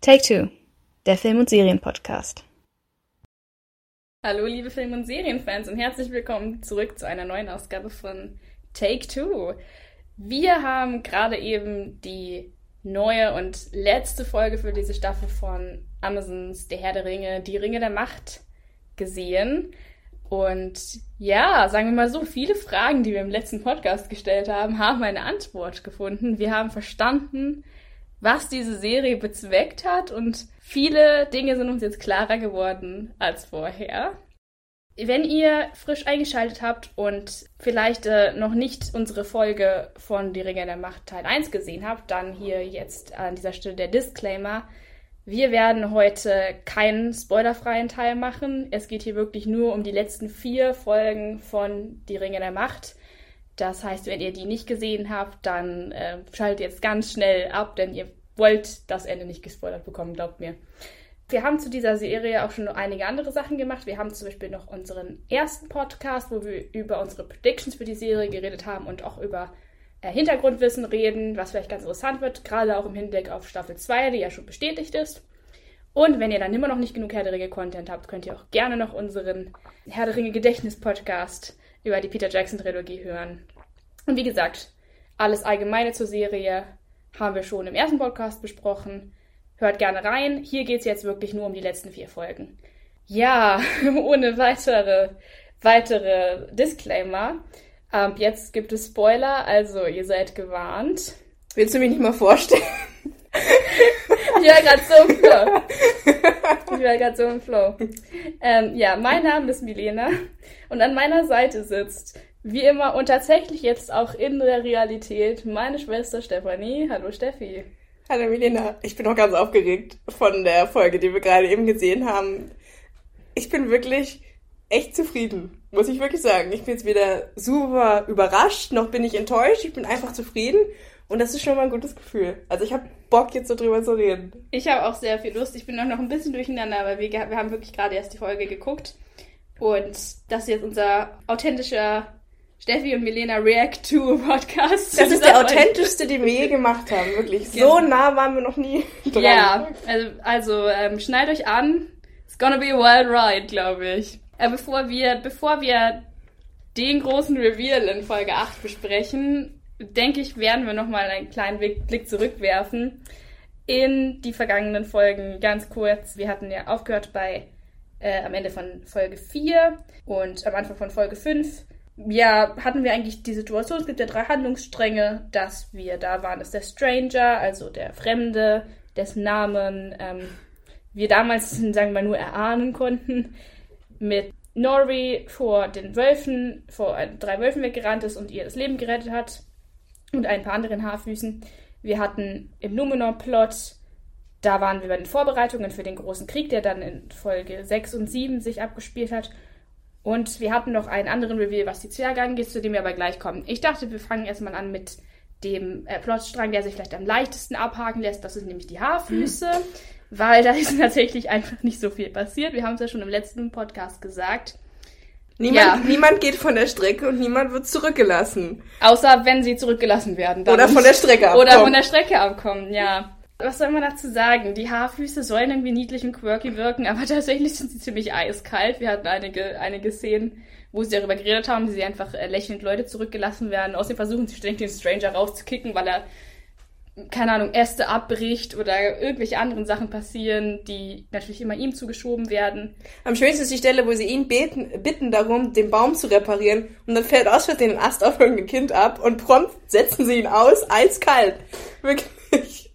Take Two, der Film- und Serienpodcast. Hallo, liebe Film- und Serienfans, und herzlich willkommen zurück zu einer neuen Ausgabe von Take Two. Wir haben gerade eben die neue und letzte Folge für diese Staffel von Amazons Der Herr der Ringe, Die Ringe der Macht gesehen. Und ja, sagen wir mal so, viele Fragen, die wir im letzten Podcast gestellt haben, haben eine Antwort gefunden. Wir haben verstanden, was diese Serie bezweckt hat und viele Dinge sind uns jetzt klarer geworden als vorher. Wenn ihr frisch eingeschaltet habt und vielleicht äh, noch nicht unsere Folge von Die Ringe der Macht Teil 1 gesehen habt, dann hier jetzt an dieser Stelle der Disclaimer. Wir werden heute keinen spoilerfreien Teil machen. Es geht hier wirklich nur um die letzten vier Folgen von Die Ringe der Macht. Das heißt, wenn ihr die nicht gesehen habt, dann äh, schaltet jetzt ganz schnell ab, denn ihr wollt das Ende nicht gespoilert bekommen, glaubt mir. Wir haben zu dieser Serie auch schon einige andere Sachen gemacht. Wir haben zum Beispiel noch unseren ersten Podcast, wo wir über unsere Predictions für die Serie geredet haben und auch über äh, Hintergrundwissen reden, was vielleicht ganz interessant wird, gerade auch im Hinblick auf Staffel 2, die ja schon bestätigt ist. Und wenn ihr dann immer noch nicht genug Herr der Ringe Content habt, könnt ihr auch gerne noch unseren Herr der Ringe Gedächtnis Podcast über die Peter Jackson Trilogie hören. Und wie gesagt, alles Allgemeine zur Serie haben wir schon im ersten Podcast besprochen. Hört gerne rein. Hier geht es jetzt wirklich nur um die letzten vier Folgen. Ja, ohne weitere, weitere Disclaimer. Ähm, jetzt gibt es Spoiler, also ihr seid gewarnt. Willst du mich nicht mal vorstellen? ich war gerade so im Flow. Ich war gerade so im Flow. Ähm, ja, mein Name ist Milena und an meiner Seite sitzt wie immer und tatsächlich jetzt auch in der Realität meine Schwester Stefanie. Hallo Steffi. Hallo Milena. Ich bin auch ganz aufgeregt von der Folge, die wir gerade eben gesehen haben. Ich bin wirklich echt zufrieden, muss ich wirklich sagen. Ich bin jetzt wieder super überrascht, noch bin ich enttäuscht, ich bin einfach zufrieden und das ist schon mal ein gutes Gefühl. Also ich habe Bock jetzt so drüber zu reden. Ich habe auch sehr viel Lust. Ich bin auch noch ein bisschen durcheinander, weil wir, wir haben wirklich gerade erst die Folge geguckt und das ist jetzt unser authentischer Steffi und Milena React to Podcast. Das ist der authentischste, den wir je gemacht haben, wirklich. So nah waren wir noch nie dran. Ja, also, also ähm, schnallt euch an. It's gonna be a wild ride, glaube ich. Äh, bevor wir, bevor wir den großen Reveal in Folge 8 besprechen, denke ich, werden wir nochmal einen kleinen Blick zurückwerfen in die vergangenen Folgen. Ganz kurz, wir hatten ja aufgehört bei äh, am Ende von Folge 4 und am Anfang von Folge 5 ja, hatten wir eigentlich die Situation, es gibt ja drei Handlungsstränge, dass wir da waren, ist der Stranger, also der Fremde, dessen Namen ähm, wir damals, sagen wir nur erahnen konnten, mit Nori vor den Wölfen, vor drei Wölfen weggerannt ist und ihr das Leben gerettet hat und ein paar anderen Haarfüßen. Wir hatten im Numenor-Plot, da waren wir bei den Vorbereitungen für den großen Krieg, der dann in Folge 6 und 7 sich abgespielt hat. Und wir hatten noch einen anderen Reveal, was die Zwerge angeht, zu dem wir aber gleich kommen. Ich dachte, wir fangen erstmal an mit dem äh, Plotstrang, der sich vielleicht am leichtesten abhaken lässt. Das sind nämlich die Haarfüße, mhm. weil da ist tatsächlich einfach nicht so viel passiert. Wir haben es ja schon im letzten Podcast gesagt. Niemand, ja. niemand geht von der Strecke und niemand wird zurückgelassen. Außer wenn sie zurückgelassen werden. Dann oder von der Strecke abkommen. Oder von der Strecke abkommen, ja. Was soll man dazu sagen? Die Haarfüße sollen irgendwie niedlich und quirky wirken, aber tatsächlich sind sie ziemlich eiskalt. Wir hatten einige, einige Szenen, wo sie darüber geredet haben, wie sie einfach äh, lächelnd Leute zurückgelassen werden. Außerdem versuchen sie ständig den Stranger rauszukicken, weil er, keine Ahnung, Äste abbricht oder irgendwelche anderen Sachen passieren, die natürlich immer ihm zugeschoben werden. Am schönsten ist die Stelle, wo sie ihn beten, bitten darum, den Baum zu reparieren und dann fällt aus Versehen ein Ast auf irgendein Kind ab und prompt setzen sie ihn aus, eiskalt. Wirklich.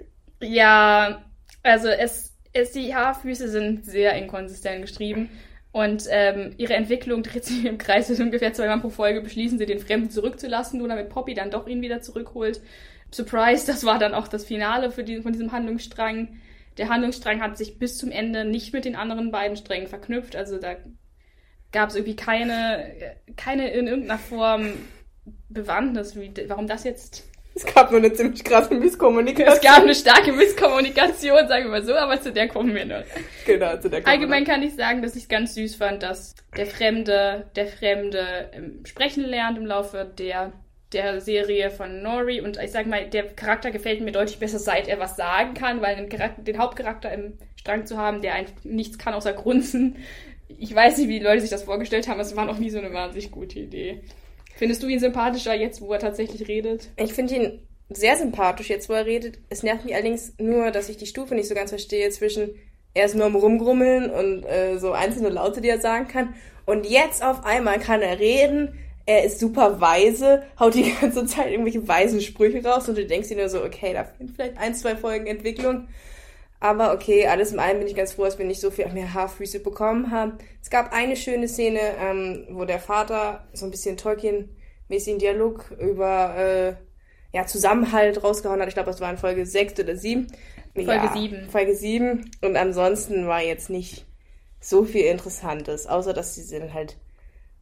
Ja, also es, es die Haarfüße sind sehr inkonsistent geschrieben. Und ähm, ihre Entwicklung dreht sich im Kreis. Also ungefähr zweimal pro Folge beschließen sie, den Fremden zurückzulassen, nur damit Poppy dann doch ihn wieder zurückholt. Surprise, das war dann auch das Finale für die, von diesem Handlungsstrang. Der Handlungsstrang hat sich bis zum Ende nicht mit den anderen beiden Strängen verknüpft. Also da gab es irgendwie keine, keine in irgendeiner Form Bewandtnis, wie, warum das jetzt es gab nur eine ziemlich krasse Misskommunikation. Es gab eine starke Misskommunikation, sagen wir mal so, aber zu der kommen wir noch. Genau, zu der kommen Allgemein kann ich sagen, dass ich es ganz süß fand, dass der Fremde, der Fremde ähm, sprechen lernt im Laufe der der Serie von Nori und ich sag mal, der Charakter gefällt mir deutlich besser, seit er was sagen kann, weil den, Charakter, den Hauptcharakter im Strang zu haben, der einfach nichts kann außer grunzen. Ich weiß nicht, wie die Leute sich das vorgestellt haben, es war noch nie so eine wahnsinnig gute Idee. Findest du ihn sympathischer jetzt, wo er tatsächlich redet? Ich finde ihn sehr sympathisch jetzt, wo er redet. Es nervt mich allerdings nur, dass ich die Stufe nicht so ganz verstehe zwischen er ist nur am Rumgrummeln und äh, so einzelne Laute, die er sagen kann. Und jetzt auf einmal kann er reden, er ist super weise, haut die ganze Zeit irgendwelche weisen Sprüche raus und du denkst dir nur so, okay, da fehlen vielleicht ein, zwei Folgen Entwicklung. Aber okay, alles in allem bin ich ganz froh, dass wir nicht so viel mehr Haarfüße bekommen haben. Es gab eine schöne Szene, ähm, wo der Vater so ein bisschen Tolkien-mäßigen Dialog über äh, ja, Zusammenhalt rausgehauen hat. Ich glaube, das war in Folge 6 oder 7. Folge ja, 7. Folge 7. Und ansonsten war jetzt nicht so viel Interessantes, außer dass sie sind halt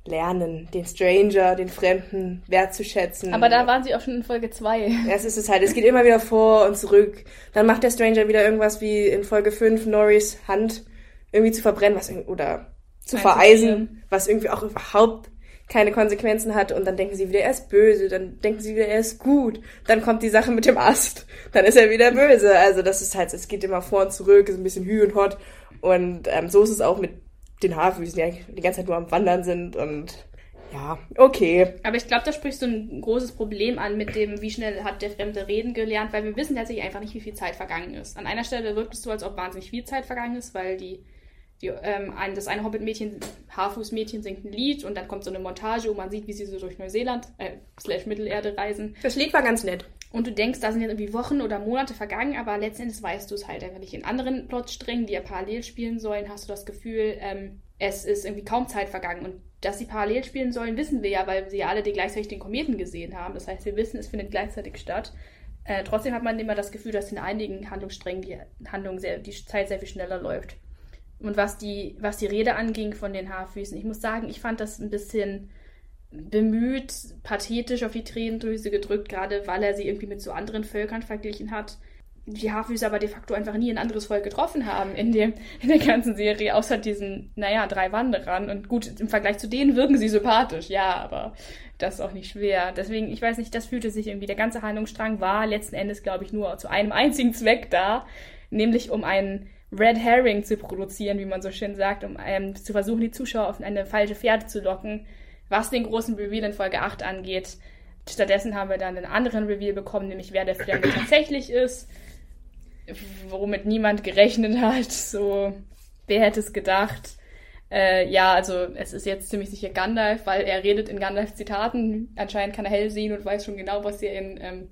lernen, den Stranger, den Fremden wertzuschätzen. Aber da waren sie auch schon in Folge 2. Das ist es halt. Es geht immer wieder vor und zurück. Dann macht der Stranger wieder irgendwas wie in Folge 5 Norris Hand irgendwie zu verbrennen, was oder zu vereisen, was irgendwie auch überhaupt keine Konsequenzen hat und dann denken sie wieder, er ist böse, dann denken sie wieder, er ist gut, dann kommt die Sache mit dem Ast, dann ist er wieder böse. Also das ist halt, es geht immer vor und zurück, ist ein bisschen hü und hot und ähm, so ist es auch mit den Haarfüßen, die eigentlich die ganze Zeit nur am Wandern sind und ja, okay. Aber ich glaube, da sprichst du ein großes Problem an mit dem, wie schnell hat der Fremde reden gelernt, weil wir wissen tatsächlich einfach nicht, wie viel Zeit vergangen ist. An einer Stelle wirkt es so, als ob wahnsinnig viel Zeit vergangen ist, weil die, die ähm, ein, das eine Hobbit-Mädchen, Haarfußmädchen singt ein Lied und dann kommt so eine Montage, wo man sieht, wie sie so durch Neuseeland, äh, slash Mittelerde reisen. Das Lied war ganz nett. Und du denkst, da sind jetzt irgendwie Wochen oder Monate vergangen, aber letztendlich weißt du es halt einfach nicht. In anderen Plotsträngen, die ja parallel spielen sollen, hast du das Gefühl, ähm, es ist irgendwie kaum Zeit vergangen. Und dass sie parallel spielen sollen, wissen wir ja, weil sie ja alle die gleichzeitig den Kometen gesehen haben. Das heißt, wir wissen, es findet gleichzeitig statt. Äh, trotzdem hat man immer das Gefühl, dass in einigen Handlungssträngen die Handlung sehr, die Zeit sehr viel schneller läuft. Und was die, was die Rede anging von den Haarfüßen, ich muss sagen, ich fand das ein bisschen bemüht, pathetisch auf die Tränendrüse gedrückt, gerade weil er sie irgendwie mit so anderen Völkern verglichen hat. Die Haarfüße aber de facto einfach nie ein anderes Volk getroffen haben in, dem, in der ganzen Serie, außer diesen, naja, drei Wanderern. Und gut, im Vergleich zu denen wirken sie sympathisch, ja, aber das ist auch nicht schwer. Deswegen, ich weiß nicht, das fühlte sich irgendwie, der ganze Handlungsstrang war letzten Endes, glaube ich, nur zu einem einzigen Zweck da, nämlich um einen Red Herring zu produzieren, wie man so schön sagt, um ähm, zu versuchen, die Zuschauer auf eine falsche Pferde zu locken, was den großen Reveal in Folge 8 angeht. Stattdessen haben wir dann einen anderen Reveal bekommen, nämlich wer der Fremde tatsächlich ist, womit niemand gerechnet hat. So, wer hätte es gedacht? Äh, ja, also es ist jetzt ziemlich sicher Gandalf, weil er redet in Gandalf-Zitaten. Anscheinend kann er hell sehen und weiß schon genau, was er in ähm,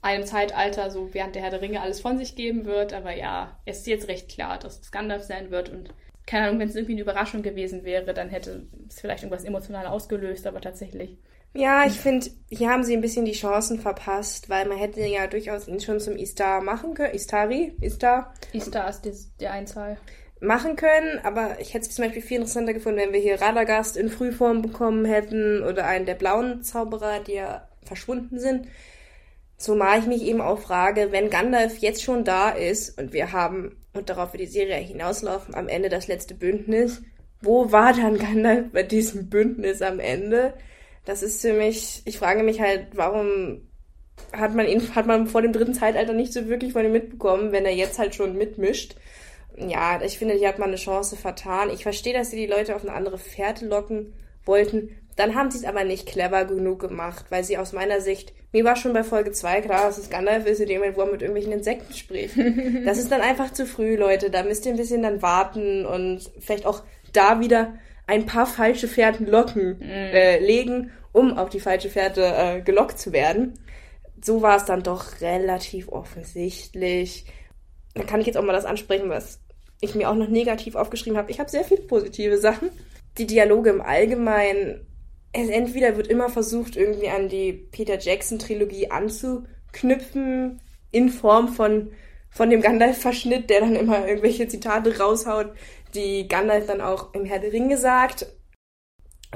einem Zeitalter, so während der Herr der Ringe, alles von sich geben wird. Aber ja, es ist jetzt recht klar, dass es Gandalf sein wird und keine Ahnung, wenn es irgendwie eine Überraschung gewesen wäre, dann hätte es vielleicht irgendwas emotional ausgelöst, aber tatsächlich. Ja, ich finde, hier haben sie ein bisschen die Chancen verpasst, weil man hätte ja durchaus ihn schon zum Istar machen können. Istari? Istar? Istar ist die, die Einzahl. Machen können, aber ich hätte es zum Beispiel viel interessanter gefunden, wenn wir hier Radagast in Frühform bekommen hätten oder einen der blauen Zauberer, die ja verschwunden sind. Zumal ich mich eben auch frage, wenn Gandalf jetzt schon da ist und wir haben, und darauf wird die Serie hinauslaufen, am Ende das letzte Bündnis, wo war dann Gandalf bei diesem Bündnis am Ende? Das ist für mich, ich frage mich halt, warum hat man ihn, hat man vor dem dritten Zeitalter nicht so wirklich von ihm mitbekommen, wenn er jetzt halt schon mitmischt. Ja, ich finde, hier hat man eine Chance vertan. Ich verstehe, dass sie die Leute auf eine andere Fährte locken wollten. Dann haben sie es aber nicht clever genug gemacht, weil sie aus meiner Sicht, mir war schon bei Folge 2 klar, dass es Gandalf ist, in dem Moment, wo er mit irgendwelchen Insekten spricht. das ist dann einfach zu früh, Leute. Da müsst ihr ein bisschen dann warten und vielleicht auch da wieder ein paar falsche Fährten locken, mhm. äh, legen, um auf die falsche Fährte äh, gelockt zu werden. So war es dann doch relativ offensichtlich. Dann kann ich jetzt auch mal das ansprechen, was ich mir auch noch negativ aufgeschrieben habe. Ich habe sehr viele positive Sachen. Die Dialoge im Allgemeinen es entweder wird immer versucht, irgendwie an die Peter Jackson-Trilogie anzuknüpfen, in Form von, von dem Gandalf-Verschnitt, der dann immer irgendwelche Zitate raushaut, die Gandalf dann auch im Herr der Ringe sagt.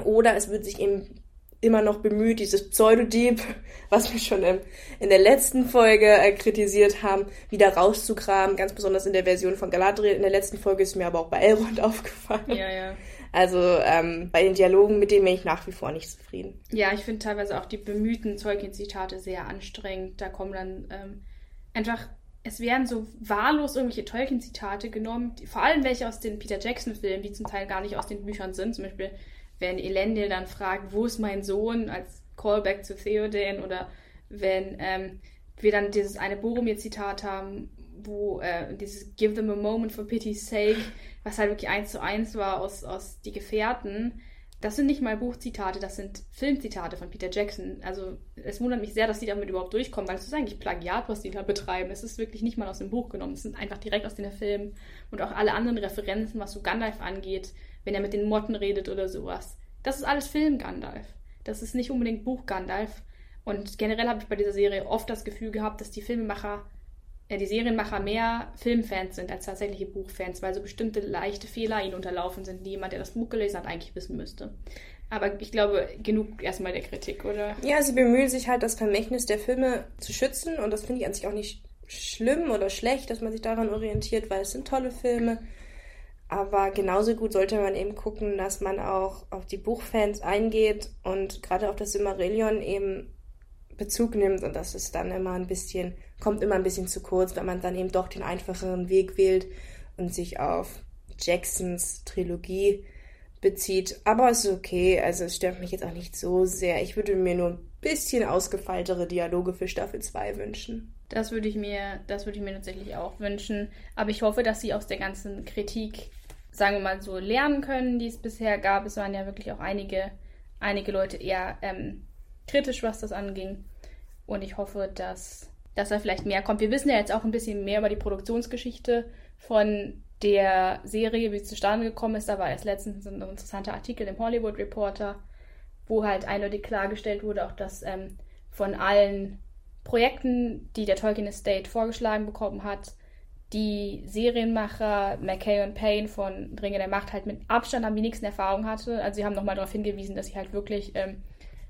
Oder es wird sich eben immer noch bemüht, dieses Pseudodieb, was wir schon im, in der letzten Folge äh, kritisiert haben, wieder rauszukramen. Ganz besonders in der Version von Galadriel. In der letzten Folge ist mir aber auch bei Elrond aufgefallen. Ja, ja. Also ähm, bei den Dialogen, mit denen bin ich nach wie vor nicht zufrieden. Ja, ich finde teilweise auch die bemühten Tolkien-Zitate sehr anstrengend. Da kommen dann ähm, einfach, es werden so wahllos irgendwelche Tolkien-Zitate genommen, vor allem welche aus den Peter Jackson-Filmen, die zum Teil gar nicht aus den Büchern sind. Zum Beispiel, wenn Elendil dann fragt, wo ist mein Sohn, als Callback zu Theoden, oder wenn ähm, wir dann dieses eine Boromir-Zitat haben, wo äh, dieses Give them a moment for pity's sake, was halt wirklich eins zu eins war aus, aus Die Gefährten, das sind nicht mal Buchzitate, das sind Filmzitate von Peter Jackson. Also es wundert mich sehr, dass die damit überhaupt durchkommen, weil es ist eigentlich Plagiat, was die da betreiben. Es ist wirklich nicht mal aus dem Buch genommen. Es sind einfach direkt aus den Filmen und auch alle anderen Referenzen, was so Gandalf angeht, wenn er mit den Motten redet oder sowas. Das ist alles Film Gandalf. Das ist nicht unbedingt Buch Gandalf. Und generell habe ich bei dieser Serie oft das Gefühl gehabt, dass die Filmemacher die Serienmacher mehr Filmfans sind als tatsächliche Buchfans, weil so bestimmte leichte Fehler ihnen unterlaufen sind, die jemand, der das Buch gelesen hat, eigentlich wissen müsste. Aber ich glaube, genug erstmal der Kritik, oder? Ja, sie bemühen sich halt, das Vermächtnis der Filme zu schützen und das finde ich an sich auch nicht schlimm oder schlecht, dass man sich daran orientiert, weil es sind tolle Filme. Aber genauso gut sollte man eben gucken, dass man auch auf die Buchfans eingeht und gerade auf das Silmarillion eben Bezug nimmt und das ist dann immer ein bisschen, kommt immer ein bisschen zu kurz, wenn man dann eben doch den einfacheren Weg wählt und sich auf Jacksons Trilogie bezieht. Aber es ist okay, also es stört mich jetzt auch nicht so sehr. Ich würde mir nur ein bisschen ausgefeiltere Dialoge für Staffel 2 wünschen. Das würde ich mir, das würde ich mir tatsächlich auch wünschen. Aber ich hoffe, dass sie aus der ganzen Kritik, sagen wir mal so, lernen können, die es bisher gab. Es waren ja wirklich auch einige, einige Leute eher ähm, kritisch, was das anging. Und ich hoffe, dass, dass da vielleicht mehr kommt. Wir wissen ja jetzt auch ein bisschen mehr über die Produktionsgeschichte von der Serie, wie es zustande gekommen ist. Da war erst letztens ein interessanter Artikel im Hollywood Reporter, wo halt eindeutig klargestellt wurde, auch dass ähm, von allen Projekten, die der Tolkien Estate vorgeschlagen bekommen hat, die Serienmacher McKay und Payne von Ringe der Macht halt mit Abstand am wenigsten Erfahrung hatte. Also sie haben nochmal darauf hingewiesen, dass sie halt wirklich ähm,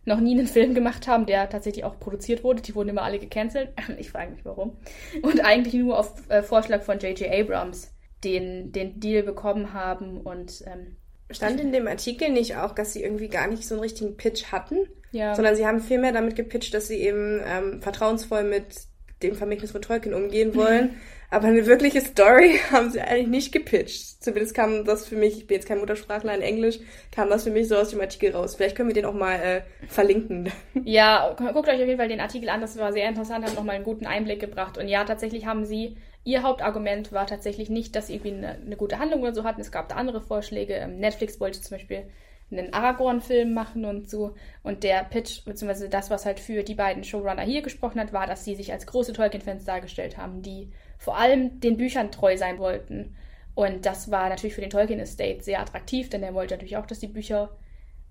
noch nie einen Film gemacht haben, der tatsächlich auch produziert wurde. Die wurden immer alle gecancelt. Ich frage mich warum. Und eigentlich nur auf äh, Vorschlag von J.J. Abrams den, den Deal bekommen haben und ähm, Stand in dem Artikel nicht auch, dass sie irgendwie gar nicht so einen richtigen Pitch hatten, ja. sondern sie haben vielmehr damit gepitcht, dass sie eben ähm, vertrauensvoll mit dem Vermächtnis von Tolkien umgehen wollen Aber eine wirkliche Story haben sie eigentlich nicht gepitcht. Zumindest kam das für mich, ich bin jetzt kein Muttersprachler in Englisch, kam das für mich so aus dem Artikel raus. Vielleicht können wir den auch mal äh, verlinken. Ja, guckt euch auf jeden Fall den Artikel an, das war sehr interessant, hat nochmal einen guten Einblick gebracht. Und ja, tatsächlich haben sie, ihr Hauptargument war tatsächlich nicht, dass sie irgendwie eine, eine gute Handlung oder so hatten. Es gab da andere Vorschläge. Ähm, Netflix wollte zum Beispiel einen Aragorn-Film machen und so. Und der Pitch, beziehungsweise das, was halt für die beiden Showrunner hier gesprochen hat, war, dass sie sich als große Tolkien-Fans dargestellt haben, die vor allem den Büchern treu sein wollten. Und das war natürlich für den Tolkien Estate sehr attraktiv, denn er wollte natürlich auch, dass die Bücher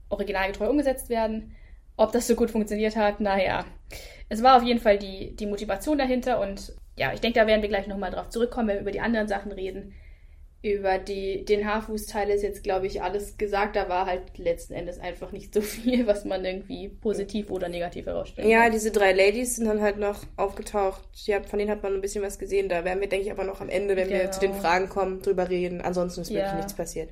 originalgetreu umgesetzt werden. Ob das so gut funktioniert hat, naja. Es war auf jeden Fall die, die Motivation dahinter und ja, ich denke, da werden wir gleich nochmal drauf zurückkommen, wenn wir über die anderen Sachen reden über die, den Haarfußteil ist jetzt, glaube ich, alles gesagt. Da war halt letzten Endes einfach nicht so viel, was man irgendwie positiv oder negativ herausstellen Ja, kann. diese drei Ladies sind dann halt noch aufgetaucht. Ja, von denen hat man ein bisschen was gesehen. Da werden wir, denke ich, aber noch am Ende, wenn genau. wir zu den Fragen kommen, drüber reden. Ansonsten ist ja. wirklich nichts passiert.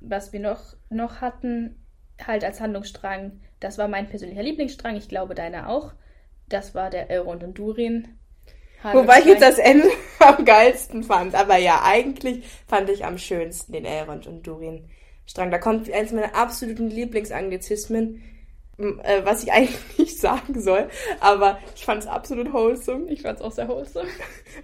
Was wir noch, noch hatten, halt als Handlungsstrang, das war mein persönlicher Lieblingsstrang. Ich glaube, deiner auch. Das war der Elrond und Durin Wobei ich jetzt das Ende am geilsten fand. Aber ja, eigentlich fand ich am schönsten den Elrond und Durin Strang. Da kommt eins meiner absoluten Lieblingsanglizismen, äh, was ich eigentlich nicht sagen soll. Aber ich fand es absolut wholesome. Ich fand es auch sehr wholesome.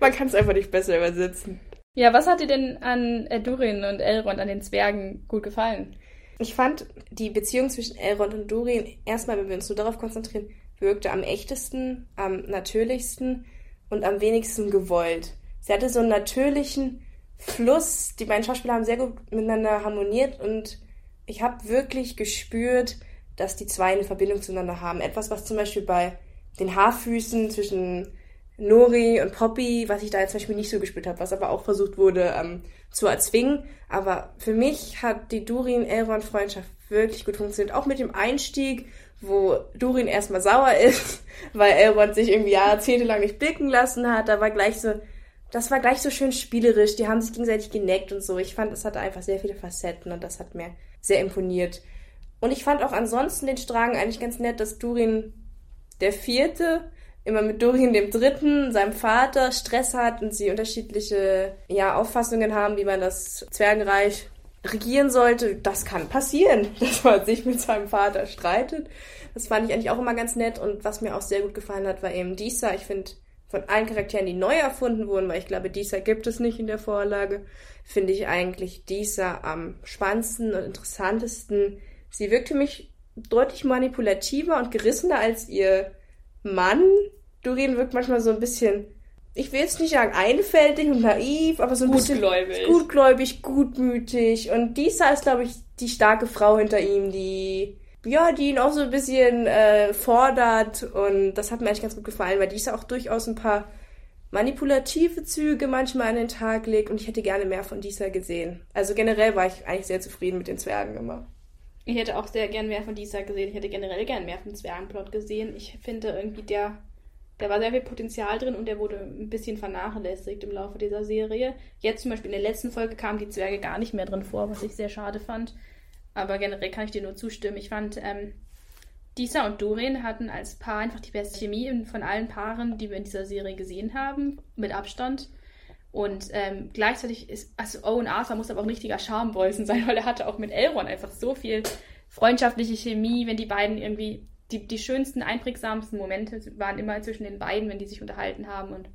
Man kann es einfach nicht besser übersetzen. Ja, was hat dir denn an äh, Durin und Elrond, an den Zwergen gut gefallen? Ich fand die Beziehung zwischen Elrond und Durin, erstmal, wenn wir uns nur darauf konzentrieren, wirkte am echtesten, am natürlichsten und am wenigsten gewollt. Sie hatte so einen natürlichen Fluss. Die beiden Schauspieler haben sehr gut miteinander harmoniert und ich habe wirklich gespürt, dass die zwei eine Verbindung zueinander haben. Etwas, was zum Beispiel bei den Haarfüßen zwischen Nori und Poppy, was ich da jetzt zum Beispiel nicht so gespürt habe, was aber auch versucht wurde ähm, zu erzwingen. Aber für mich hat die Durin-Elrond-Freundschaft wirklich gut funktioniert. Auch mit dem Einstieg, wo Durin erstmal sauer ist, weil Elrond sich irgendwie jahrzehntelang nicht blicken lassen hat. Da war gleich so, das war gleich so schön spielerisch. Die haben sich gegenseitig geneckt und so. Ich fand, es hatte einfach sehr viele Facetten und das hat mir sehr imponiert. Und ich fand auch ansonsten den Strang eigentlich ganz nett, dass Durin der Vierte immer mit Durin dem Dritten, seinem Vater, Stress hat und sie unterschiedliche ja, Auffassungen haben, wie man das Zwergenreich regieren sollte. Das kann passieren, dass man sich mit seinem Vater streitet. Das fand ich eigentlich auch immer ganz nett. Und was mir auch sehr gut gefallen hat, war eben Disa. Ich finde, von allen Charakteren, die neu erfunden wurden, weil ich glaube, Disa gibt es nicht in der Vorlage, finde ich eigentlich Disa am spannendsten und interessantesten. Sie wirkt für mich deutlich manipulativer und gerissener als ihr Mann. Doreen wirkt manchmal so ein bisschen, ich will jetzt nicht sagen einfältig und naiv, aber so ein gutgläubig. bisschen gutgläubig, gutmütig. Und Disa ist, glaube ich, die starke Frau hinter ihm, die ja, die ihn auch so ein bisschen äh, fordert und das hat mir eigentlich ganz gut gefallen, weil die ist auch durchaus ein paar manipulative Züge manchmal an den Tag legt und ich hätte gerne mehr von dieser gesehen. Also generell war ich eigentlich sehr zufrieden mit den Zwergen immer. Ich hätte auch sehr gern mehr von dieser gesehen. Ich hätte generell gern mehr vom Zwergenplot gesehen. Ich finde irgendwie, der, der war sehr viel Potenzial drin und der wurde ein bisschen vernachlässigt im Laufe dieser Serie. Jetzt zum Beispiel in der letzten Folge kamen die Zwerge gar nicht mehr drin vor, was ich sehr schade fand. Aber generell kann ich dir nur zustimmen. Ich fand, ähm, Disa und Doreen hatten als Paar einfach die beste Chemie von allen Paaren, die wir in dieser Serie gesehen haben, mit Abstand. Und ähm, gleichzeitig ist, also Owen Arthur muss aber auch ein richtiger Charmbolzen sein, weil er hatte auch mit Elrond einfach so viel freundschaftliche Chemie, wenn die beiden irgendwie, die, die schönsten, einprägsamsten Momente waren immer zwischen den beiden, wenn die sich unterhalten haben. Und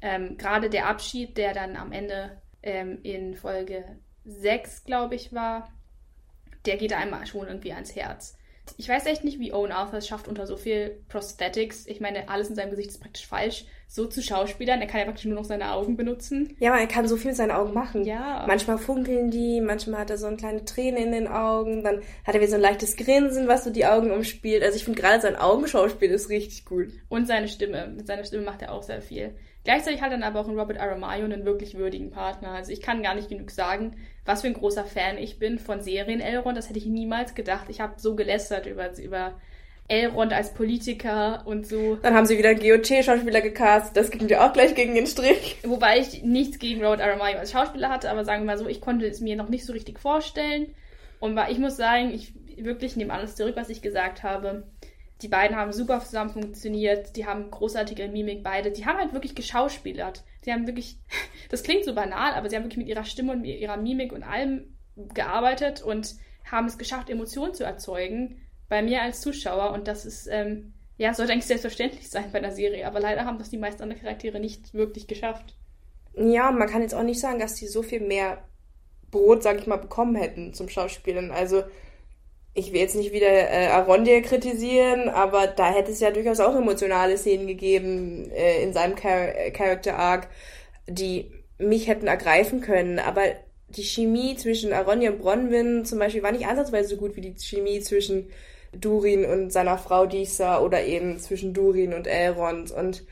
ähm, gerade der Abschied, der dann am Ende ähm, in Folge 6, glaube ich, war, der geht einem schon irgendwie ans Herz. Ich weiß echt nicht, wie Owen Arthur es schafft, unter so viel Prosthetics, ich meine, alles in seinem Gesicht ist praktisch falsch, so zu schauspielern. Er kann ja praktisch nur noch seine Augen benutzen. Ja, aber er kann so viel mit seinen Augen machen. Ja. Manchmal funkeln die, manchmal hat er so eine kleine Träne in den Augen, dann hat er wieder so ein leichtes Grinsen, was so die Augen umspielt. Also ich finde gerade sein Augenschauspiel ist richtig gut. Und seine Stimme. Mit seiner Stimme macht er auch sehr viel. Gleichzeitig hat er dann aber auch in Robert Aramayo einen wirklich würdigen Partner. Also ich kann gar nicht genug sagen, was für ein großer Fan ich bin von Serien Elrond. Das hätte ich niemals gedacht. Ich habe so gelästert über, über Elrond als Politiker und so. Dann haben sie wieder einen GOT-Schauspieler gecastet. Das ging mir auch gleich gegen den Strich. Wobei ich nichts gegen Robert Aramayo als Schauspieler hatte, aber sagen wir mal so, ich konnte es mir noch nicht so richtig vorstellen. Und ich muss sagen, ich wirklich nehme alles zurück, was ich gesagt habe die beiden haben super zusammen funktioniert, die haben großartige Mimik beide, die haben halt wirklich geschauspielert. Die haben wirklich, das klingt so banal, aber sie haben wirklich mit ihrer Stimme und ihrer Mimik und allem gearbeitet und haben es geschafft, Emotionen zu erzeugen bei mir als Zuschauer und das ist, ähm, ja, sollte eigentlich selbstverständlich sein bei einer Serie, aber leider haben das die meisten anderen Charaktere nicht wirklich geschafft. Ja, man kann jetzt auch nicht sagen, dass die so viel mehr Brot, sag ich mal, bekommen hätten zum Schauspielen. Also ich will jetzt nicht wieder äh, Arondir kritisieren, aber da hätte es ja durchaus auch emotionale Szenen gegeben äh, in seinem Char äh, Character Arc, die mich hätten ergreifen können. Aber die Chemie zwischen Arondir und Bronwyn zum Beispiel war nicht ansatzweise so gut wie die Chemie zwischen Durin und seiner Frau Disa oder eben zwischen Durin und Elrond. Und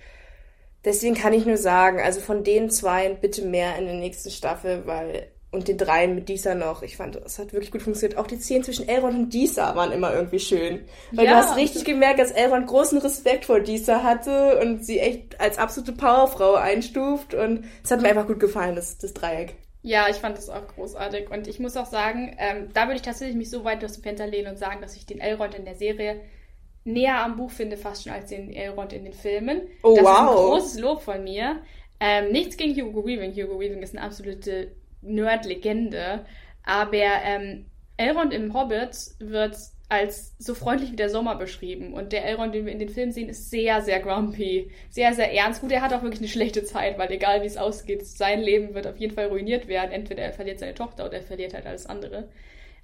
deswegen kann ich nur sagen, also von den zwei bitte mehr in der nächsten Staffel, weil und den dreien mit Disa noch. Ich fand, es hat wirklich gut funktioniert. Auch die Szenen zwischen Elrond und Disa waren immer irgendwie schön. Weil ja, du hast richtig gemerkt, dass Elrond großen Respekt vor Disa hatte und sie echt als absolute Powerfrau einstuft. Und es hat mir einfach gut gefallen, das, das Dreieck. Ja, ich fand das auch großartig. Und ich muss auch sagen, ähm, da würde ich tatsächlich mich so weit aus dem Fenster lehnen und sagen, dass ich den Elrond in der Serie näher am Buch finde, fast schon als den Elrond in den Filmen. Oh, das wow. ist ein großes Lob von mir. Ähm, nichts gegen Hugo Weaving. Hugo Weaving ist eine absolute Nerd-Legende. Aber ähm, Elrond im Hobbit wird als so freundlich wie der Sommer beschrieben. Und der Elrond, den wir in den Filmen sehen, ist sehr, sehr grumpy. Sehr, sehr ernst. Gut, er hat auch wirklich eine schlechte Zeit, weil egal wie es ausgeht, sein Leben wird auf jeden Fall ruiniert werden. Entweder er verliert seine Tochter oder er verliert halt alles andere.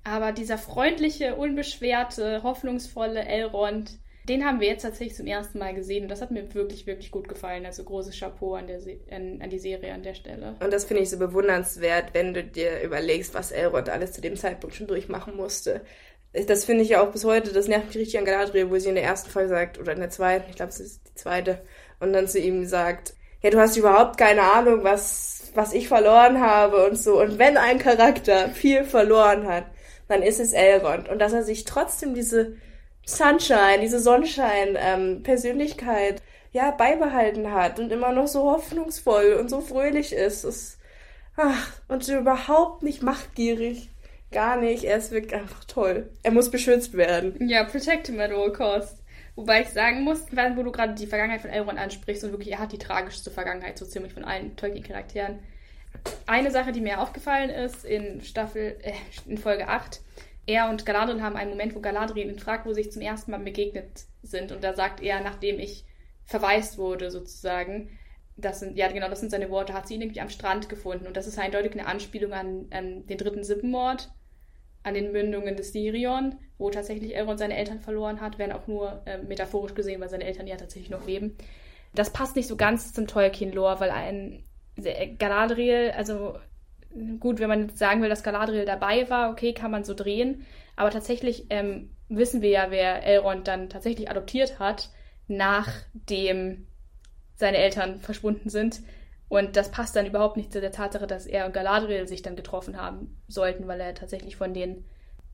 Aber dieser freundliche, unbeschwerte, hoffnungsvolle Elrond, den haben wir jetzt tatsächlich zum ersten Mal gesehen und das hat mir wirklich, wirklich gut gefallen. Also großes Chapeau an, der an, an die Serie an der Stelle. Und das finde ich so bewundernswert, wenn du dir überlegst, was Elrond alles zu dem Zeitpunkt schon durchmachen musste. Das finde ich ja auch bis heute, das nervt mich richtig an Galadriel, wo sie in der ersten Folge sagt, oder in der zweiten, ich glaube, es ist die zweite, und dann zu ihm sagt, ja, du hast überhaupt keine Ahnung, was, was ich verloren habe und so. Und wenn ein Charakter viel verloren hat, dann ist es Elrond. Und dass er sich trotzdem diese Sunshine, diese Sonnenschein-Persönlichkeit ähm, ja, beibehalten hat und immer noch so hoffnungsvoll und so fröhlich ist. ist ach, und überhaupt nicht machtgierig. Gar nicht. Er ist wirklich einfach toll. Er muss beschützt werden. Ja, protect him at all costs. Wobei ich sagen muss, wo du gerade die Vergangenheit von Elrond ansprichst und wirklich, er hat die tragischste Vergangenheit so ziemlich von allen Tolkien-Charakteren. Eine Sache, die mir aufgefallen ist in Staffel, äh, in Folge 8, er und Galadriel haben einen Moment, wo Galadriel ihn fragt, wo sie sich zum ersten Mal begegnet sind. Und da sagt er, nachdem ich verwaist wurde, sozusagen, das sind, ja genau, das sind seine Worte, hat sie ihn irgendwie am Strand gefunden. Und das ist eindeutig eine Anspielung an, an den dritten Sippenmord, an den Mündungen des Sirion, wo tatsächlich Elrond seine Eltern verloren hat, werden auch nur äh, metaphorisch gesehen, weil seine Eltern ja tatsächlich noch leben. Das passt nicht so ganz zum Tolkien-Lore, weil ein Galadriel, also gut, wenn man sagen will, dass Galadriel dabei war, okay, kann man so drehen. Aber tatsächlich ähm, wissen wir ja, wer Elrond dann tatsächlich adoptiert hat, nachdem seine Eltern verschwunden sind. Und das passt dann überhaupt nicht zu der Tatsache, dass er und Galadriel sich dann getroffen haben sollten, weil er tatsächlich von den,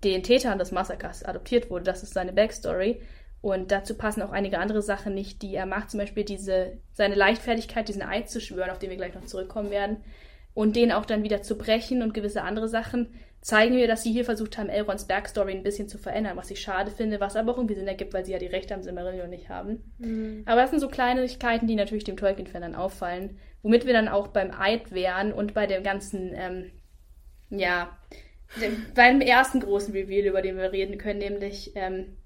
den Tätern des Massakers adoptiert wurde. Das ist seine Backstory. Und dazu passen auch einige andere Sachen nicht, die er macht. Zum Beispiel diese, seine Leichtfertigkeit, diesen Eid zu schwören, auf den wir gleich noch zurückkommen werden. Und den auch dann wieder zu brechen und gewisse andere Sachen zeigen wir, dass sie hier versucht haben, Elrons Backstory ein bisschen zu verändern, was ich schade finde, was aber auch irgendwie Sinn ergibt, weil sie ja die Rechte am Silmarillion nicht haben. Mhm. Aber das sind so Kleinigkeiten, die natürlich dem Tolkien-Fan dann auffallen, womit wir dann auch beim Eid wären und bei dem ganzen, ähm, ja, dem, beim ersten großen Reveal, über den wir reden können, nämlich ähm,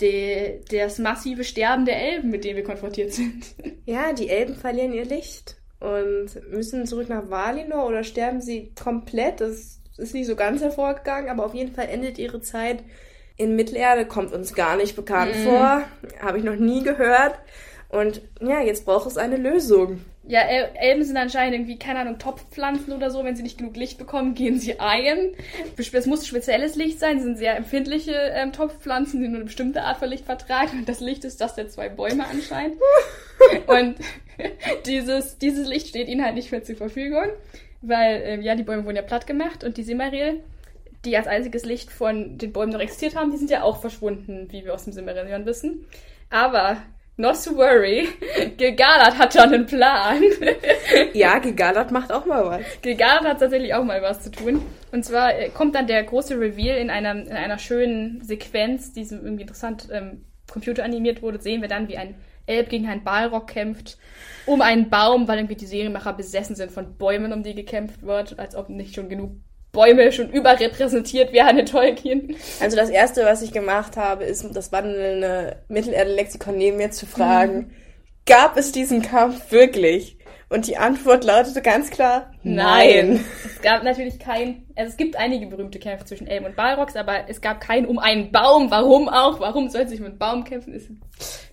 de, das massive Sterben der Elben, mit dem wir konfrontiert sind. Ja, die Elben verlieren ihr Licht und müssen zurück nach Valinor oder sterben sie komplett. Das ist nicht so ganz hervorgegangen, aber auf jeden Fall endet ihre Zeit in Mittelerde, kommt uns gar nicht bekannt mm. vor, habe ich noch nie gehört. Und ja, jetzt braucht es eine Lösung. Ja, El Elben sind anscheinend irgendwie, keine Ahnung, Topfpflanzen oder so. Wenn sie nicht genug Licht bekommen, gehen sie ein. Es muss spezielles Licht sein. Sie sind sehr empfindliche ähm, Topfpflanzen, die nur eine bestimmte Art von Licht vertragen. Und das Licht ist das der zwei Bäume anscheinend. Und dieses, dieses Licht steht ihnen halt nicht mehr zur Verfügung weil äh, ja, die Bäume wurden ja platt gemacht und die Silmaril, die als einziges Licht von den Bäumen noch existiert haben, die sind ja auch verschwunden, wie wir aus dem Silmarillion wissen. Aber Not to worry. Gilgalad hat schon einen Plan. ja, Gilgalad macht auch mal was. Gilgalad hat tatsächlich auch mal was zu tun. Und zwar äh, kommt dann der große Reveal in einer, in einer schönen Sequenz, die so irgendwie interessant ähm, computeranimiert wurde, sehen wir dann, wie ein Elb gegen einen Balrog kämpft um einen Baum, weil irgendwie die Serienmacher besessen sind von Bäumen, um die gekämpft wird, als ob nicht schon genug Bäume schon überrepräsentiert wären in Tolkien. Also das erste, was ich gemacht habe, ist das wandelnde Mittelerde-Lexikon neben mir zu fragen, mhm. gab es diesen Kampf wirklich? Und die Antwort lautete ganz klar, nein. nein. Es gab natürlich kein, also es gibt einige berühmte Kämpfe zwischen Elben und Balrogs, aber es gab keinen um einen Baum. Warum auch? Warum soll sich mit Baum kämpfen?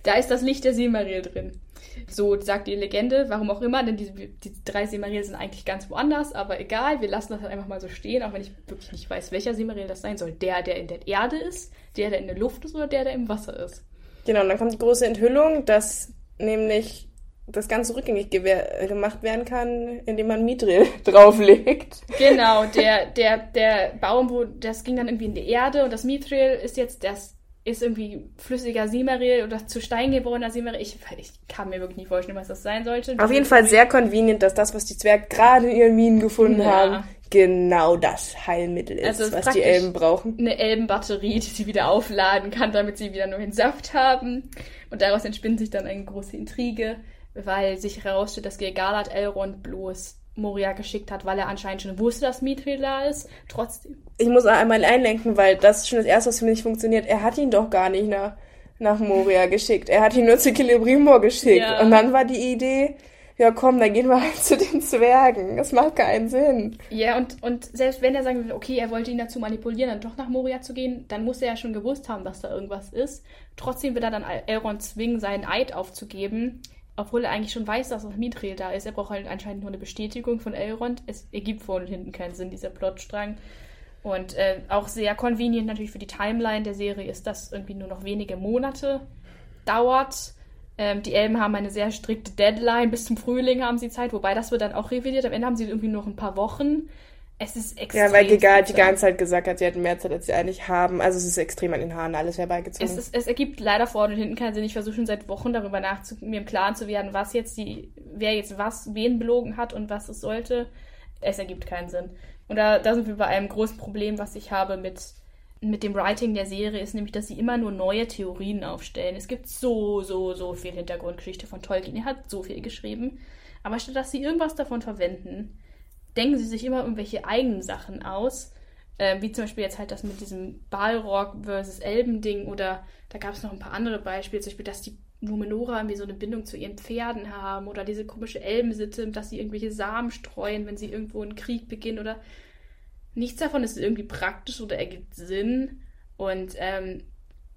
Da ist das Licht der Silmaril drin. So sagt die Legende, warum auch immer, denn die, die drei Silmaril sind eigentlich ganz woanders, aber egal, wir lassen das halt einfach mal so stehen, auch wenn ich wirklich nicht weiß, welcher Silmaril das sein soll. Der, der in der Erde ist, der, der in der Luft ist oder der, der im Wasser ist. Genau, und dann kommt die große Enthüllung, dass nämlich das Ganze rückgängig gemacht werden kann, indem man Mithril drauflegt. Genau, der, der, der Baum, wo das ging dann irgendwie in die Erde und das Mithril ist jetzt das ist irgendwie flüssiger Simeril oder zu Stein geborener Simeril. Ich, ich kann mir wirklich nicht vorstellen, was das sein sollte. Auf jeden Fall sehr convenient, dass das, was die Zwerge gerade in ihren Minen gefunden ja. haben, genau das Heilmittel ist, also was die Elben brauchen. Eine Elbenbatterie, die sie wieder aufladen kann, damit sie wieder nur den Saft haben. Und daraus entspinnt sich dann eine große Intrige, weil sich herausstellt, dass Gilgalad Elrond bloß Moria geschickt hat, weil er anscheinend schon wusste, dass Mithril da ist. Trotzdem. Ich muss einmal einlenken, weil das ist schon das Erste, was für mich nicht funktioniert. Er hat ihn doch gar nicht nach, nach Moria geschickt. Er hat ihn nur zu Celebrimor geschickt. Ja. Und dann war die Idee, ja komm, dann gehen wir halt zu den Zwergen. Das macht keinen Sinn. Ja, und, und selbst wenn er sagen will, okay, er wollte ihn dazu manipulieren, dann doch nach Moria zu gehen, dann muss er ja schon gewusst haben, dass da irgendwas ist. Trotzdem will er dann Elrond zwingen, seinen Eid aufzugeben obwohl er eigentlich schon weiß, dass auch Mithril da ist. Er braucht halt anscheinend nur eine Bestätigung von Elrond. Es ergibt vorne und hinten keinen Sinn, dieser Plotstrang. Und äh, auch sehr convenient natürlich für die Timeline der Serie ist, dass irgendwie nur noch wenige Monate dauert. Ähm, die Elben haben eine sehr strikte Deadline. Bis zum Frühling haben sie Zeit, wobei das wird dann auch revidiert. Am Ende haben sie irgendwie noch ein paar Wochen. Es ist extrem. Ja, weil Giga die ganze Zeit gesagt hat, sie hätten mehr Zeit, als sie eigentlich haben. Also es ist extrem an den Haaren alles herbeigezogen. Es, ist, es ergibt leider vorne und hinten keinen Sinn. Ich versuche schon seit Wochen darüber nachzu mir im Klaren zu werden, was jetzt die, wer jetzt was, wen belogen hat und was es sollte. Es ergibt keinen Sinn. Und da, da sind wir bei einem großen Problem, was ich habe mit, mit dem Writing der Serie, ist nämlich, dass sie immer nur neue Theorien aufstellen. Es gibt so, so, so viel Hintergrundgeschichte von Tolkien. Er hat so viel geschrieben. Aber statt dass sie irgendwas davon verwenden, denken sie sich immer irgendwelche eigenen Sachen aus. Äh, wie zum Beispiel jetzt halt das mit diesem Balrog versus Elben-Ding oder da gab es noch ein paar andere Beispiele, zum Beispiel, dass die Numenora irgendwie so eine Bindung zu ihren Pferden haben oder diese komische Elbensitte, dass sie irgendwelche Samen streuen, wenn sie irgendwo einen Krieg beginnen oder nichts davon ist irgendwie praktisch oder ergibt Sinn. Und ähm,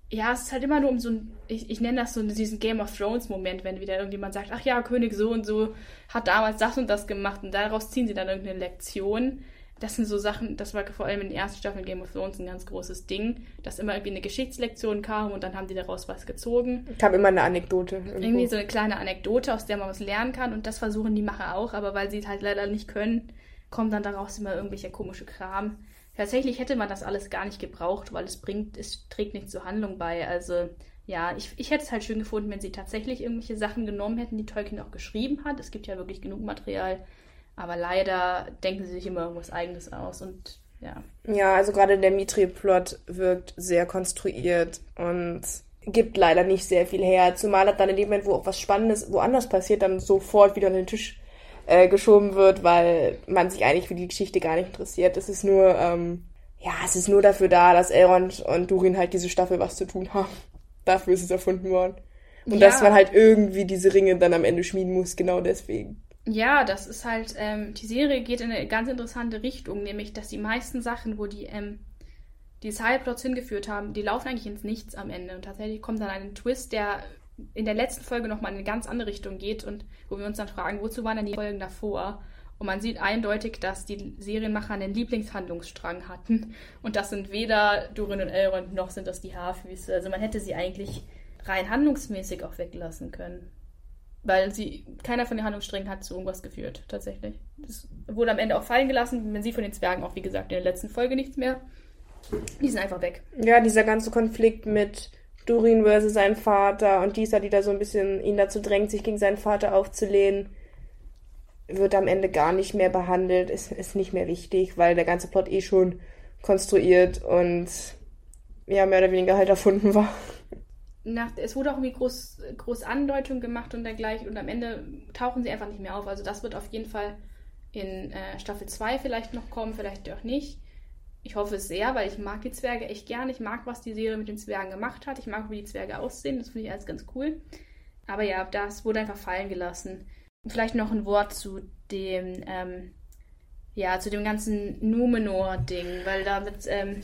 ja, es ist halt immer nur um so ein, ich, ich nenne das so diesen Game of Thrones Moment, wenn wieder irgendjemand sagt, ach ja, König so und so hat damals das und das gemacht und daraus ziehen sie dann irgendeine Lektion. Das sind so Sachen, das war vor allem in den ersten Staffeln Game of Thrones ein ganz großes Ding, dass immer irgendwie eine Geschichtslektion kam und dann haben die daraus was gezogen. Kam immer eine Anekdote. Irgendwo. Irgendwie so eine kleine Anekdote, aus der man was lernen kann und das versuchen die Macher auch, aber weil sie es halt leider nicht können, kommt dann daraus immer irgendwelcher komische Kram. Tatsächlich hätte man das alles gar nicht gebraucht, weil es bringt, es trägt nicht zur Handlung bei. Also ja, ich, ich hätte es halt schön gefunden, wenn sie tatsächlich irgendwelche Sachen genommen hätten, die Tolkien auch geschrieben hat. Es gibt ja wirklich genug Material. Aber leider denken sie sich immer irgendwas Eigenes aus und ja. Ja, also gerade der Mitri-Plot wirkt sehr konstruiert und gibt leider nicht sehr viel her. Zumal dann in dem Moment, wo auch was Spannendes woanders passiert, dann sofort wieder an den Tisch äh, geschoben wird, weil man sich eigentlich für die Geschichte gar nicht interessiert. Es ist nur, ähm, ja, es ist nur dafür da, dass Elrond und Durin halt diese Staffel was zu tun haben. Dafür ist es erfunden worden. Und ja. dass man halt irgendwie diese Ringe dann am Ende schmieden muss, genau deswegen. Ja, das ist halt, ähm, die Serie geht in eine ganz interessante Richtung, nämlich, dass die meisten Sachen, wo die, ähm, die Sideplots hingeführt haben, die laufen eigentlich ins Nichts am Ende. Und tatsächlich kommt dann ein Twist, der in der letzten Folge nochmal in eine ganz andere Richtung geht und wo wir uns dann fragen, wozu waren denn die Folgen davor? Und man sieht eindeutig, dass die Serienmacher einen Lieblingshandlungsstrang hatten. Und das sind weder Durin und Elrond noch sind das die Haarfüße. Also man hätte sie eigentlich rein handlungsmäßig auch weglassen können. Weil sie, keiner von den Handlungssträngen hat zu irgendwas geführt, tatsächlich. Das wurde am Ende auch fallen gelassen. Man sieht von den Zwergen auch, wie gesagt, in der letzten Folge nichts mehr. Die sind einfach weg. Ja, dieser ganze Konflikt mit Durin versus sein Vater und dieser, die da so ein bisschen ihn dazu drängt, sich gegen seinen Vater aufzulehnen, wird am Ende gar nicht mehr behandelt, ist, ist nicht mehr wichtig, weil der ganze Plot eh schon konstruiert und ja, mehr oder weniger halt erfunden war. Nach, es wurde auch irgendwie groß, groß Andeutung gemacht und dergleichen und am Ende tauchen sie einfach nicht mehr auf. Also das wird auf jeden Fall in äh, Staffel 2 vielleicht noch kommen, vielleicht auch nicht. Ich hoffe es sehr, weil ich mag die Zwerge echt gern. Ich mag, was die Serie mit den Zwergen gemacht hat. Ich mag, wie die Zwerge aussehen. Das finde ich alles ganz cool. Aber ja, das wurde einfach fallen gelassen. Vielleicht noch ein Wort zu dem, ähm, ja, zu dem ganzen Numenor-Ding, weil damit, ähm,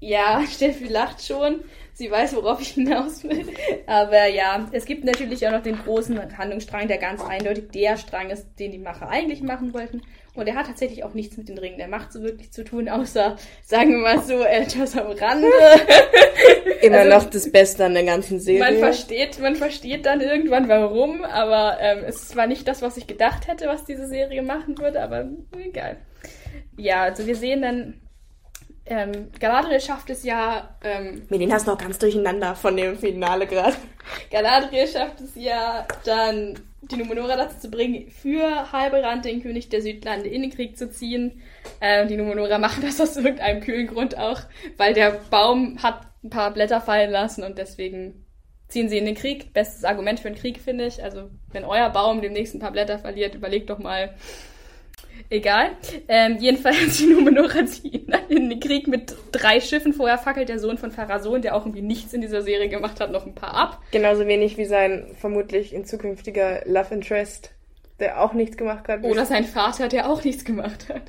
ja, Steffi lacht schon. Sie weiß, worauf ich hinaus will. Aber ja, es gibt natürlich auch noch den großen Handlungsstrang, der ganz eindeutig der Strang ist, den die Macher eigentlich machen wollten. Und er hat tatsächlich auch nichts mit den Ringen der Macht so wirklich zu tun, außer, sagen wir mal so, etwas am Rande. Immer also, noch das Beste an der ganzen Serie. Man versteht, man versteht dann irgendwann warum, aber ähm, es war nicht das, was ich gedacht hätte, was diese Serie machen würde, aber egal. Ja, also wir sehen dann, ähm, Galadriel schafft es ja. Ähm, Mit denen hast du noch ganz durcheinander von dem Finale gerade. Galadriel schafft es ja dann die Numenora dazu zu bringen, für Halbrand, den König der Südlande, in den Krieg zu ziehen. Äh, die Numenora machen das aus irgendeinem kühlen Grund auch, weil der Baum hat ein paar Blätter fallen lassen und deswegen ziehen sie in den Krieg. Bestes Argument für einen Krieg, finde ich. Also, wenn euer Baum demnächst ein paar Blätter verliert, überlegt doch mal, Egal. Ähm, jedenfalls die Numenora ziehen in den Krieg mit drei Schiffen. Vorher fackelt der Sohn von Pharason, der auch irgendwie nichts in dieser Serie gemacht hat, noch ein paar ab. Genauso wenig wie sein vermutlich in zukünftiger Love Interest, der auch nichts gemacht hat. Oder sein Vater, der auch nichts gemacht hat.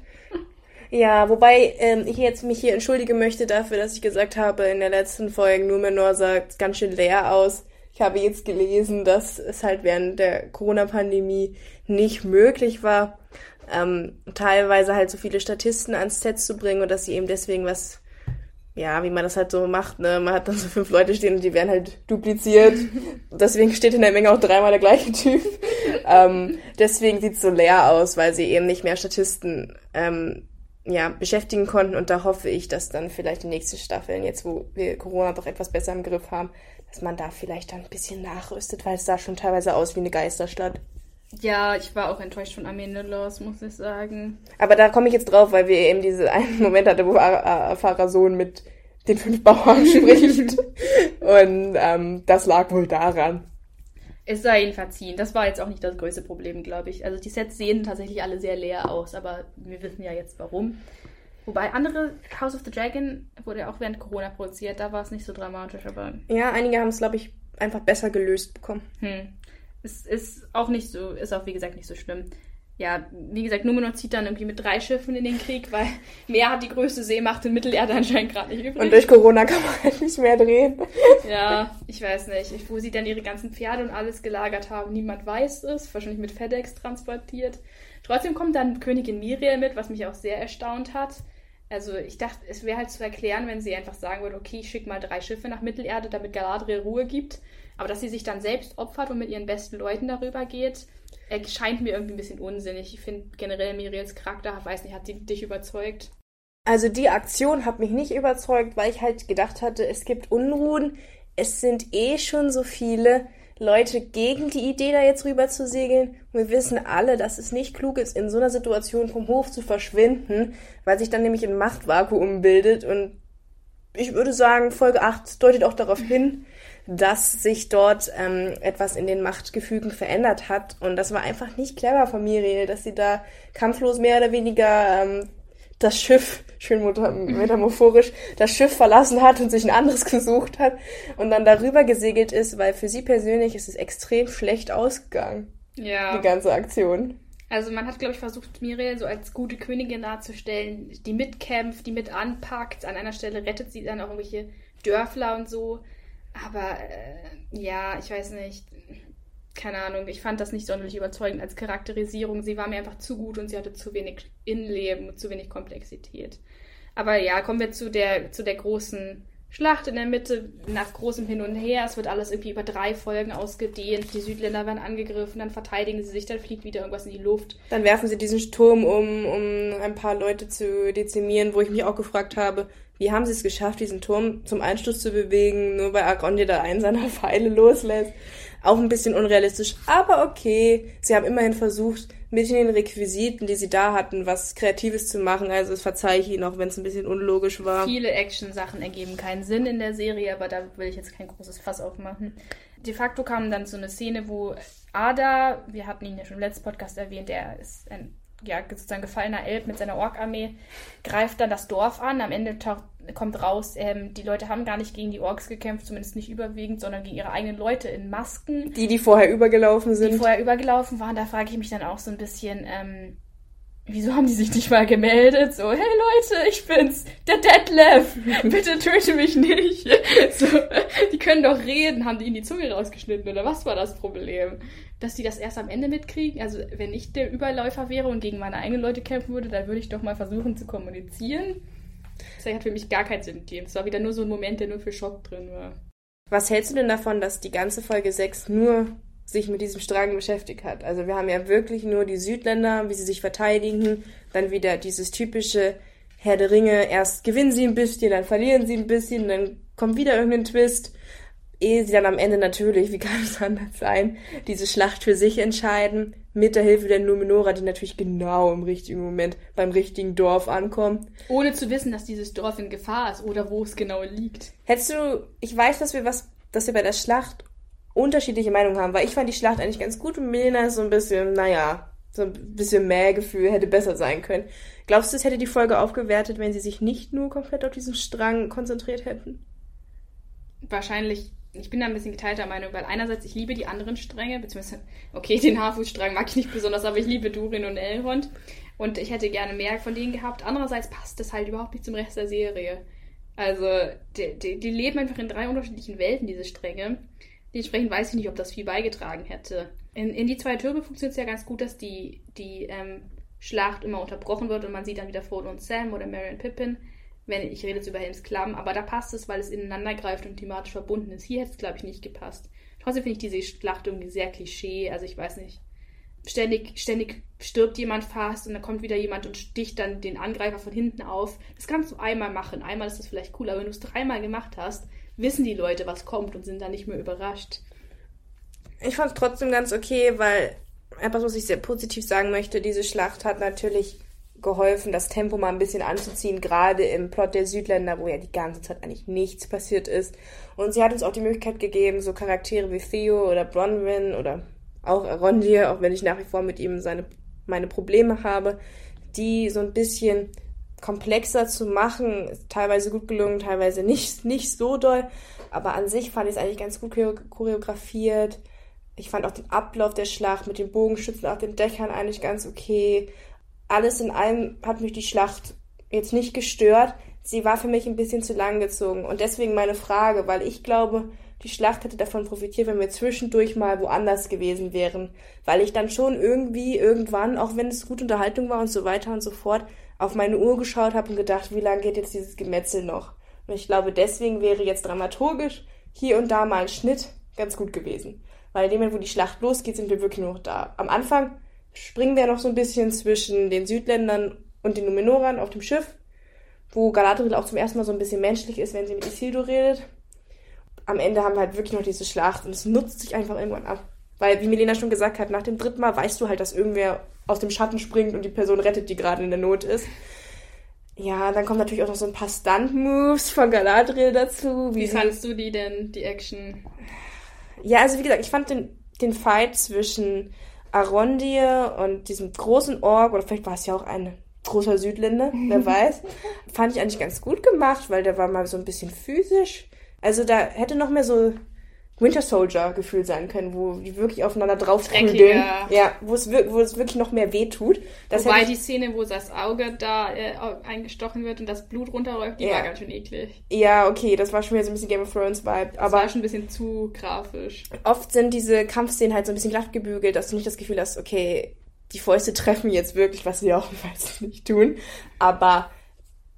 Ja, wobei ähm, ich jetzt mich hier entschuldigen möchte dafür, dass ich gesagt habe, in der letzten Folge Numenor sah ganz schön leer aus. Ich habe jetzt gelesen, dass es halt während der Corona-Pandemie nicht möglich war, ähm, teilweise halt so viele Statisten ans Set zu bringen und dass sie eben deswegen was, ja, wie man das halt so macht, ne? Man hat dann so fünf Leute stehen und die werden halt dupliziert. deswegen steht in der Menge auch dreimal der gleiche Typ. ähm, deswegen sieht's so leer aus, weil sie eben nicht mehr Statisten ähm, ja, beschäftigen konnten. Und da hoffe ich, dass dann vielleicht die nächsten Staffeln, jetzt wo wir Corona doch etwas besser im Griff haben, dass man da vielleicht dann ein bisschen nachrüstet, weil es sah schon teilweise aus wie eine Geisterstadt. Ja, ich war auch enttäuscht von Armene Loss, muss ich sagen. Aber da komme ich jetzt drauf, weil wir eben diese einen Moment hatten, wo Farah Sohn mit den fünf Bauern spricht. Und ähm, das lag wohl daran. Es sei ihnen verziehen. Das war jetzt auch nicht das größte Problem, glaube ich. Also die Sets sehen tatsächlich alle sehr leer aus, aber wir wissen ja jetzt warum. Wobei andere House of the Dragon wurde auch während Corona produziert, da war es nicht so dramatisch, aber. Ja, einige haben es, glaube ich, einfach besser gelöst bekommen. Hm. Es ist auch nicht so, ist auch wie gesagt nicht so schlimm ja, wie gesagt, Numenor zieht dann irgendwie mit drei Schiffen in den Krieg, weil mehr hat die größte Seemacht in Mittelerde anscheinend gerade nicht übrig. Und durch Corona kann man halt nicht mehr drehen. Ja, ich weiß nicht. Wo sie dann ihre ganzen Pferde und alles gelagert haben, niemand weiß es. Wahrscheinlich mit FedEx transportiert. Trotzdem kommt dann Königin Miriel mit, was mich auch sehr erstaunt hat. Also ich dachte, es wäre halt zu erklären, wenn sie einfach sagen würde, okay, ich schicke mal drei Schiffe nach Mittelerde, damit Galadriel Ruhe gibt. Aber dass sie sich dann selbst opfert und mit ihren besten Leuten darüber geht, scheint mir irgendwie ein bisschen unsinnig. Ich finde generell Miriels Charakter, weiß nicht, hat sie dich überzeugt? Also die Aktion hat mich nicht überzeugt, weil ich halt gedacht hatte, es gibt Unruhen. Es sind eh schon so viele Leute gegen die Idee, da jetzt rüber zu segeln. Und wir wissen alle, dass es nicht klug ist, in so einer Situation vom Hof zu verschwinden, weil sich dann nämlich ein Machtvakuum bildet. Und ich würde sagen, Folge 8 deutet auch darauf hin, dass sich dort ähm, etwas in den Machtgefügen verändert hat. Und das war einfach nicht clever von Miriel, dass sie da kampflos mehr oder weniger ähm, das Schiff, schön metamorphorisch, das Schiff verlassen hat und sich ein anderes gesucht hat und dann darüber gesegelt ist, weil für sie persönlich ist es extrem schlecht ausgegangen. Ja. Die ganze Aktion. Also man hat, glaube ich, versucht, Miriel so als gute Königin darzustellen, die mitkämpft, die mit anpackt. An einer Stelle rettet sie dann auch irgendwelche Dörfler und so. Aber äh, ja, ich weiß nicht. Keine Ahnung, ich fand das nicht sonderlich überzeugend als Charakterisierung. Sie war mir einfach zu gut und sie hatte zu wenig Innenleben und zu wenig Komplexität. Aber ja, kommen wir zu der, zu der großen Schlacht in der Mitte, nach großem Hin und Her. Es wird alles irgendwie über drei Folgen ausgedehnt. Die Südländer werden angegriffen, dann verteidigen sie sich, dann fliegt wieder irgendwas in die Luft. Dann werfen sie diesen Sturm um, um ein paar Leute zu dezimieren, wo ich mich auch gefragt habe, wie haben sie es geschafft, diesen Turm zum Einsturz zu bewegen, nur weil Agrondi da einen seiner Pfeile loslässt? Auch ein bisschen unrealistisch, aber okay. Sie haben immerhin versucht, mit den Requisiten, die sie da hatten, was Kreatives zu machen. Also das verzeihe ich ihnen, auch wenn es ein bisschen unlogisch war. Viele Action-Sachen ergeben keinen Sinn in der Serie, aber da will ich jetzt kein großes Fass aufmachen. De facto kam dann so eine Szene, wo Ada, wir hatten ihn ja schon im letzten Podcast erwähnt, er ist ein ja, sozusagen gefallener Elb mit seiner Ork-Armee, greift dann das Dorf an. Am Ende kommt raus, ähm, die Leute haben gar nicht gegen die Orks gekämpft, zumindest nicht überwiegend, sondern gegen ihre eigenen Leute in Masken. Die, die vorher übergelaufen sind. Die vorher übergelaufen waren. Da frage ich mich dann auch so ein bisschen, ähm, wieso haben die sich nicht mal gemeldet? So, hey Leute, ich bin's, der Detlef, bitte töte mich nicht. So, die können doch reden, haben die ihnen die Zunge rausgeschnitten oder was war das Problem? Dass die das erst am Ende mitkriegen? Also, wenn ich der Überläufer wäre und gegen meine eigenen Leute kämpfen würde, dann würde ich doch mal versuchen zu kommunizieren. Das hat für mich gar keinen Sinn gegeben. Es war wieder nur so ein Moment, der nur für Schock drin war. Was hältst du denn davon, dass die ganze Folge 6 nur sich mit diesem Strang beschäftigt hat. Also wir haben ja wirklich nur die Südländer, wie sie sich verteidigen, dann wieder dieses typische Herr der Ringe, erst gewinnen sie ein bisschen, dann verlieren sie ein bisschen, dann kommt wieder irgendein Twist, ehe sie dann am Ende natürlich, wie kann es anders sein, diese Schlacht für sich entscheiden, mit der Hilfe der Numenora, die natürlich genau im richtigen Moment beim richtigen Dorf ankommen. Ohne zu wissen, dass dieses Dorf in Gefahr ist oder wo es genau liegt. Hättest du, ich weiß, dass wir was, dass wir bei der Schlacht unterschiedliche Meinungen haben, weil ich fand die Schlacht eigentlich ganz gut und Milena ist so ein bisschen, naja, so ein bisschen mehr Gefühl, hätte besser sein können. Glaubst du, es hätte die Folge aufgewertet, wenn sie sich nicht nur komplett auf diesen Strang konzentriert hätten? Wahrscheinlich. Ich bin da ein bisschen geteilter Meinung, weil einerseits ich liebe die anderen Stränge, beziehungsweise, okay, den Haarfußstrang mag ich nicht besonders, aber ich liebe Durin und Elrond und ich hätte gerne mehr von denen gehabt. Andererseits passt das halt überhaupt nicht zum Rest der Serie. Also, die, die, die leben einfach in drei unterschiedlichen Welten, diese Stränge. Dementsprechend weiß ich nicht, ob das viel beigetragen hätte. In, in die zwei Türme funktioniert es ja ganz gut, dass die, die ähm, Schlacht immer unterbrochen wird und man sieht dann wieder Frodo und Sam oder Merry und Pippin. Wenn ich rede jetzt über Helms Klamm, aber da passt es, weil es ineinander greift und thematisch verbunden ist. Hier hätte es, glaube ich, nicht gepasst. Trotzdem finde ich diese Schlacht irgendwie sehr Klischee. Also ich weiß nicht. ständig, ständig stirbt jemand fast und dann kommt wieder jemand und sticht dann den Angreifer von hinten auf. Das kannst du einmal machen. Einmal ist das vielleicht cool, aber wenn du es dreimal gemacht hast, wissen die Leute, was kommt und sind dann nicht mehr überrascht. Ich fand es trotzdem ganz okay, weil etwas, was ich sehr positiv sagen möchte, diese Schlacht hat natürlich geholfen, das Tempo mal ein bisschen anzuziehen, gerade im Plot der Südländer, wo ja die ganze Zeit eigentlich nichts passiert ist. Und sie hat uns auch die Möglichkeit gegeben, so Charaktere wie Theo oder Bronwyn oder auch Arondir, auch wenn ich nach wie vor mit ihm seine, meine Probleme habe, die so ein bisschen komplexer zu machen, teilweise gut gelungen, teilweise nicht, nicht so doll, aber an sich fand ich es eigentlich ganz gut choreografiert. Ich fand auch den Ablauf der Schlacht mit den Bogenschützen auf den Dächern eigentlich ganz okay alles in allem hat mich die Schlacht jetzt nicht gestört. Sie war für mich ein bisschen zu lang gezogen. Und deswegen meine Frage, weil ich glaube, die Schlacht hätte davon profitiert, wenn wir zwischendurch mal woanders gewesen wären. Weil ich dann schon irgendwie irgendwann, auch wenn es gute Unterhaltung war und so weiter und so fort, auf meine Uhr geschaut habe und gedacht, wie lange geht jetzt dieses Gemetzel noch? Und ich glaube, deswegen wäre jetzt dramaturgisch hier und da mal ein Schnitt ganz gut gewesen. Weil in dem Moment, wo die Schlacht losgeht, sind wir wirklich nur noch da. Am Anfang springen wir noch so ein bisschen zwischen den Südländern und den Numenorern auf dem Schiff, wo Galadriel auch zum ersten Mal so ein bisschen menschlich ist, wenn sie mit Isildur redet. Am Ende haben wir halt wirklich noch diese Schlacht und es nutzt sich einfach irgendwann ab. Weil, wie Milena schon gesagt hat, nach dem dritten Mal weißt du halt, dass irgendwer aus dem Schatten springt und die Person rettet, die gerade in der Not ist. Ja, dann kommen natürlich auch noch so ein paar Stunt-Moves von Galadriel dazu. Wie, wie fandest du die denn, die Action? Ja, also wie gesagt, ich fand den, den Fight zwischen Arondir und diesem großen Org, oder vielleicht war es ja auch ein großer Südländer, wer weiß, fand ich eigentlich ganz gut gemacht, weil der war mal so ein bisschen physisch. Also da hätte noch mehr so Winter Soldier Gefühl sein können, wo die wirklich aufeinander drauf prügeln. Ja, wo es, wo es wirklich noch mehr weh tut. Das Wobei die Szene, wo das Auge da äh, eingestochen wird und das Blut runterläuft, die ja. war ganz schön eklig. Ja, okay, das war schon wieder so ein bisschen Game of Thrones Vibe. Das aber war schon ein bisschen zu grafisch. Oft sind diese Kampfszenen halt so ein bisschen glatt gebügelt, dass du nicht das Gefühl hast, okay, die Fäuste treffen jetzt wirklich, was sie auch meistens nicht tun. Aber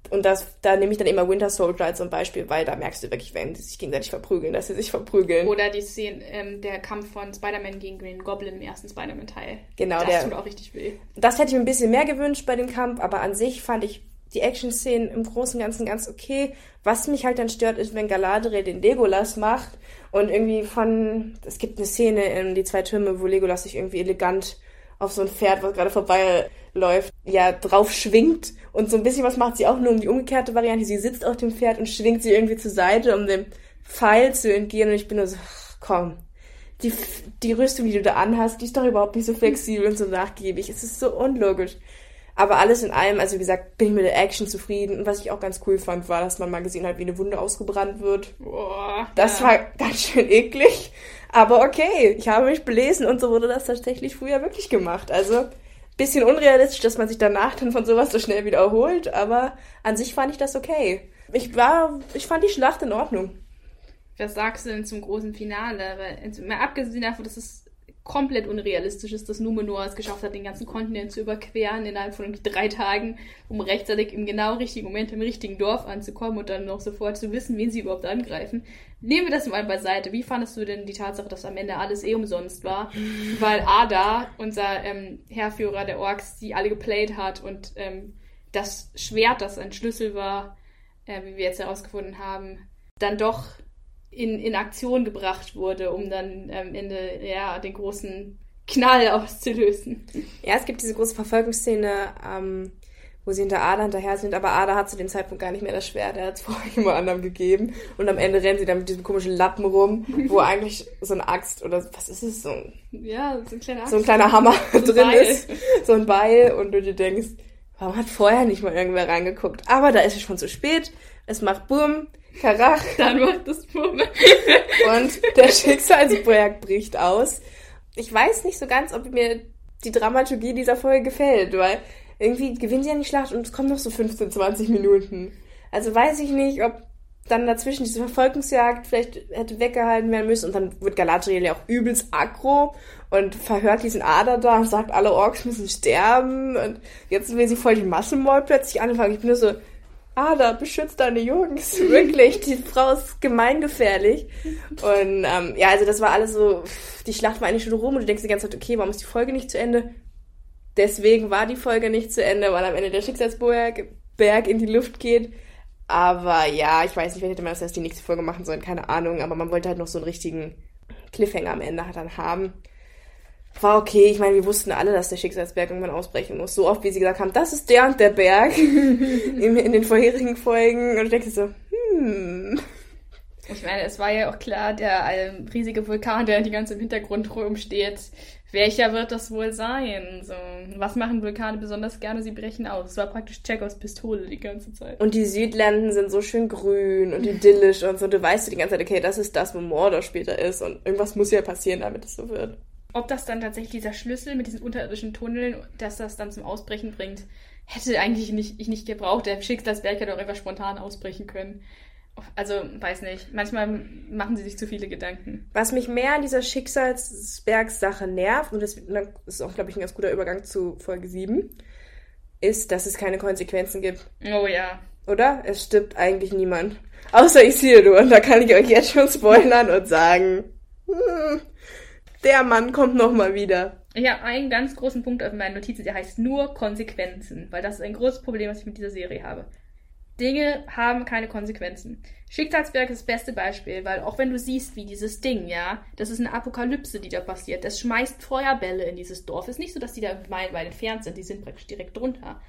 und das, da nehme ich dann immer Winter Soldier als ein Beispiel, weil da merkst du wirklich, wenn sie sich gegenseitig verprügeln, dass sie sich verprügeln. Oder die Szene, ähm, der Kampf von Spider-Man gegen den Goblin im ersten Spider-Man-Teil. Genau, das der. tut auch richtig weh. Das hätte ich mir ein bisschen mehr gewünscht bei dem Kampf, aber an sich fand ich die Action-Szenen im Großen und Ganzen ganz okay. Was mich halt dann stört, ist, wenn Galadriel den Legolas macht und irgendwie von, es gibt eine Szene in Die zwei Türme, wo Legolas sich irgendwie elegant auf so ein Pferd, was gerade vorbeiläuft, ja, drauf schwingt. Und so ein bisschen was macht sie auch nur um die umgekehrte Variante. Sie sitzt auf dem Pferd und schwingt sie irgendwie zur Seite, um dem Pfeil zu entgehen. Und ich bin nur so, komm, die, die Rüstung, die du da anhast, die ist doch überhaupt nicht so flexibel und so nachgiebig. Es ist so unlogisch. Aber alles in allem, also wie gesagt, bin ich mit der Action zufrieden. Und was ich auch ganz cool fand, war, dass man mal gesehen hat, wie eine Wunde ausgebrannt wird. Boah, das ja. war ganz schön eklig. Aber okay, ich habe mich belesen und so wurde das tatsächlich früher wirklich gemacht. Also bisschen unrealistisch, dass man sich danach dann von sowas so schnell wiederholt, aber an sich fand ich das okay. Ich war, ich fand die Schlacht in Ordnung. Was sagst du denn zum großen Finale? Weil, mal abgesehen davon, dass es komplett unrealistisch ist, dass Numenor es geschafft hat, den ganzen Kontinent zu überqueren innerhalb von drei Tagen, um rechtzeitig im genau richtigen Moment im richtigen Dorf anzukommen und dann noch sofort zu wissen, wen sie überhaupt angreifen. Nehmen wir das mal beiseite. Wie fandest du denn die Tatsache, dass am Ende alles eh umsonst war? Weil Ada, unser ähm, Herrführer der Orks, die alle geplayt hat und ähm, das Schwert, das ein Schlüssel war, äh, wie wir jetzt herausgefunden haben, dann doch in, in Aktion gebracht wurde, um dann am Ende ja den großen Knall auszulösen. Ja, es gibt diese große Verfolgungsszene, ähm, wo sie hinter Ada hinterher sind, aber Ada hat zu dem Zeitpunkt gar nicht mehr das Schwert, er hat es vorher jemand anderem gegeben und am Ende rennen sie dann mit diesem komischen Lappen rum, wo eigentlich so eine Axt oder was ist es, so ein, ja, so ein kleiner, Axt. So ein kleiner Hammer so drin Beil. ist, so ein Beil und du dir denkst, warum hat vorher nicht mal irgendwer reingeguckt? Aber da ist es schon zu spät, es macht Bumm, Karach. Dann macht es Bumm. und der Schicksalsberg bricht aus. Ich weiß nicht so ganz, ob mir die Dramaturgie dieser Folge gefällt, weil irgendwie gewinnen sie ja die Schlacht und es kommen noch so 15, 20 Minuten. Also weiß ich nicht, ob dann dazwischen diese Verfolgungsjagd vielleicht hätte weggehalten werden müssen und dann wird Galadriel ja auch übelst aggro und verhört diesen Ader da und sagt, alle Orks müssen sterben und jetzt will sie voll die Massenmord plötzlich anfangen. Ich bin nur so, Ada, beschützt deine Jungs. Wirklich, die Frau ist gemeingefährlich. Und ähm, ja, also das war alles so, die Schlacht war eigentlich schon rum und du denkst die ganze Zeit, okay, warum ist die Folge nicht zu Ende? Deswegen war die Folge nicht zu Ende, weil am Ende der Schicksalsberg Berg in die Luft geht. Aber ja, ich weiß nicht, wer hätte man das erst die nächste Folge machen sollen, keine Ahnung. Aber man wollte halt noch so einen richtigen Cliffhanger am Ende dann haben. War okay, ich meine, wir wussten alle, dass der Schicksalsberg irgendwann ausbrechen muss. So oft, wie sie gesagt haben, das ist der und der Berg in, in den vorherigen Folgen. Und ich denke so, hm. Ich meine, es war ja auch klar, der ähm, riesige Vulkan, der die ganze im Hintergrund rumsteht, welcher wird das wohl sein? So, was machen Vulkane besonders gerne? Sie brechen aus. Es war praktisch Chekhovs Pistole die ganze Zeit. Und die Südlanden sind so schön grün und idyllisch und so. Du weißt die ganze Zeit, okay, das ist das, wo Mordor später ist und irgendwas muss ja passieren, damit es so wird. Ob das dann tatsächlich dieser Schlüssel mit diesen unterirdischen Tunneln, dass das dann zum Ausbrechen bringt, hätte eigentlich nicht, ich nicht gebraucht. Der Schicksalsberg hätte auch einfach spontan ausbrechen können. Also, weiß nicht. Manchmal machen sie sich zu viele Gedanken. Was mich mehr an dieser Schicksalsbergssache nervt, und das ist auch, glaube ich, ein ganz guter Übergang zu Folge 7, ist, dass es keine Konsequenzen gibt. Oh ja. Oder? Es stirbt eigentlich niemand. Außer Isildur. Und da kann ich euch jetzt schon spoilern und sagen, hm, der Mann kommt nochmal wieder. Ich habe einen ganz großen Punkt auf meinen Notizen, der heißt nur Konsequenzen, weil das ist ein großes Problem, was ich mit dieser Serie habe. Dinge haben keine Konsequenzen. Schicksalsberg ist das beste Beispiel, weil auch wenn du siehst, wie dieses Ding, ja, das ist eine Apokalypse, die da passiert, das schmeißt Feuerbälle in dieses Dorf. Ist nicht so, dass die da meilenweit entfernt sind, die sind praktisch direkt drunter.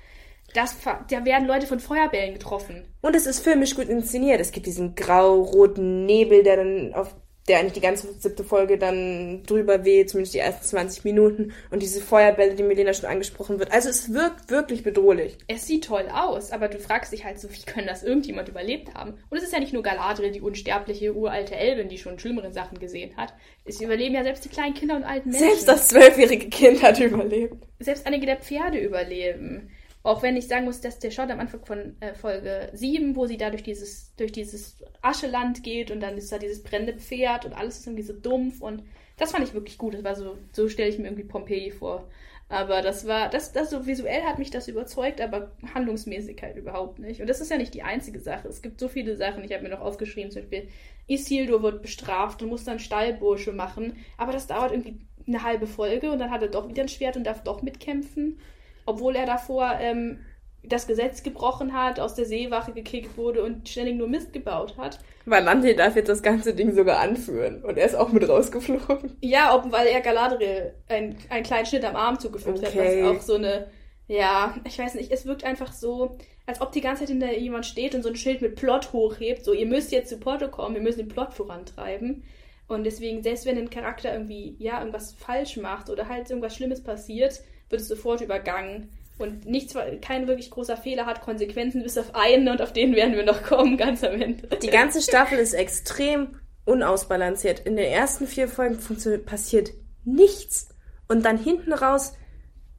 Das, da werden Leute von Feuerbällen getroffen. Und es ist filmisch gut inszeniert. Es gibt diesen grau-roten Nebel, der dann auf der eigentlich die ganze siebte Folge dann drüber weht, zumindest die ersten 20 Minuten. Und diese Feuerbälle, die Milena schon angesprochen wird. Also es wirkt wirklich bedrohlich. Es sieht toll aus, aber du fragst dich halt so, wie können das irgendjemand überlebt haben? Und es ist ja nicht nur Galadriel, die unsterbliche uralte Elbin, die schon schlimmere Sachen gesehen hat. Es überleben ja selbst die kleinen Kinder und alten Menschen. Selbst das zwölfjährige Kind hat überlebt. Selbst einige der Pferde überleben. Auch wenn ich sagen muss, dass der Shot am Anfang von äh, Folge 7, wo sie da durch dieses, durch dieses Ascheland geht und dann ist da dieses brennende Pferd und alles ist irgendwie so dumpf und das fand ich wirklich gut. Das war so, so stelle ich mir irgendwie Pompeji vor. Aber das war, das, das so visuell hat mich das überzeugt, aber handlungsmäßig halt überhaupt nicht. Und das ist ja nicht die einzige Sache. Es gibt so viele Sachen. Ich habe mir noch aufgeschrieben, zum Beispiel, Isildur wird bestraft und muss dann Stallbursche machen. Aber das dauert irgendwie eine halbe Folge und dann hat er doch wieder ein Schwert und darf doch mitkämpfen obwohl er davor ähm, das Gesetz gebrochen hat, aus der Seewache gekickt wurde und ständig nur Mist gebaut hat. Valante darf jetzt das ganze Ding sogar anführen und er ist auch mit rausgeflogen. Ja, ob, weil er Galadriel einen, einen kleinen Schnitt am Arm zugefügt okay. hat, was auch so eine, ja, ich weiß nicht, es wirkt einfach so, als ob die ganze Zeit hinter jemand steht und so ein Schild mit Plot hochhebt, so, ihr müsst jetzt zu Porto kommen, wir müssen den Plot vorantreiben. Und deswegen, selbst wenn ein Charakter irgendwie, ja, irgendwas falsch macht oder halt irgendwas Schlimmes passiert, wird es sofort übergangen. Und nichts, kein wirklich großer Fehler hat Konsequenzen, bis auf einen und auf den werden wir noch kommen, ganz am Ende. Die ganze Staffel ist extrem unausbalanciert. In den ersten vier Folgen passiert nichts. Und dann hinten raus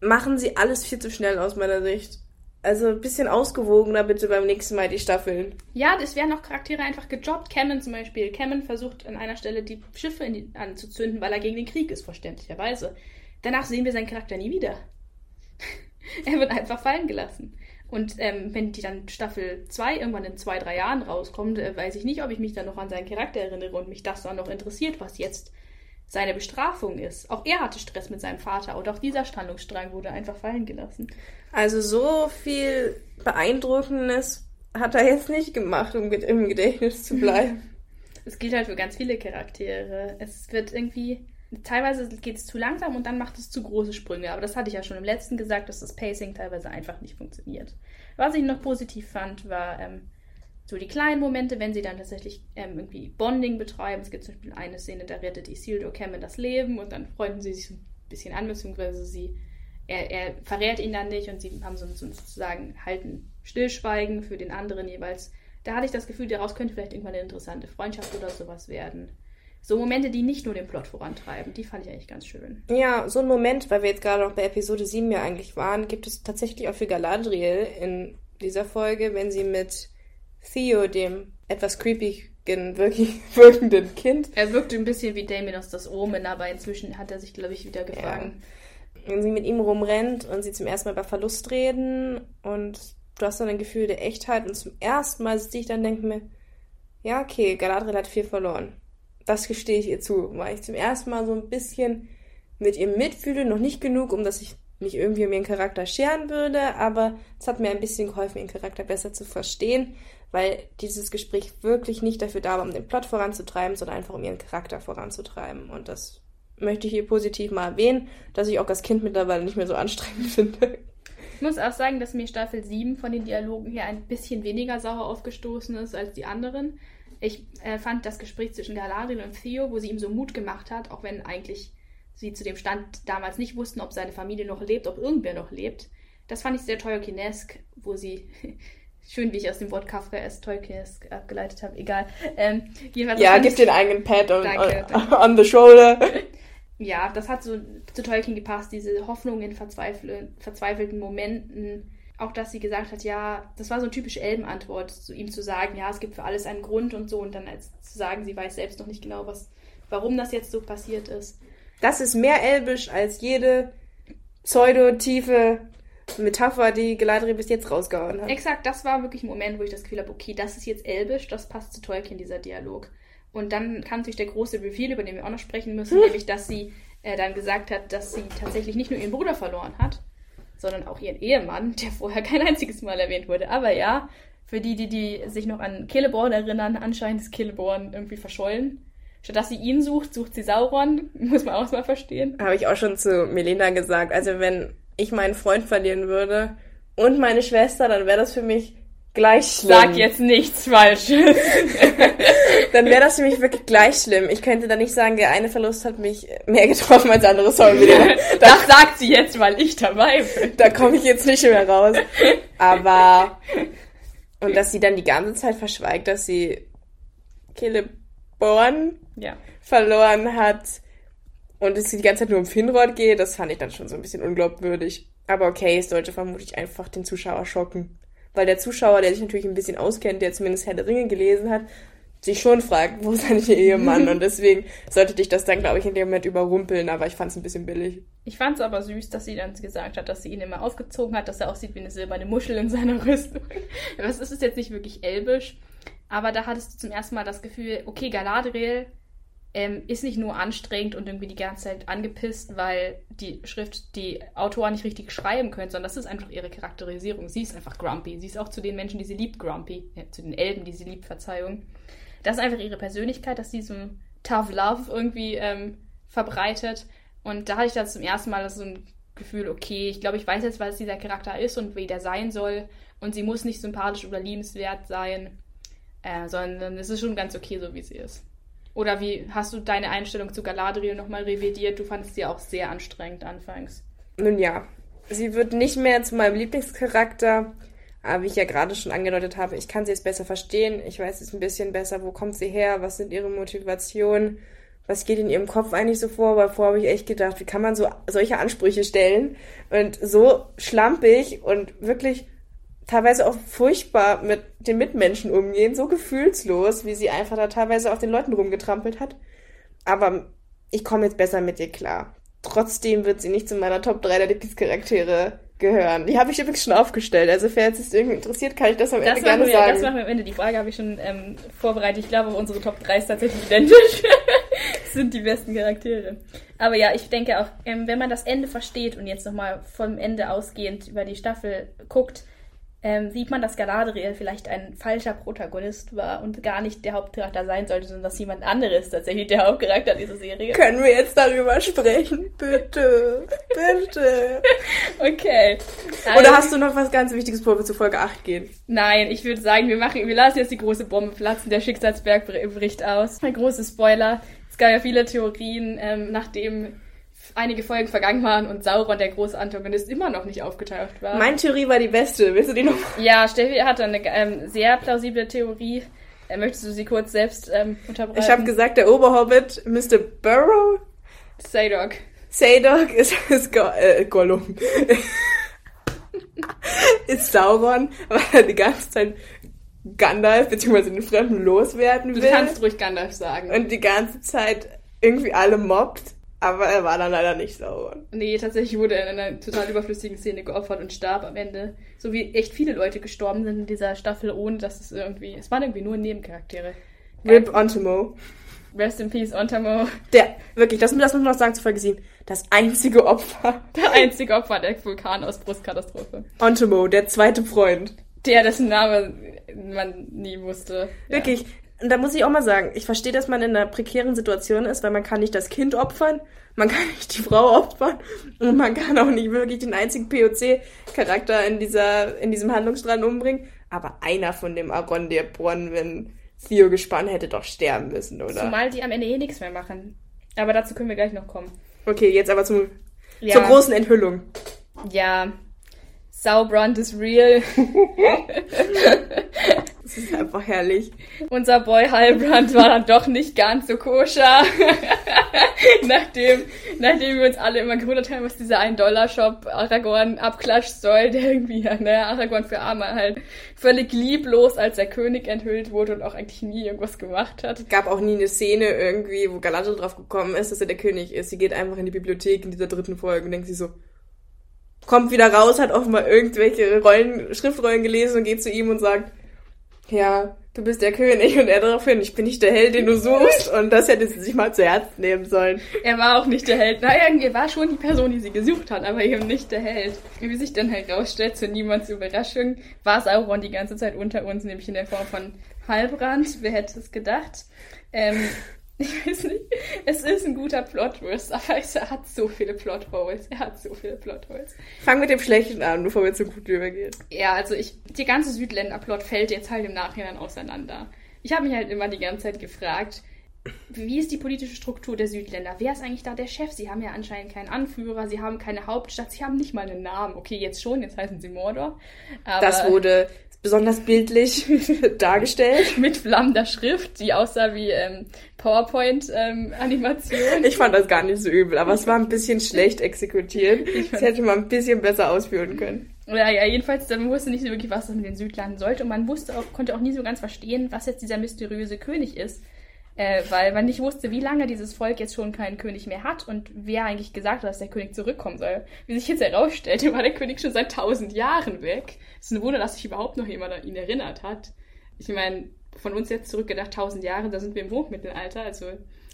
machen sie alles viel zu schnell aus meiner Sicht. Also ein bisschen ausgewogener bitte beim nächsten Mal die Staffeln. Ja, es werden auch Charaktere einfach gejobbt. Cameron zum Beispiel. Cameron versucht an einer Stelle die Schiffe die, anzuzünden, weil er gegen den Krieg ist, verständlicherweise. Danach sehen wir seinen Charakter nie wieder. er wird einfach fallen gelassen. Und ähm, wenn die dann Staffel 2 irgendwann in zwei, drei Jahren rauskommt, äh, weiß ich nicht, ob ich mich dann noch an seinen Charakter erinnere und mich das dann noch interessiert, was jetzt seine Bestrafung ist. Auch er hatte Stress mit seinem Vater und auch dieser Strandungsstrang wurde einfach fallen gelassen. Also so viel Beeindruckendes hat er jetzt nicht gemacht, um im Gedächtnis zu bleiben. Es gilt halt für ganz viele Charaktere. Es wird irgendwie teilweise geht es zu langsam und dann macht es zu große Sprünge. Aber das hatte ich ja schon im letzten gesagt, dass das Pacing teilweise einfach nicht funktioniert. Was ich noch positiv fand, war ähm, so die kleinen Momente, wenn sie dann tatsächlich ähm, irgendwie Bonding betreiben. Es gibt zum Beispiel eine Szene, da rettet Isildur Cameron das Leben und dann freunden sie sich so ein bisschen an, beziehungsweise sie, er, er verrät ihn dann nicht und sie haben so, so sozusagen halten Stillschweigen für den anderen jeweils. Da hatte ich das Gefühl, daraus könnte vielleicht irgendwann eine interessante Freundschaft oder sowas werden so Momente, die nicht nur den Plot vorantreiben, die fand ich eigentlich ganz schön. Ja, so ein Moment, weil wir jetzt gerade noch bei Episode 7 ja eigentlich waren, gibt es tatsächlich auch für Galadriel in dieser Folge, wenn sie mit Theo, dem etwas creepy wirklich wirkenden Kind. Er wirkte ein bisschen wie Damien aus das Omen, aber inzwischen hat er sich, glaube ich, wieder gefangen. Ja. Wenn sie mit ihm rumrennt und sie zum ersten Mal über Verlust reden und du hast dann ein Gefühl der Echtheit und zum ersten Mal sitze ich dann denke mir, ja, okay, Galadriel hat viel verloren. Das gestehe ich ihr zu, weil ich zum ersten Mal so ein bisschen mit ihr mitfühle, noch nicht genug, um dass ich mich irgendwie um ihren Charakter scheren würde, aber es hat mir ein bisschen geholfen, ihren Charakter besser zu verstehen, weil dieses Gespräch wirklich nicht dafür da war, um den Plot voranzutreiben, sondern einfach um ihren Charakter voranzutreiben. Und das möchte ich hier positiv mal erwähnen, dass ich auch als Kind mittlerweile nicht mehr so anstrengend finde. Ich muss auch sagen, dass mir Staffel 7 von den Dialogen her ein bisschen weniger sauer aufgestoßen ist als die anderen. Ich äh, fand das Gespräch zwischen Galadriel und Theo, wo sie ihm so Mut gemacht hat, auch wenn eigentlich sie zu dem Stand damals nicht wussten, ob seine Familie noch lebt, ob irgendwer noch lebt. Das fand ich sehr Tolkienesk, wo sie schön, wie ich aus dem Wort Kafka es Tolkienesk abgeleitet habe, egal. Ähm, ja, gib den eigenen Pad on, danke, on, on the shoulder. Ja, das hat so zu Tolkien gepasst, diese Hoffnung in verzweifelten Momenten. Auch, dass sie gesagt hat, ja, das war so eine typische Elbenantwort, zu ihm zu sagen, ja, es gibt für alles einen Grund und so, und dann als zu sagen, sie weiß selbst noch nicht genau, was, warum das jetzt so passiert ist. Das ist mehr elbisch als jede pseudo-tiefe Metapher, die Galadriel bis jetzt rausgehauen hat. Exakt, das war wirklich ein Moment, wo ich das Gefühl habe, okay, das ist jetzt elbisch, das passt zu Tolkien, dieser Dialog. Und dann kam natürlich der große Reveal, über den wir auch noch sprechen müssen, hm. nämlich, dass sie äh, dann gesagt hat, dass sie tatsächlich nicht nur ihren Bruder verloren hat, sondern auch ihren Ehemann, der vorher kein einziges Mal erwähnt wurde. Aber ja, für die, die, die sich noch an Celeborn erinnern, anscheinend ist Celeborn irgendwie verschollen. Statt dass sie ihn sucht, sucht sie Sauron. Muss man auch mal verstehen. Habe ich auch schon zu Melina gesagt. Also wenn ich meinen Freund verlieren würde und meine Schwester, dann wäre das für mich gleich schlimm. Sag jetzt nichts Falsches. dann wäre das für mich wirklich gleich schlimm. Ich könnte da nicht sagen, der eine Verlust hat mich mehr getroffen als der andere. Sorry, Melina. das sagt sie jetzt, weil ich dabei bin. Da komme ich jetzt nicht mehr raus. Aber und dass sie dann die ganze Zeit verschweigt, dass sie Caleb Born ja. verloren hat und es die ganze Zeit nur um Finrod geht, das fand ich dann schon so ein bisschen unglaubwürdig. Aber okay, es sollte vermutlich einfach den Zuschauer schocken. Weil der Zuschauer, der sich natürlich ein bisschen auskennt, der zumindest Herr der Ringe gelesen hat, sich schon fragt, wo ist eigentlich ihr Ehemann? und deswegen sollte dich das dann, glaube ich, in dem Moment überrumpeln, aber ich fand es ein bisschen billig. Ich fand es aber süß, dass sie dann gesagt hat, dass sie ihn immer aufgezogen hat, dass er aussieht wie eine silberne Muschel in seiner Rüstung. das ist jetzt nicht wirklich elbisch, aber da hattest du zum ersten Mal das Gefühl, okay, Galadriel ähm, ist nicht nur anstrengend und irgendwie die ganze Zeit angepisst, weil die Schrift, die Autoren nicht richtig schreiben können, sondern das ist einfach ihre Charakterisierung. Sie ist einfach grumpy. Sie ist auch zu den Menschen, die sie liebt, grumpy. Ja, zu den Elben, die sie liebt, Verzeihung. Das ist einfach ihre Persönlichkeit, dass sie so ein Tough Love irgendwie ähm, verbreitet. Und da hatte ich dann zum ersten Mal so ein Gefühl, okay, ich glaube, ich weiß jetzt, was dieser Charakter ist und wie der sein soll. Und sie muss nicht sympathisch oder liebenswert sein. Äh, sondern es ist schon ganz okay, so wie sie ist. Oder wie hast du deine Einstellung zu Galadriel nochmal revidiert? Du fandest sie auch sehr anstrengend anfangs. Nun ja, sie wird nicht mehr zu meinem Lieblingscharakter. Aber wie ich ja gerade schon angedeutet habe, ich kann sie jetzt besser verstehen. Ich weiß jetzt ein bisschen besser, wo kommt sie her, was sind ihre Motivationen, was geht in ihrem Kopf eigentlich so vor. Weil vorher habe ich echt gedacht, wie kann man so solche Ansprüche stellen und so schlampig und wirklich teilweise auch furchtbar mit den Mitmenschen umgehen, so gefühlslos, wie sie einfach da teilweise auf den Leuten rumgetrampelt hat. Aber ich komme jetzt besser mit ihr klar. Trotzdem wird sie nicht zu meiner Top 3 der Lieblingscharaktere gehören. Die habe ich übrigens schon aufgestellt. Also, falls es irgendwie interessiert, kann ich das am das Ende gerne wir, sagen. Das machen wir am Ende. Die Frage habe ich schon ähm, vorbereitet. Ich glaube, unsere Top 3 ist tatsächlich identisch. sind die besten Charaktere. Aber ja, ich denke auch, ähm, wenn man das Ende versteht und jetzt nochmal vom Ende ausgehend über die Staffel guckt, ähm, sieht man, dass Galadriel vielleicht ein falscher Protagonist war und gar nicht der Hauptcharakter sein sollte, sondern dass jemand anderes tatsächlich der Hauptcharakter dieser Serie. Können wir jetzt darüber sprechen? Bitte. Bitte. okay. Also, Oder hast du noch was ganz Wichtiges, bevor wir zu Folge 8 gehen? Nein, ich würde sagen, wir machen, wir lassen jetzt die große Bombe platzen. Der Schicksalsberg bricht aus. Ein großes Spoiler. Es gab ja viele Theorien, ähm, nachdem einige Folgen vergangen waren und Sauron, der große Antagonist, immer noch nicht aufgetaucht war. Meine Theorie war die beste. Willst du die noch? Ja, Steffi hatte eine ähm, sehr plausible Theorie. Äh, möchtest du sie kurz selbst ähm, unterbrechen? Ich habe gesagt, der Oberhobbit, Mr. Burrow. Sadok. Sadok ist, ist Go äh, Gollum. ist Sauron, weil er die ganze Zeit Gandalf bzw. den Fremden loswerden will. Du kannst ruhig Gandalf sagen. Und die ganze Zeit irgendwie alle mobbt Aber er war dann leider nicht Sauron. Nee, tatsächlich wurde er in einer total überflüssigen Szene geopfert und starb am Ende. So wie echt viele Leute gestorben sind in dieser Staffel, ohne dass es irgendwie. Es waren irgendwie nur Nebencharaktere. Rip Ontimo. Rest in Peace, Ontamo. Der, wirklich, das, das muss man noch sagen zu Folge 7. Das einzige Opfer. Der einzige Opfer der Vulkanausbruchskatastrophe. Ontimo, der zweite Freund. Der, dessen Name man nie wusste. Ja. Und da muss ich auch mal sagen, ich verstehe, dass man in einer prekären Situation ist, weil man kann nicht das Kind opfern, man kann nicht die Frau opfern und man kann auch nicht wirklich den einzigen POC-Charakter in dieser, in diesem Handlungsstrang umbringen. Aber einer von dem Arondir-Brunnen, wenn Theo gespannt hätte doch sterben müssen, oder? Zumal die am Ende eh nichts mehr machen. Aber dazu können wir gleich noch kommen. Okay, jetzt aber zum, ja. zur großen Enthüllung. Ja. Saubrand is real. das ist einfach herrlich. Unser Boy Heilbrand war dann doch nicht ganz so koscher. nachdem, nachdem wir uns alle immer gewundert haben, was dieser 1-Dollar-Shop Aragorn abklatscht soll, der irgendwie, ne, Aragorn für Arme halt völlig lieblos als der König enthüllt wurde und auch eigentlich nie irgendwas gemacht hat. Es gab auch nie eine Szene irgendwie, wo Galadriel drauf gekommen ist, dass er der König ist. Sie geht einfach in die Bibliothek in dieser dritten Folge und denkt sich so, kommt wieder raus, hat offenbar irgendwelche Rollen, Schriftrollen gelesen und geht zu ihm und sagt, ja, du bist der König und er daraufhin, ich bin nicht der Held, den du suchst und das hätte sie sich mal zu Herzen nehmen sollen. Er war auch nicht der Held. Naja, er war schon die Person, die sie gesucht hat, aber eben nicht der Held. Wie sich dann herausstellt, zu niemands Überraschung, war Sauron die ganze Zeit unter uns, nämlich in der Form von Halbrand. Wer hätte es gedacht? Ähm, ich weiß nicht, es ist ein guter Plot-Twist, aber er hat so viele Plot-Holes. Er hat so viele Plot-Holes. Fang mit dem Schlechten an, bevor wir zu gut übergehen. Ja, also ich, die ganze Südländer-Plot fällt jetzt halt im Nachhinein auseinander. Ich habe mich halt immer die ganze Zeit gefragt, wie ist die politische Struktur der Südländer? Wer ist eigentlich da der Chef? Sie haben ja anscheinend keinen Anführer, sie haben keine Hauptstadt, sie haben nicht mal einen Namen. Okay, jetzt schon, jetzt heißen sie Mordor. das wurde besonders bildlich dargestellt. Mit flammender Schrift, die aussah wie ähm, PowerPoint-Animation. Ähm, ich fand das gar nicht so übel, aber es war ein bisschen schlecht exekutiert. Das hätte man ein bisschen besser ausführen können. Ja, ja, jedenfalls, man wusste nicht so wirklich, was das mit den Südlanden sollte. Und man wusste auch, konnte auch nie so ganz verstehen, was jetzt dieser mysteriöse König ist. Äh, weil man nicht wusste, wie lange dieses Volk jetzt schon keinen König mehr hat und wer eigentlich gesagt hat, dass der König zurückkommen soll. Wie sich jetzt herausstellte, war der König schon seit tausend Jahren weg. Es ist ein Wunder, dass sich überhaupt noch jemand an ihn erinnert hat. Ich meine, von uns jetzt zurückgedacht, tausend Jahre, da sind wir im Hochmittelalter, also.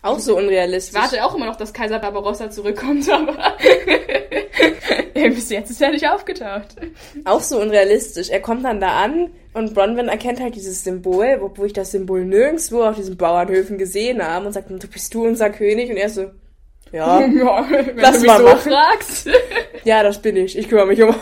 Auch so unrealistisch. Ich warte auch immer noch, dass Kaiser Barbarossa zurückkommt, aber bis jetzt ist er nicht aufgetaucht. Auch so unrealistisch. Er kommt dann da an und Bronwyn erkennt halt dieses Symbol, wo ich das Symbol nirgendwo auf diesen Bauernhöfen gesehen habe und sagt, du bist du unser König? Und er so, ja, ja wenn lass du mich so machen. fragst. ja, das bin ich. Ich kümmere mich um euch.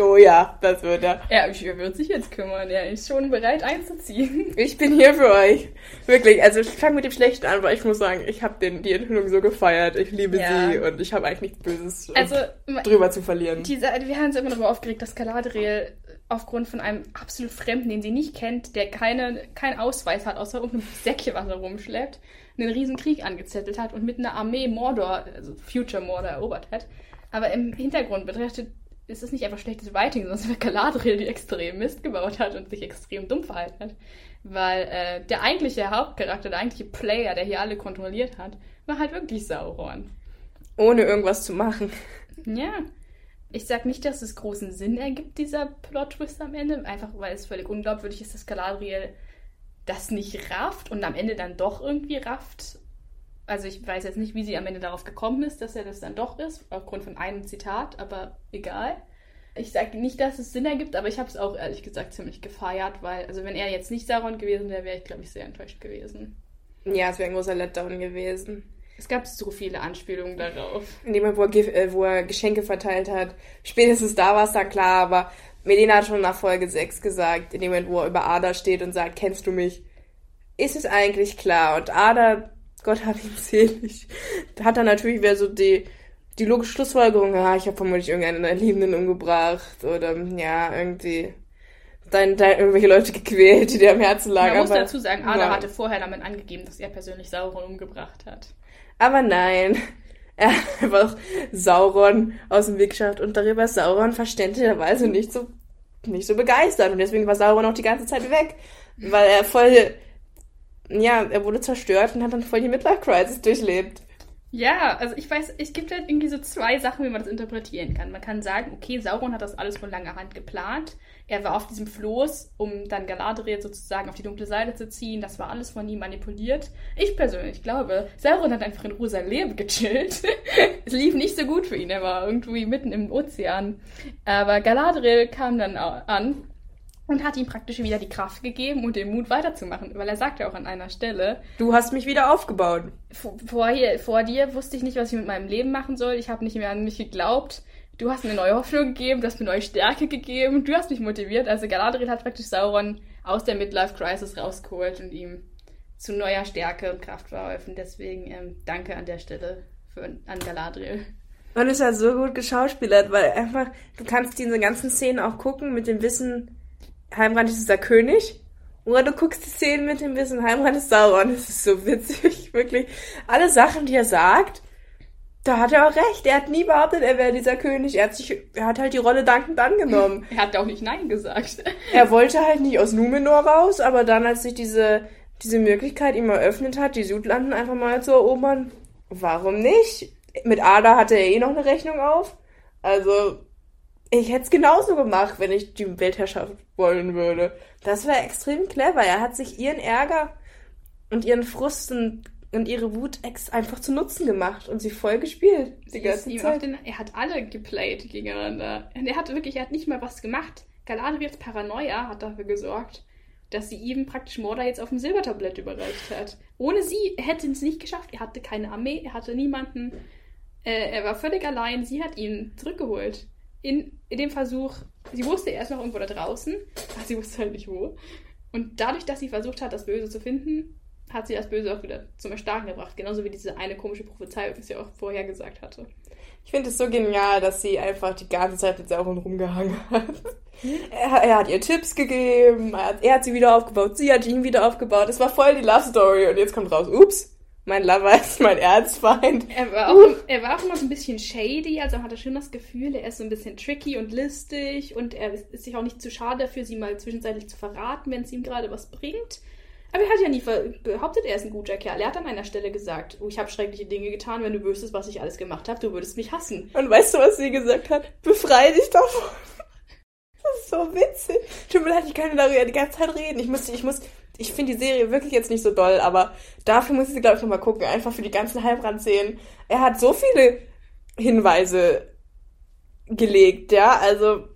Oh ja, das wird er. Ja, er wird sich jetzt kümmern. Er ist schon bereit einzuziehen. Ich bin hier für euch. Wirklich. Also ich fange mit dem Schlechten an, weil ich muss sagen, ich habe die Enthüllung so gefeiert. Ich liebe ja. sie und ich habe eigentlich nichts Böses also, drüber zu verlieren. Diese, wir haben uns immer darüber aufgeregt, dass Galadriel aufgrund von einem absolut Fremden, den sie nicht kennt, der keine, keinen Ausweis hat, außer irgendeinem Säckchen, was er rumschleppt, einen riesen Krieg angezettelt hat und mit einer Armee Mordor, also Future Mordor erobert hat. Aber im Hintergrund betrachtet es ist nicht einfach schlechtes Writing, sondern es war Galadriel, die extrem Mist gebaut hat und sich extrem dumm verhalten hat. Weil äh, der eigentliche Hauptcharakter, der eigentliche Player, der hier alle kontrolliert hat, war halt wirklich Sauron. Ohne irgendwas zu machen. Ja. Ich sag nicht, dass es großen Sinn ergibt, dieser Plot-Twist am Ende, einfach weil es völlig unglaubwürdig ist, dass Galadriel das nicht rafft und am Ende dann doch irgendwie rafft also ich weiß jetzt nicht, wie sie am Ende darauf gekommen ist, dass er das dann doch ist, aufgrund von einem Zitat, aber egal. Ich sage nicht, dass es Sinn ergibt, aber ich habe es auch ehrlich gesagt ziemlich gefeiert, weil, also wenn er jetzt nicht Sauron gewesen wäre, wäre ich, glaube ich, sehr enttäuscht gewesen. Ja, es wäre ein großer Letdown gewesen. Es gab so viele Anspielungen darauf. In dem Moment, wo er, äh, wo er Geschenke verteilt hat. Spätestens da war es dann klar, aber Melina hat schon nach Folge 6 gesagt, in dem Moment, wo er über Ada steht und sagt, kennst du mich? Ist es eigentlich klar? Und Ada Gott hab ihn selig. Hat dann natürlich wieder so die, die logische Schlussfolgerung, ja, ich habe vermutlich irgendeinen deiner Liebenden umgebracht oder ja, irgendwie dein, dein, irgendwelche Leute gequält, die dir am Herzen lagen. Man muss aber, dazu sagen, Ada ja. hatte vorher damit angegeben, dass er persönlich Sauron umgebracht hat. Aber nein. Er hat einfach Sauron aus dem Weg geschafft und darüber ist Sauron verständlicherweise nicht so, nicht so begeistert. Und deswegen war Sauron auch die ganze Zeit weg. Weil er voll ja, er wurde zerstört und hat dann voll die Midlife-Crisis durchlebt. Ja, also ich weiß, es gibt halt irgendwie so zwei Sachen, wie man das interpretieren kann. Man kann sagen, okay, Sauron hat das alles von langer Hand geplant. Er war auf diesem Floß, um dann Galadriel sozusagen auf die dunkle Seite zu ziehen. Das war alles von ihm manipuliert. Ich persönlich glaube, Sauron hat einfach in Rosalem gechillt. es lief nicht so gut für ihn. Er war irgendwie mitten im Ozean. Aber Galadriel kam dann an und hat ihm praktisch wieder die Kraft gegeben und den Mut weiterzumachen, weil er sagte auch an einer Stelle, du hast mich wieder aufgebaut. Vor, hier, vor dir wusste ich nicht, was ich mit meinem Leben machen soll. Ich habe nicht mehr an mich geglaubt. Du hast mir neue Hoffnung gegeben, du hast mir neue Stärke gegeben, du hast mich motiviert. Also Galadriel hat praktisch Sauron aus der Midlife Crisis rausgeholt und ihm zu neuer Stärke und Kraft verholfen. Deswegen ähm, danke an der Stelle für, an Galadriel. Man ist ja so gut geschauspielert, weil einfach, du kannst diese ganzen Szenen auch gucken mit dem Wissen, Heimrand ist dieser König. Oder du guckst die Szenen mit dem Wissen, Heimrand ist Sauron. Das ist so witzig, wirklich. Alle Sachen, die er sagt, da hat er auch recht. Er hat nie behauptet, er wäre dieser König. Er hat sich, er hat halt die Rolle dankend angenommen. er hat auch nicht Nein gesagt. er wollte halt nicht aus Numenor raus, aber dann, als sich diese, diese Möglichkeit ihm eröffnet hat, die Südlanden einfach mal zu erobern, warum nicht? Mit Ada hatte er eh noch eine Rechnung auf. Also, ich hätte es genauso gemacht, wenn ich die Weltherrschaft wollen würde. Das wäre extrem clever. Er hat sich ihren Ärger und ihren Frust und, und ihre Wut einfach zu Nutzen gemacht und sie voll gespielt. Die ganze Zeit. Den, er hat alle geplayt gegeneinander. Und er hat wirklich, er hat nicht mal was gemacht. Galadriels Paranoia hat dafür gesorgt, dass sie ihm praktisch Mordor jetzt auf dem Silbertablett überreicht hat. Ohne sie hätte es nicht geschafft. Er hatte keine Armee, er hatte niemanden. Äh, er war völlig allein. Sie hat ihn zurückgeholt in, in dem Versuch, sie wusste erst noch irgendwo da draußen, aber sie wusste halt nicht wo. Und dadurch, dass sie versucht hat, das Böse zu finden, hat sie das Böse auch wieder zum Erstarken gebracht. Genauso wie diese eine komische Prophezeiung, die sie auch vorher gesagt hatte. Ich finde es so genial, dass sie einfach die ganze Zeit mit Sauron rumgehangen hat. Er, er, hat ihr Tipps gegeben, er hat, er hat sie wieder aufgebaut, sie hat ihn wieder aufgebaut. Es war voll die Love Story und jetzt kommt raus, ups, mein Lover ist mein Erzfeind. Er war, auch, er war auch immer so ein bisschen shady, also hatte schon das Gefühl, er ist so ein bisschen tricky und listig und er ist sich auch nicht zu schade dafür, sie mal zwischenzeitlich zu verraten, wenn es ihm gerade was bringt. Aber er hat ja nie behauptet, er ist ein guter Kerl. Er hat an einer Stelle gesagt, oh, ich habe schreckliche Dinge getan, wenn du wüsstest, was ich alles gemacht habe, du würdest mich hassen. Und weißt du, was sie gesagt hat? Befrei dich davon. Das ist so witzig. Tut mir leid, ich kann darüber die ganze Zeit reden. Ich muss, ich muss ich finde die Serie wirklich jetzt nicht so doll, aber dafür muss ich sie, glaube ich, nochmal gucken. Einfach für die ganzen Halbrand-Szenen. Er hat so viele Hinweise gelegt, ja. Also,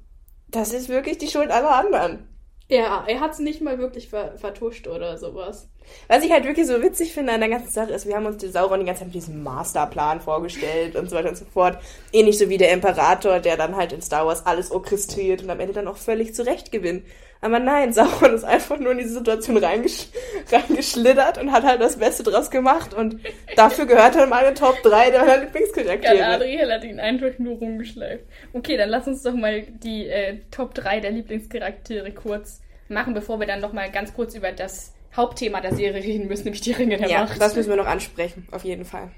das ist wirklich die Schuld aller anderen. Ja, er hat es nicht mal wirklich ver vertuscht oder sowas. Was ich halt wirklich so witzig finde an der ganzen Sache ist, wir haben uns den Sauron die ganze Zeit mit diesem Masterplan vorgestellt und so weiter und so fort. Ähnlich so wie der Imperator, der dann halt in Star Wars alles orchestriert und am Ende dann auch völlig zurecht gewinnt. Aber nein, Sauron ist einfach nur in diese Situation reingesch reingeschlittert und hat halt das Beste draus gemacht. Und dafür gehört er in meine Top 3 der Lieblingscharaktere. Galadriel hat ihn einfach nur rumgeschleift. Okay, dann lass uns doch mal die äh, Top 3 der Lieblingscharaktere kurz machen, bevor wir dann noch mal ganz kurz über das Hauptthema der Serie reden müssen, nämlich die Ringe der ja, Macht. das müssen wir noch ansprechen, auf jeden Fall.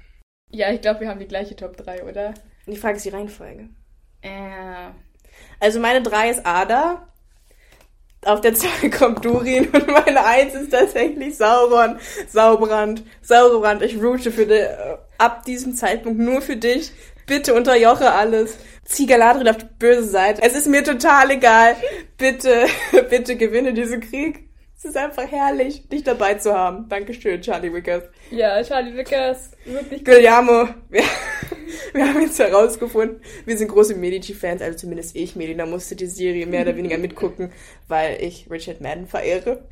Ja, ich glaube, wir haben die gleiche Top 3, oder? Die Frage ist die Reihenfolge. Äh. Also meine 3 ist Ada, auf der 2 kommt Durin und meine 1 ist tatsächlich Sauron. Saubrand. Saubrand, ich route für dich, äh, ab diesem Zeitpunkt nur für dich. Bitte unterjoche alles. Zieh Galadriel auf die böse Seite. Es ist mir total egal. Bitte, bitte gewinne diesen Krieg. Es ist einfach herrlich, dich dabei zu haben. Dankeschön, Charlie Wickers. Ja, Charlie Wickers, wirklich. Guillermo, wir, wir haben jetzt herausgefunden, wir sind große Medici-Fans, also zumindest ich, Medina, musste die Serie mehr oder weniger mitgucken, weil ich Richard Madden verehre.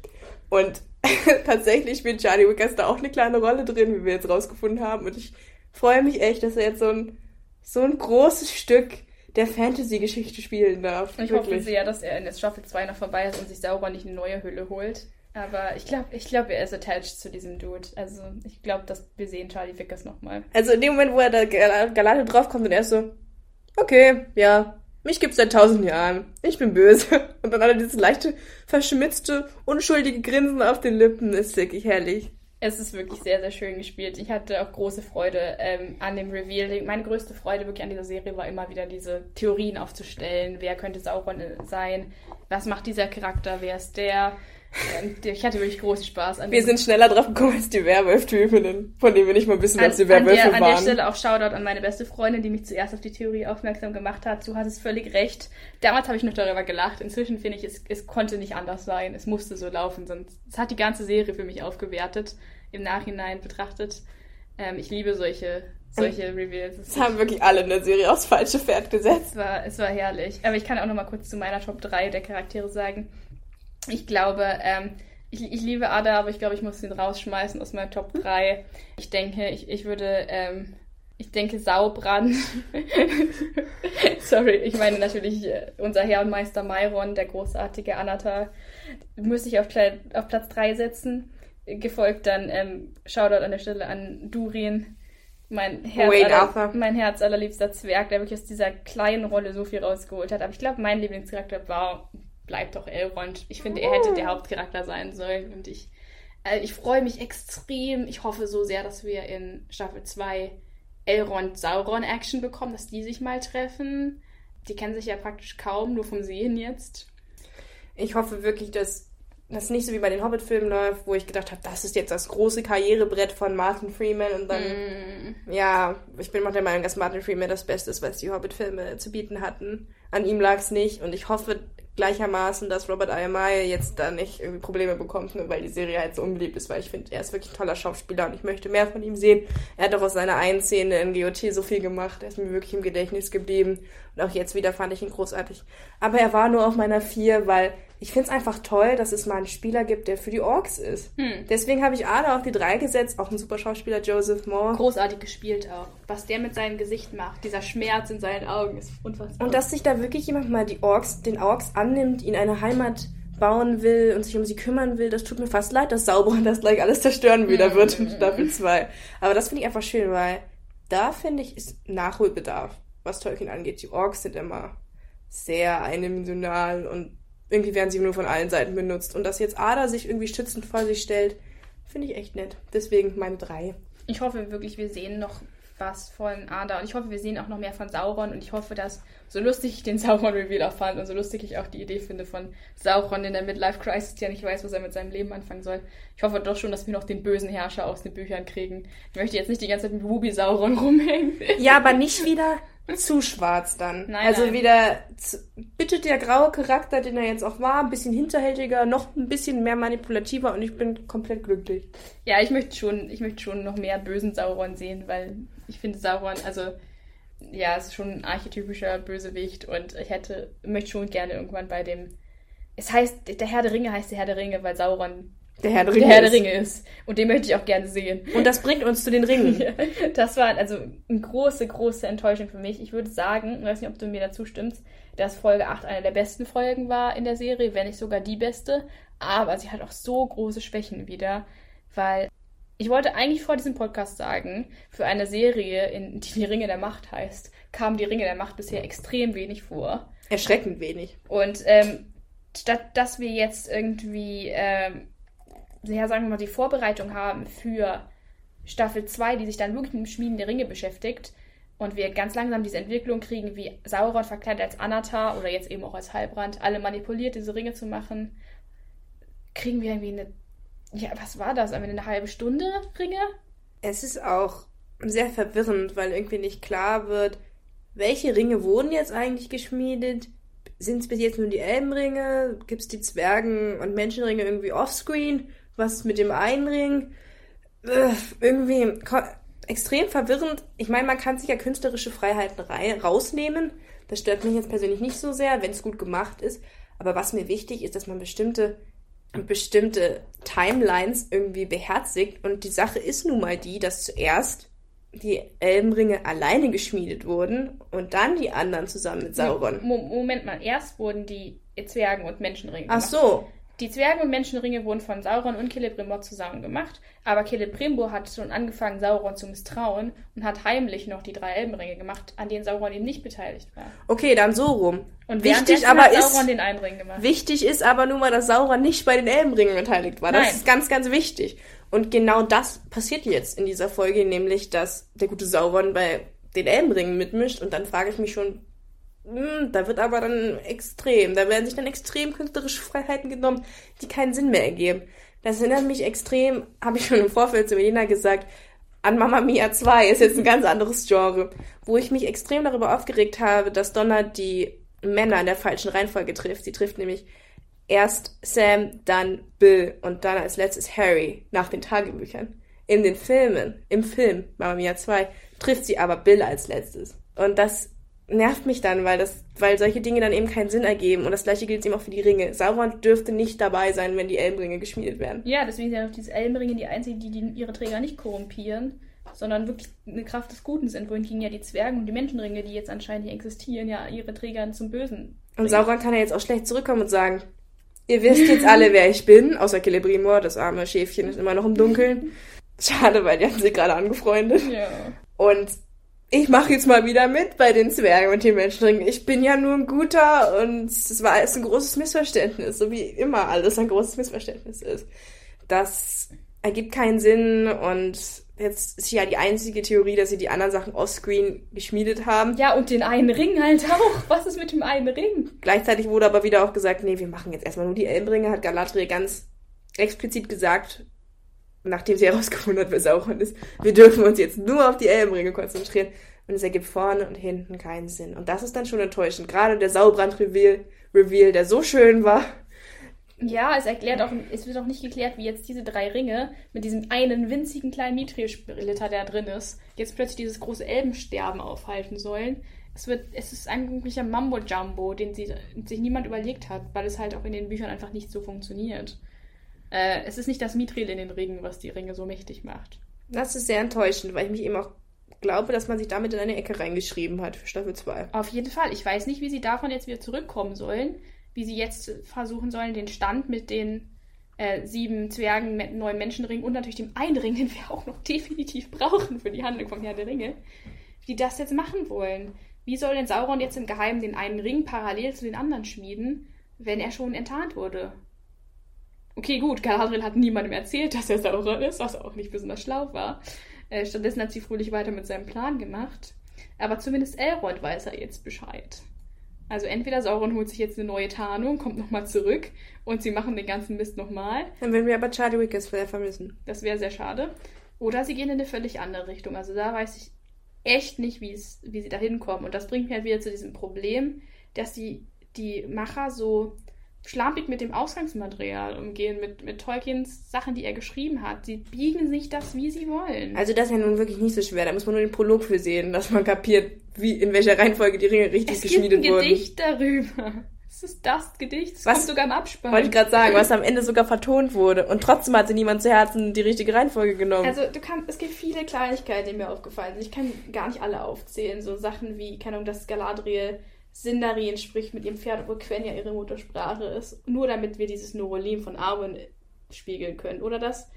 Und tatsächlich spielt Charlie Wickers da auch eine kleine Rolle drin, wie wir jetzt rausgefunden haben. Und ich freue mich echt, dass er jetzt so ein, so ein großes Stück der Fantasy-Geschichte spielen darf. Ich wirklich. hoffe sehr, dass er in der Staffel 2 noch vorbei ist und sich Sauron nicht eine neue Hülle holt. Aber ich glaube, ich glaub, er ist attached zu diesem Dude. Also ich glaube, dass wir sehen Charlie Vickers nochmal. Also in dem Moment, wo er da Galate draufkommt und er ist so, okay, ja, mich gibt's seit tausend Jahren. Ich bin böse. Und dann hat er dieses leichte, verschmitzte, unschuldige Grinsen auf den Lippen. Ist wirklich herrlich. Es ist wirklich sehr, sehr schön gespielt. Ich hatte auch große Freude ähm, an dem Reveal. Meine größte Freude wirklich an dieser Serie war immer wieder diese Theorien aufzustellen. Wer könnte Sauron sein? Was macht dieser Charakter? Wer ist der? Ich hatte wirklich großen Spaß an Wir sind schneller drauf gekommen als die Werwolf-Typinnen, von denen wir nicht mal wissen, an, dass sie Werwölfe der, an der waren. Stelle auch Shoutout an meine beste Freundin, die mich zuerst auf die Theorie aufmerksam gemacht hat. Du hattest völlig recht. Damals habe ich noch darüber gelacht. Inzwischen finde ich, es, es konnte nicht anders sein. Es musste so laufen. Sonst, es hat die ganze Serie für mich aufgewertet, im Nachhinein betrachtet. Ähm, ich liebe solche, solche Reveals. Es Das haben wirklich alle in der Serie aufs falsche Pferd gesetzt. Es war, es war herrlich. Aber ich kann auch noch mal kurz zu meiner Top 3 der Charaktere sagen. Ich glaube, ähm, ich, ich liebe Ada, aber ich glaube, ich muss ihn rausschmeißen aus meiner Top 3. Ich denke, ich, ich würde, ähm, ich denke, Saubrand. Sorry, ich meine natürlich äh, unser Herr und Meister Myron, der großartige Anatar, müsste ich auf, auf Platz 3 setzen. Gefolgt dann, ähm, Shoutout an der Stelle an Durin, mein Herz, Wayne aller, mein Herz allerliebster Zwerg, der wirklich aus dieser kleinen Rolle so viel rausgeholt hat. Aber ich glaube, mein Lieblingscharakter war, bleibt doch Elrond. Ich finde, er hätte der Hauptcharakter sein sollen. Und ich, äh, ich freue mich extrem. Ich hoffe so sehr, dass wir in Staffel 2 Elrond-Sauron-Action bekommen, dass die sich mal treffen. Die kennen sich ja praktisch kaum, nur vom Sehen jetzt. Ich hoffe wirklich, dass das nicht so wie bei den Hobbit-Filmen läuft, wo ich gedacht habe, das ist jetzt das große Karrierebrett von Martin Freeman und dann, Mm. ja, ich bin auch der Meinung, dass Martin Freeman das Beste ist, was die Hobbit-Filme zu bieten hatten. An ihm lag es nicht und ich hoffe gleichermaßen, dass Robert Ayamai jetzt da nicht irgendwie Probleme bekommt, nur weil die Serie halt so unbeliebt ist, weil ich finde, er ist wirklich ein toller Schauspieler und ich möchte mehr von ihm sehen. Er hat doch aus seiner einen Szene in GOT so viel gemacht, er ist mir wirklich im Gedächtnis geblieben und auch jetzt wieder fand ich ihn großartig. Aber er war nur auf meiner vier, weil ich finde es einfach toll, dass es mal einen Spieler gibt, der für die Orks ist. Hm. Deswegen habe ich Ada auf die drei gesetzt, auch ein super Schauspieler, Joseph Moore. Großartig gespielt auch. Was der mit seinem Gesicht macht, dieser Schmerz in seinen Augen ist unfassbar. Und dass sich da wirklich jemand mal die Orks, den Orks annimmt, ihnen eine Heimat bauen will und sich um sie kümmern will, das tut mir fast leid, dass Sauberer das gleich alles zerstören wieder wird in Staffel 2. Aber das finde ich einfach schön, weil da finde ich, ist Nachholbedarf, was Tolkien angeht. Die Orks sind immer sehr eindimensional und irgendwie werden sie nur von allen Seiten benutzt. Und dass jetzt Ada sich irgendwie schützend vor sich stellt, finde ich echt nett. Deswegen meine drei. Ich hoffe wirklich, wir sehen noch was von Ada und ich hoffe, wir sehen auch noch mehr von Sauron und ich hoffe, dass so lustig ich den Sauron-Reveal auch fand und so lustig ich auch die Idee finde von Sauron in der Midlife-Crisis, der nicht weiß, was er mit seinem Leben anfangen soll. Ich hoffe doch schon, dass wir noch den bösen Herrscher aus den Büchern kriegen. Ich möchte jetzt nicht die ganze Zeit mit Ruby Sauron rumhängen. Ja, aber nicht wieder zu schwarz dann. Nein, also nein. wieder zu, bitte der graue Charakter, den er jetzt auch war, ein bisschen hinterhältiger, noch ein bisschen mehr manipulativer und ich bin komplett glücklich. Ja, ich möchte schon, ich möchte schon noch mehr bösen Sauron sehen, weil ich finde Sauron, also ja, es ist schon ein archetypischer Bösewicht und ich hätte, möchte schon gerne irgendwann bei dem. Es heißt, der Herr der Ringe heißt der Herr der Ringe, weil Sauron Der Herr der der Ringe. Herr der ist. Ringe ist. Und den möchte ich auch gerne sehen. Und das bringt uns zu den Ringen. Das war also eine große, große Enttäuschung für mich. Ich würde sagen, ich weiß nicht, ob du mir dazu stimmst, dass Folge 8 eine der besten Folgen war in der Serie, wenn nicht sogar die beste. Aber sie hat auch so große Schwächen wieder, weil ich wollte eigentlich vor diesem Podcast sagen, für eine Serie, in die die Ringe der Macht heißt, kamen die Ringe der Macht bisher extrem wenig vor. Erschreckend wenig. Und ähm, statt dass wir jetzt irgendwie, ähm, ja, sagen wir mal, die Vorbereitung haben für Staffel 2, die sich dann wirklich mit dem Schmieden der Ringe beschäftigt und wir ganz langsam diese Entwicklung kriegen, wie Sauron verkleidet als Anatar oder jetzt eben auch als Halbrand, alle manipuliert, diese Ringe zu machen, kriegen wir irgendwie eine, ja, was war das? Ende eine halbe Stunde Ringe? Es ist auch sehr verwirrend, weil irgendwie nicht klar wird, welche Ringe wurden jetzt eigentlich geschmiedet? Sind es bis jetzt nur die Elbenringe? Gibt es die Zwergen- und Menschenringe irgendwie offscreen? Was mit dem einen Ring? Äh, irgendwie extrem verwirrend. Ich meine, man kann sich ja künstlerische Freiheiten rei rausnehmen. Das stört mich jetzt persönlich nicht so sehr, wenn es gut gemacht ist. Aber was mir wichtig ist, dass man bestimmte bestimmte Timelines irgendwie beherzigt. Und die Sache ist nun mal die, dass zuerst die Elbenringe alleine geschmiedet wurden und dann die anderen zusammen mit Sauron. Mo Moment mal, erst wurden die Zwergen und Menschenringe Ach gemacht. so. Die Zwergen- und Menschenringe wurden von Sauron und Celebrimbor zusammen gemacht, aber Celebrimbor hat schon angefangen, Sauron zu misstrauen und hat heimlich noch die drei Elbenringe gemacht, an denen Sauron eben nicht beteiligt war. Okay, dann so rum. Und wichtig aber ist, Sauron den einen Ring gemacht. wichtig ist aber nun mal, dass Sauron nicht bei den Elbenringen beteiligt war. Das Nein. ist ganz, ganz wichtig. Und genau das passiert jetzt in dieser Folge, nämlich, dass der gute Sauron bei den Elbenringen mitmischt. Und dann frage ich mich schon, da wird aber dann extrem, da werden sich dann extrem künstlerische Freiheiten genommen, die keinen Sinn mehr ergeben. Das erinnert mich extrem, habe ich schon im Vorfeld zu Melina gesagt, an Mamma Mia 2, ist jetzt ein ganz anderes Genre, wo ich mich extrem darüber aufgeregt habe, dass Donna die Männer in der falschen Reihenfolge trifft. Sie trifft nämlich erst Sam, dann Bill und dann als letztes Harry nach den Tagebüchern. In den Filmen, im Film Mamma Mia 2, trifft sie aber Bill als letztes. Und das nervt mich dann, weil das, weil solche Dinge dann eben keinen Sinn ergeben. Und das gleiche gilt eben auch für die Ringe. Sauron dürfte nicht dabei sein, wenn die Elbenringe geschmiedet werden. Ja, deswegen sind ja auch diese Elbenringe die einzigen, die, die ihre Träger nicht korrumpieren, sondern wirklich eine Kraft des Guten sind, wohingegen ja die Zwergen und die Menschenringe, die jetzt anscheinend hier existieren, ja ihre Träger zum Bösen. Und Sauron kann ja jetzt auch schlecht zurückkommen und sagen, ihr wisst jetzt alle, wer ich bin, außer Celebrimor, das arme Schäfchen ist immer noch im Dunkeln. Schade, weil die haben sich gerade angefreundet. Ja. Und ich mache jetzt mal wieder mit bei den Zwergen und den Menschenringen. Ich bin ja nur ein guter und es war alles ein großes Missverständnis, so wie immer alles ein großes Missverständnis ist. Das ergibt keinen Sinn und jetzt ist ja die einzige Theorie, dass sie die anderen Sachen offscreen geschmiedet haben. Ja, und den einen Ring halt auch. Was ist mit dem einen Ring? Gleichzeitig wurde aber wieder auch gesagt, nee, wir machen jetzt erstmal nur die Elbenringe, hat Galadriel ganz explizit gesagt, nachdem sie herausgefunden hat, wer Sauron ist, wir dürfen uns jetzt nur auf die Elbenringe konzentrieren. Und es ergibt vorne und hinten keinen Sinn. Und das ist dann schon enttäuschend. Gerade der Saubrand-Reveal, Reveal, der so schön war. Ja, es erklärt auch, es wird auch nicht geklärt, wie jetzt diese drei Ringe mit diesem einen winzigen kleinen Mithril-Splitter, der drin ist, jetzt plötzlich dieses große Elbensterben aufhalten sollen. Es wird, es ist ein Mambo-Jumbo, den sie, sich niemand überlegt hat, weil es halt auch in den Büchern einfach nicht so funktioniert. Äh, es ist nicht das Mithril in den Ringen, was die Ringe so mächtig macht. Das ist sehr enttäuschend, weil ich mich eben auch glaube, dass man sich damit in eine Ecke reingeschrieben hat für Staffel 2. Auf jeden Fall. Ich weiß nicht, wie sie davon jetzt wieder zurückkommen sollen, wie sie jetzt versuchen sollen, den Stand mit den äh, sieben Zwergen mit neuen Menschenringen und natürlich dem einen Ring, den wir auch noch definitiv brauchen für die Handlung von Herr der Ringe, wie die das jetzt machen wollen. Wie soll denn Sauron jetzt im Geheimen den einen Ring parallel zu den anderen schmieden, wenn er schon enttarnt wurde? Okay, gut, Galadriel hat niemandem erzählt, dass er Sauron ist, was auch nicht besonders schlau war. Äh, stattdessen hat sie fröhlich weiter mit seinem Plan gemacht. Aber zumindest Elrond weiß er jetzt Bescheid. Also entweder Sauron holt sich jetzt eine neue Tarnung, kommt nochmal zurück und sie machen den ganzen Mist nochmal. Dann werden wir aber Charlie Wickes vermissen. Das wäre sehr schade. Oder sie gehen in eine völlig andere Richtung. Also da weiß ich echt nicht, wie sie da hinkommen. Und das bringt mich halt wieder zu diesem Problem, dass die, die Macher so schlampig mit dem Ausgangsmaterial umgehen, mit, mit Tolkiens Sachen, die er geschrieben hat. Sie biegen sich das, wie sie wollen. Also das ist ja nun wirklich nicht so schwer. Da muss man nur den Prolog für sehen, dass man kapiert, wie in welcher Reihenfolge die Ringe richtig es geschmiedet gibt ein wurden. Gedicht darüber. Es ist das Gedicht. Das Was? kommt sogar im Abspann. Wollte ich gerade sagen, was am Ende sogar vertont wurde. Und trotzdem hatte niemand zu Herzen die richtige Reihenfolge genommen. Also du kannst, es gibt viele Kleinigkeiten, die mir aufgefallen sind. Ich kann gar nicht alle aufzählen. So Sachen wie, keine Ahnung, dass Galadriel Sindarin spricht mit ihrem Pferd, obwohl Quenya ihre Muttersprache ist. Nur damit wir dieses Neurolim von Arwen spiegeln können. Oder dass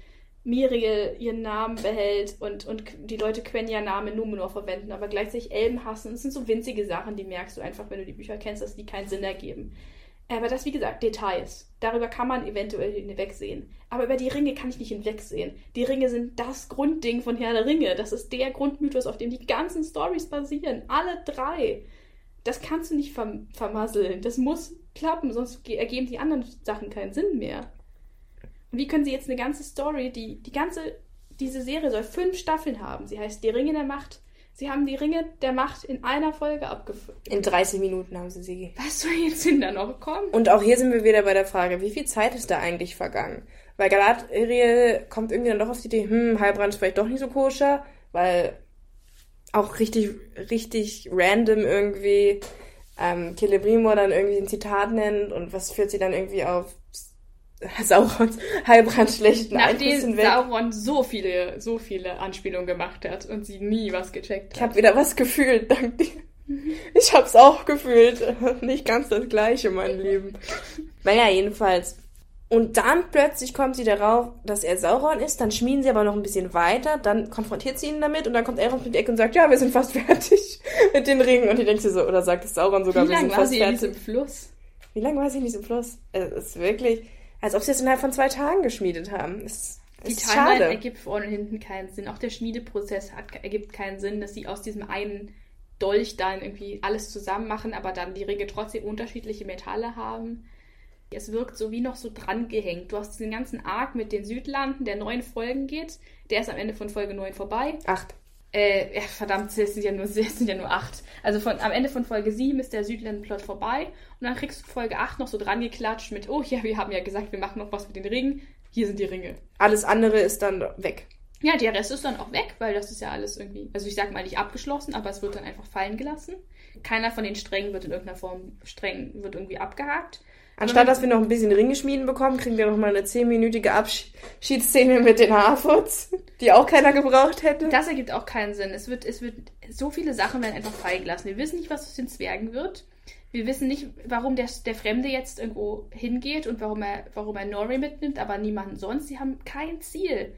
Miriel ihren Namen behält und, und die Leute Quenya-Namen Numenor verwenden, aber gleichzeitig Elben hassen. Das sind so winzige Sachen, die merkst du einfach, wenn du die Bücher kennst, dass die keinen Sinn ergeben. Aber das, wie gesagt, Details. Darüber kann man eventuell hinwegsehen. Aber über die Ringe kann ich nicht hinwegsehen. Die Ringe sind das Grundding von Herr der Ringe. Das ist der Grundmythos, auf dem die ganzen Stories basieren. Alle drei. Das kannst du nicht verm vermasseln. Das muss klappen, sonst ergeben die anderen Sachen keinen Sinn mehr. Und wie können sie jetzt eine ganze Story, die, die ganze, diese Serie soll fünf Staffeln haben. Sie heißt Die Ringe der Macht. Sie haben die Ringe der Macht in einer Folge abgefüllt. In 30 Minuten haben sie sie. Was soll jetzt denn da noch kommen? Und auch hier sind wir wieder bei der Frage, wie viel Zeit ist da eigentlich vergangen? Weil Galadriel kommt irgendwie dann doch auf die Idee, hm, Heilbrand ist vielleicht doch nicht so koscher, weil auch richtig, richtig random irgendwie ähm, Celebrimor dann irgendwie ein Zitat nennt und was führt sie dann irgendwie auf Saurons Heilbrand schlechten Nachdem hinweg. Sauron so viele, so viele Anspielungen gemacht hat und sie nie was gecheckt Ich hat. habe wieder was gefühlt, dank dir. Ich hab's auch gefühlt. Nicht ganz das gleiche, mein Lieben. Naja, jedenfalls. Und dann plötzlich kommt sie darauf, dass er Sauron ist, dann schmieden sie aber noch ein bisschen weiter, dann konfrontiert sie ihn damit und dann kommt Elrond mit die Ecke und sagt, ja, wir sind fast fertig mit den Ringen. Und die denkt sie so, oder sagt es Sauron sogar, Wie wir lange sind war fast sie in fertig. diesem Fluss? Wie lange war sie in diesem Fluss? Es ist wirklich, als ob sie es innerhalb von zwei Tagen geschmiedet haben. Es, Die Timeline schade. ergibt vorne und hinten keinen Sinn. Auch der Schmiedeprozess hat, ergibt keinen Sinn, dass sie aus diesem einen Dolch dann irgendwie alles zusammen machen, aber dann die Ringe trotzdem unterschiedliche Metalle haben. Es wirkt so wie noch so dran gehängt. Du hast diesen ganzen Arc mit den Südlanden, der neun Folgen geht. Der ist am Ende von Folge 9 vorbei. Acht. Äh, ja, verdammt, es sind ja nur, es sind ja nur acht. Also von, am Ende von Folge 7 ist der Südland-Plot vorbei. Und dann kriegst du Folge 8 noch so dran geklatscht mit, oh ja, wir haben ja gesagt, wir machen noch was mit den Ringen. Hier sind die Ringe. Alles andere ist dann weg. Ja, der Rest ist dann auch weg, weil das ist ja alles irgendwie, also ich sag mal nicht abgeschlossen, aber es wird dann einfach fallen gelassen. Keiner von den Strängen wird in irgendeiner Form streng, wird irgendwie abgehakt. Anstatt dass wir noch ein bisschen Ringe schmieden bekommen, kriegen wir noch mal eine zehnminütige Abschiedsszene mit den Harfoots, die auch keiner gebraucht hätte. Das ergibt auch keinen Sinn. Es wird, es wird, so viele Sachen werden einfach fallen gelassen. Wir wissen nicht, was aus den Zwergen wird. Wir wissen nicht, warum der, der Fremde jetzt irgendwo hingeht und warum er, warum er Nori mitnimmt, aber niemanden sonst. Sie haben kein Ziel.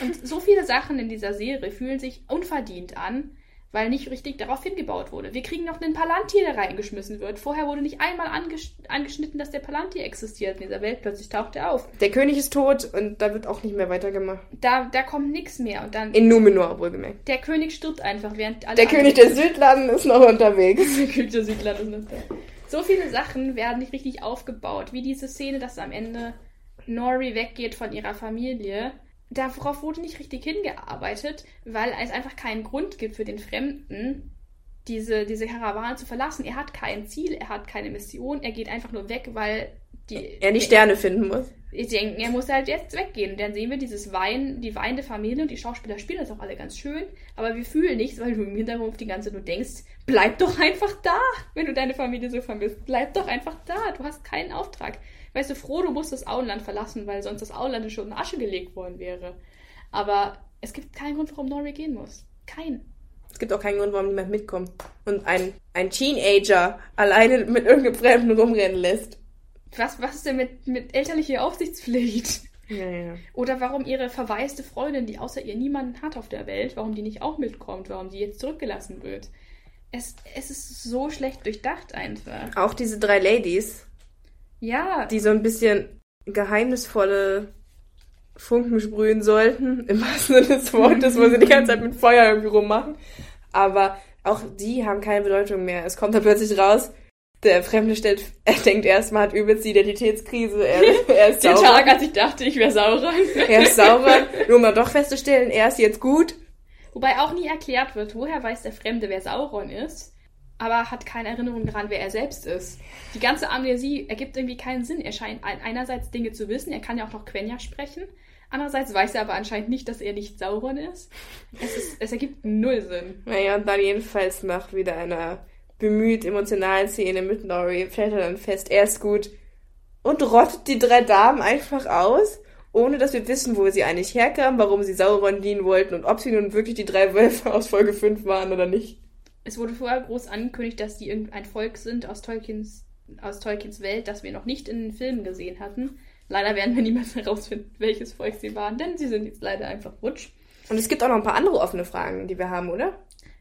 Und so viele Sachen in dieser Serie fühlen sich unverdient an, weil nicht richtig darauf hingebaut wurde. Wir kriegen noch einen Palantir, der reingeschmissen wird. Vorher wurde nicht einmal angesch angeschnitten, dass der Palantir existiert in dieser Welt. Plötzlich taucht er auf. Der König ist tot und da wird auch nicht mehr weitergemacht. Da, da kommt nichts mehr. Und dann. In Numenor, wohlgemerkt. Der König stirbt einfach, während alle. Der König der Südlanden ist noch unterwegs. der König der Südlande ist noch unterwegs. So viele Sachen werden nicht richtig aufgebaut. Wie diese Szene, dass am Ende Nori weggeht von ihrer Familie darauf wurde nicht richtig hingearbeitet, weil es einfach keinen Grund gibt für den Fremden, diese, diese Karawane zu verlassen. Er hat kein Ziel, er hat keine Mission, er geht einfach nur weg, weil die, er die Sterne finden muss. Ich denke, er muss halt jetzt weggehen. Dann sehen wir dieses Wein, die weinende Familie und die Schauspieler spielen das auch alle ganz schön, aber wir fühlen nichts, weil du im Hintergrund die ganze Zeit nur denkst, bleib doch einfach da, wenn du deine Familie so vermisst. Bleib doch einfach da, du hast keinen Auftrag. Weißt du, froh, du musst das Auenland verlassen, weil sonst das Auenland schon in Asche gelegt worden wäre. Aber es gibt keinen Grund, warum Nori gehen muss. Keinen. Es gibt auch keinen Grund, warum niemand mitkommt. Und ein, ein Teenager alleine mit irgendeinem Fremden rumrennen lässt. Was, was ist denn mit, mit elterlicher Aufsichtspflicht? Ja, ja. Oder warum ihre verwaiste Freundin, die außer ihr niemanden hat auf der Welt, warum die nicht auch mitkommt, warum die jetzt zurückgelassen wird. Es, es ist so schlecht durchdacht einfach. Auch diese drei Ladies, Ja, die so ein bisschen geheimnisvolle Funken sprühen sollten, im wahrsten Sinne des Wortes, wo sie die ganze Zeit mit Feuer irgendwie rummachen. Aber auch die haben keine Bedeutung mehr. Es kommt da plötzlich raus, der Fremde stellt, er denkt erstmal, hat übelst die Identitätskrise, er, er ist der Sauron. Tag, als ich dachte, ich wäre Sauron. Er ist Sauron, nur um dann doch festzustellen, er ist jetzt gut. Wobei auch nie erklärt wird, woher weiß der Fremde, wer Sauron ist, aber hat keine Erinnerung daran, wer er selbst ist. Die ganze Amnesie ergibt irgendwie keinen Sinn. Er scheint ein- einerseits Dinge zu wissen, er kann ja auch noch Quenya sprechen. Andererseits weiß er aber anscheinend nicht, dass er nicht Sauron ist. Es, ist, es ergibt null Sinn. Naja, und dann jedenfalls nach wieder einer bemüht emotionalen Szene mit Nori fällt er dann fest, er ist gut und rottet die drei Damen einfach aus, ohne dass wir wissen, wo sie eigentlich herkamen, warum sie Sauron dienen wollten und ob sie nun wirklich die drei Wölfe aus Folge 5 waren oder nicht. Es wurde vorher groß angekündigt, dass die irgendein Volk sind aus Tolkiens, aus Tolkiens Welt, das wir noch nicht in den Filmen gesehen hatten. Leider werden wir niemals herausfinden, welches Volk sie waren, denn sie sind jetzt leider einfach futsch. Und es gibt auch noch ein paar andere offene Fragen, die wir haben, oder?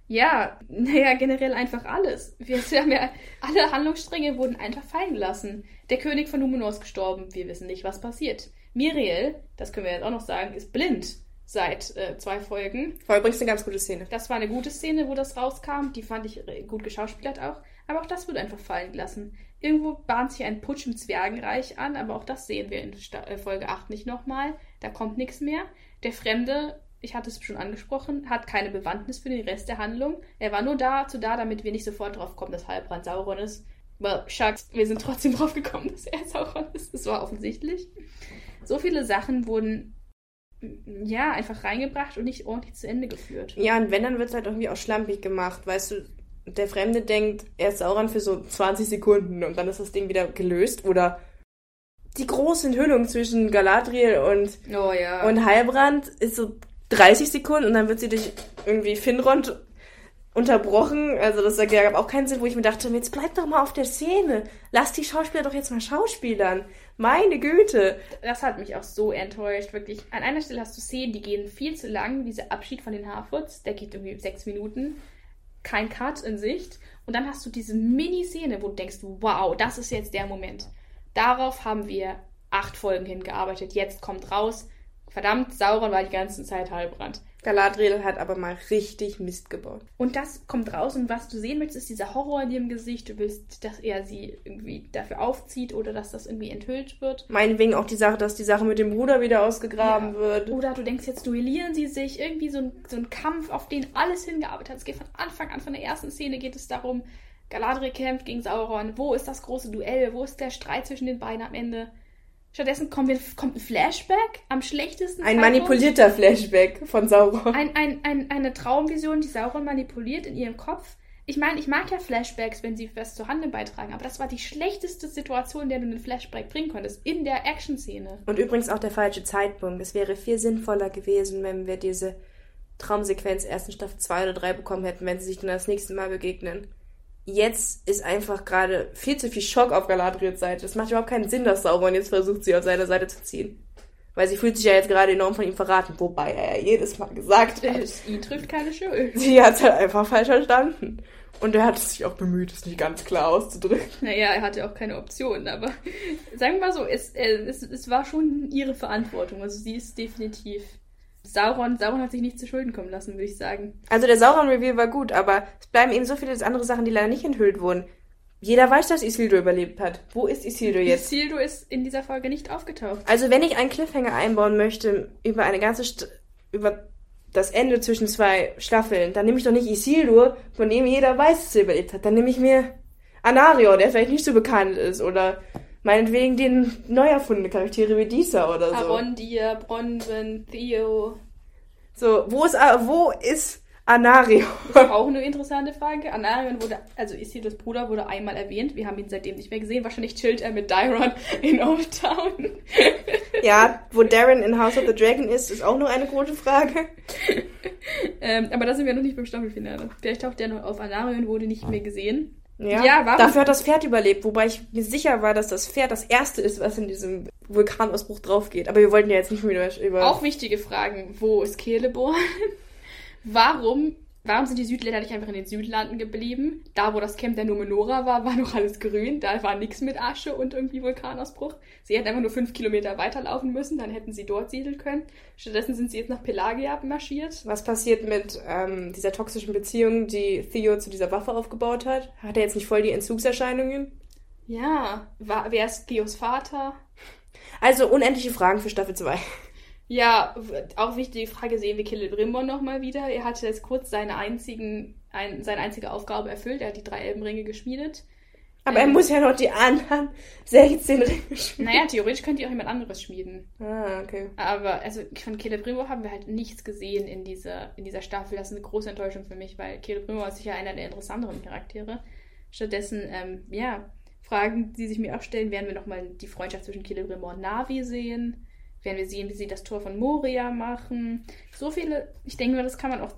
Ja, naja, generell einfach alles. Wir wir haben ja, alle Handlungsstränge wurden einfach fallen gelassen. Der König von Numenor ist gestorben, wir wissen nicht, was passiert. Miriel, das können wir jetzt auch noch sagen, ist blind seit äh, zwei Folgen. War übrigens eine ganz gute Szene. Das war eine gute Szene, wo das rauskam. Die fand ich äh, gut geschauspielert auch. Aber auch das wird einfach fallen gelassen. Irgendwo bahnt sich ein Putsch im Zwergenreich an, aber auch das sehen wir in Sta äh, Folge 8 nicht nochmal. Da kommt nichts mehr. Der Fremde, ich hatte es schon angesprochen, hat keine Bewandtnis für den Rest der Handlung. Er war nur dazu da, damit wir nicht sofort drauf kommen, dass Halbrand Sauron ist. Well, Shucks, wir sind trotzdem drauf gekommen, dass er Sauron ist. Das war offensichtlich. So viele Sachen wurden ja einfach reingebracht und nicht ordentlich zu Ende geführt. Ja, und wenn, dann wird es halt irgendwie auch schlampig gemacht, weißt du, der Fremde denkt, er ist Sauron für so 20 Sekunden und dann ist das Ding wieder gelöst oder die große Enthüllung zwischen Galadriel und Oh ja. Und Heilbrand ist so 30 Sekunden und dann wird sie durch irgendwie Finrond unterbrochen. Also das ergab auch keinen Sinn, wo ich mir dachte, jetzt bleib doch mal auf der Szene. Lass die Schauspieler doch jetzt mal schauspielern. Meine Güte. das hat mich auch so enttäuscht, wirklich. An einer Stelle hast du Szenen, die gehen viel zu lang. Dieser Abschied von den Harfoots, der geht irgendwie sechs Minuten. Kein Cut in Sicht. Und dann hast du diese Mini-Szene, wo du denkst, wow, das ist jetzt der Moment. Darauf haben wir acht Folgen hingearbeitet. Jetzt kommt raus, verdammt, Sauron war die ganze Zeit Halbrand. Galadriel hat aber mal richtig Mist gebaut. Und das kommt raus und was du sehen möchtest, ist dieser Horror in ihrem Gesicht. Du willst, dass er sie irgendwie dafür aufzieht oder dass das irgendwie enthüllt wird. Meinetwegen auch die Sache, dass die Sache mit dem Bruder wieder ausgegraben Ja. wird. Oder du denkst, jetzt duellieren sie sich. Irgendwie so ein, so ein Kampf, auf den alles hingearbeitet hat. Es geht von Anfang an, von der ersten Szene geht es darum, Galadriel kämpft gegen Sauron. Wo ist das große Duell? Wo ist der Streit zwischen den beiden am Ende? Stattdessen kommt, ein Flashback am schlechtesten Ein Zeitpunkt. manipulierter Flashback von Sauron. Ein, ein, ein, eine Traumvision, die Sauron manipuliert in ihrem Kopf. Ich meine, ich mag ja Flashbacks, wenn sie was zur Handlung beitragen, aber das war die schlechteste Situation, in der du einen Flashback bringen konntest. In der Action-Szene. Und übrigens auch der falsche Zeitpunkt. Es wäre viel sinnvoller gewesen, wenn wir diese Traumsequenz erst in Staffel 2 oder 3 bekommen hätten, wenn sie sich dann das nächste Mal begegnen. Jetzt ist einfach gerade viel zu viel Schock auf Galadriels Seite. Es macht überhaupt keinen Sinn, dass Sauron jetzt versucht, sie auf seine Seite zu ziehen. Weil sie fühlt sich ja jetzt gerade enorm von ihm verraten, wobei er ja jedes Mal gesagt hat, Es, ihn trifft keine Schuld. sie hat es halt einfach falsch verstanden. Und er hat sich auch bemüht, es nicht ganz klar auszudrücken. Naja, er hatte auch keine Option, aber sagen wir mal so, es, äh, es, es war schon ihre Verantwortung. Also sie ist definitiv. Sauron, Sauron hat sich nicht zu Schulden kommen lassen, würde ich sagen. Also der Sauron-Reveal war gut, aber es bleiben eben so viele andere Sachen, die leider nicht enthüllt wurden. Jeder weiß, dass Isildur überlebt hat. Wo ist Isildur jetzt? Isildur ist in dieser Folge nicht aufgetaucht. Also wenn ich einen Cliffhanger einbauen möchte über eine ganze St über das Ende zwischen zwei Staffeln, dann nehme ich doch nicht Isildur, von dem jeder weiß, dass er überlebt hat. Dann nehme ich mir Anarion, der vielleicht nicht so bekannt ist, oder meinetwegen den neu erfundene Charaktere wie Disa oder so. Arondir, Bronwyn, Theo. So, wo ist A- wo ist Anarion? Auch eine interessante Frage. Anarion wurde, also Isildurs Bruder wurde einmal erwähnt. Wir haben ihn seitdem nicht mehr gesehen. Wahrscheinlich chillt er mit Dairon in Old Town. Ja, wo Darren in House of the Dragon ist, ist auch nur eine große Frage. ähm, aber da sind wir noch nicht beim Staffelfinale. Vielleicht taucht er noch auf. Anarion wurde nicht mehr gesehen. Ja, Ja, warum- dafür hat das Pferd überlebt, wobei ich mir sicher war, dass das Pferd das erste ist, was in diesem Vulkanausbruch draufgeht. Aber wir wollten ja jetzt nicht mehr über... über Auch wichtige Fragen. Wo ist Celeborn? warum, warum sind die Südländer nicht einfach in den Südlanden geblieben? Da, wo das Camp der Numenora war, war noch alles grün. Da war nichts mit Asche und irgendwie Vulkanausbruch. Sie hätten einfach nur fünf Kilometer weiterlaufen müssen, dann hätten sie dort siedeln können. Stattdessen sind sie jetzt nach Pelagia marschiert. was passiert mit ähm, dieser toxischen Beziehung, die Theo zu dieser Waffe aufgebaut hat? Hat er jetzt nicht voll die Entzugserscheinungen? Ja, war, wer ist Theos Vater? Also unendliche Fragen für Staffel 2. Ja, auch wichtige Frage, sehen wir Celebrimbor nochmal wieder. Er hatte jetzt kurz seine, einzigen, ein, seine einzige Aufgabe erfüllt. Er hat die drei Elbenringe geschmiedet. Aber er Ähm. muss ja noch die anderen 16 Ringe spielen. Naja, theoretisch könnte ihr auch jemand anderes schmieden. Ah, okay. Aber also von Celebrimbor haben wir halt nichts gesehen in dieser, in dieser Staffel. Das ist eine große Enttäuschung für mich, weil Celebrimbor ist sicher einer der interessanteren Charaktere. Stattdessen, ähm, ja, Fragen, die sich mir auch stellen, werden wir nochmal die Freundschaft zwischen Celebrimbor und Navi sehen. Werden wir sehen, wie sie das Tor von Moria machen. So viele, ich denke mal, das kann man auch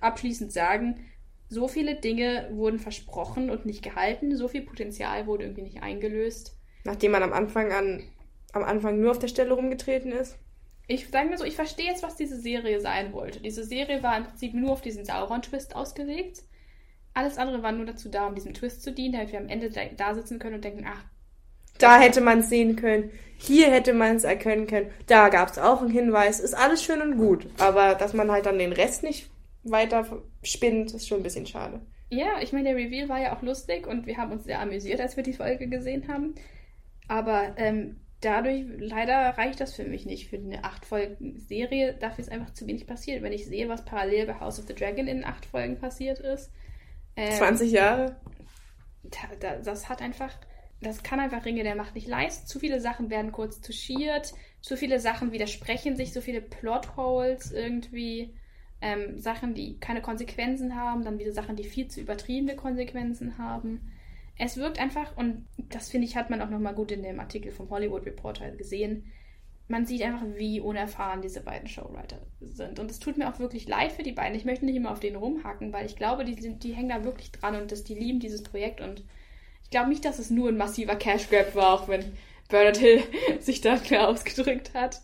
abschließend sagen. So viele Dinge wurden versprochen und nicht gehalten. So viel Potenzial wurde irgendwie nicht eingelöst. Nachdem man am Anfang an am Anfang nur auf der Stelle rumgetreten ist. Ich sage mal so, ich verstehe jetzt, was diese Serie sein wollte. Diese Serie war im Prinzip nur auf diesen Sauron-Twist ausgelegt. Alles andere war nur dazu da, um diesem Twist zu dienen, damit wir am Ende da sitzen können und denken, ach, Da hätte man es sehen können. Hier hätte man es erkennen können. Da gab es auch einen Hinweis. Ist alles schön und gut. Aber dass man halt dann den Rest nicht weiter spinnt, ist schon ein bisschen schade. ja, ich meine, der Reveal war ja auch lustig und wir haben uns sehr amüsiert, als wir die Folge gesehen haben. Aber ähm, dadurch, leider reicht das für mich nicht. Für eine acht Folgen Serie, dafür ist einfach zu wenig passiert. Wenn ich sehe, was parallel bei House of the Dragon in acht Folgen passiert ist. ähm, 20 Jahre. da, da, das hat einfach, das kann einfach Ringe der Macht nicht leisten. Zu viele Sachen werden kurz touchiert, zu viele Sachen widersprechen sich, so viele Plotholes irgendwie, ähm, Sachen, die keine Konsequenzen haben, dann wieder Sachen, die viel zu übertriebene Konsequenzen haben. Es wirkt einfach, und das finde ich, hat man auch nochmal gut in dem Artikel vom Hollywood Reporter gesehen, man sieht einfach, wie unerfahren diese beiden Showwriter sind. Und es tut mir auch wirklich leid für die beiden. Ich möchte nicht immer auf denen rumhacken, weil ich glaube, die, sind, die hängen da wirklich dran und dass die lieben dieses Projekt. Und ich glaube nicht, dass es nur ein massiver Cash Grab war, auch wenn Bernard Hill sich da klar ausgedrückt hat.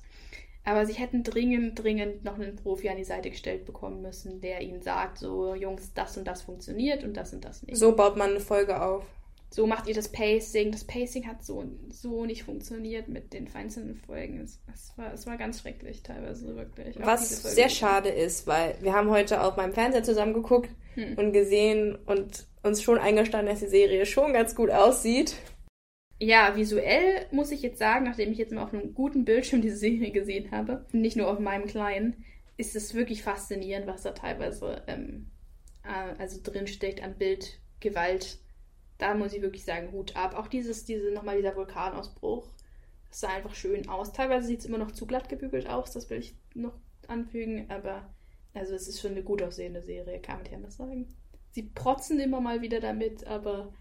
Aber sie hätten dringend, dringend noch einen Profi an die Seite gestellt bekommen müssen, der ihnen sagt, so Jungs, das und das funktioniert und das und das nicht. So baut man eine Folge auf. So macht ihr das Pacing. Das Pacing hat so, so nicht funktioniert mit den einzelnen Folgen. Es, es, war, es war ganz schrecklich teilweise, wirklich. Was sehr schade ist, weil wir haben heute auch beim Fernseher zusammen geguckt hm. und gesehen und uns schon eingestanden, dass die Serie schon ganz gut aussieht. Ja, visuell muss ich jetzt sagen, nachdem ich jetzt mal auf einem guten Bildschirm diese Serie gesehen habe, nicht nur auf meinem kleinen, ist es wirklich faszinierend, was da teilweise ähm, äh, also drinsteckt an Bildgewalt da muss ich wirklich sagen, Hut ab. Auch dieses, diese, nochmal dieser Vulkanausbruch, das sah einfach schön aus. Teilweise sieht es immer noch zu glatt gebügelt aus, das will ich noch anfügen, aber also es ist schon eine gut aussehende Serie, kann man ja anders sagen. Sie protzen immer mal wieder damit, aber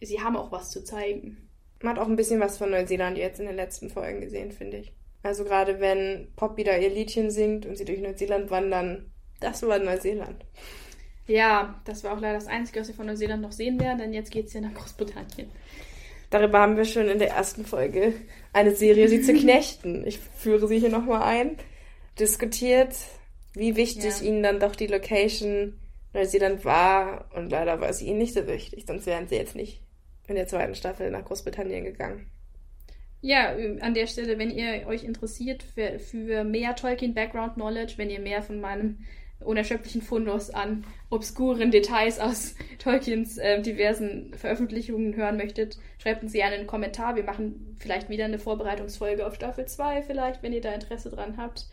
sie haben auch was zu zeigen. Man hat auch ein bisschen was von Neuseeland jetzt in den letzten Folgen gesehen, finde ich. Also gerade wenn Pop wieder ihr Liedchen singt und sie durch Neuseeland wandern, das war Neuseeland. Ja, das war auch leider das Einzige, was wir von Neuseeland noch sehen werden, denn jetzt geht es ja nach Großbritannien. Darüber haben wir schon in der ersten Folge eine Serie, sie zu knechten. Ich führe sie hier nochmal ein. Diskutiert, wie wichtig ja. ihnen dann doch die Location Neuseeland war. Und leider war sie ihnen nicht so wichtig, sonst wären sie jetzt nicht in der zweiten Staffel nach Großbritannien gegangen. Ja, an der Stelle, wenn ihr euch interessiert für, für mehr Tolkien Background Knowledge, wenn ihr mehr von meinem unerschöpflichen Fundus an obskuren Details aus Tolkiens äh, diversen Veröffentlichungen hören möchtet, schreibt uns gerne einen Kommentar. Wir machen vielleicht wieder eine Vorbereitungsfolge auf Staffel 2, vielleicht, wenn ihr da Interesse dran habt.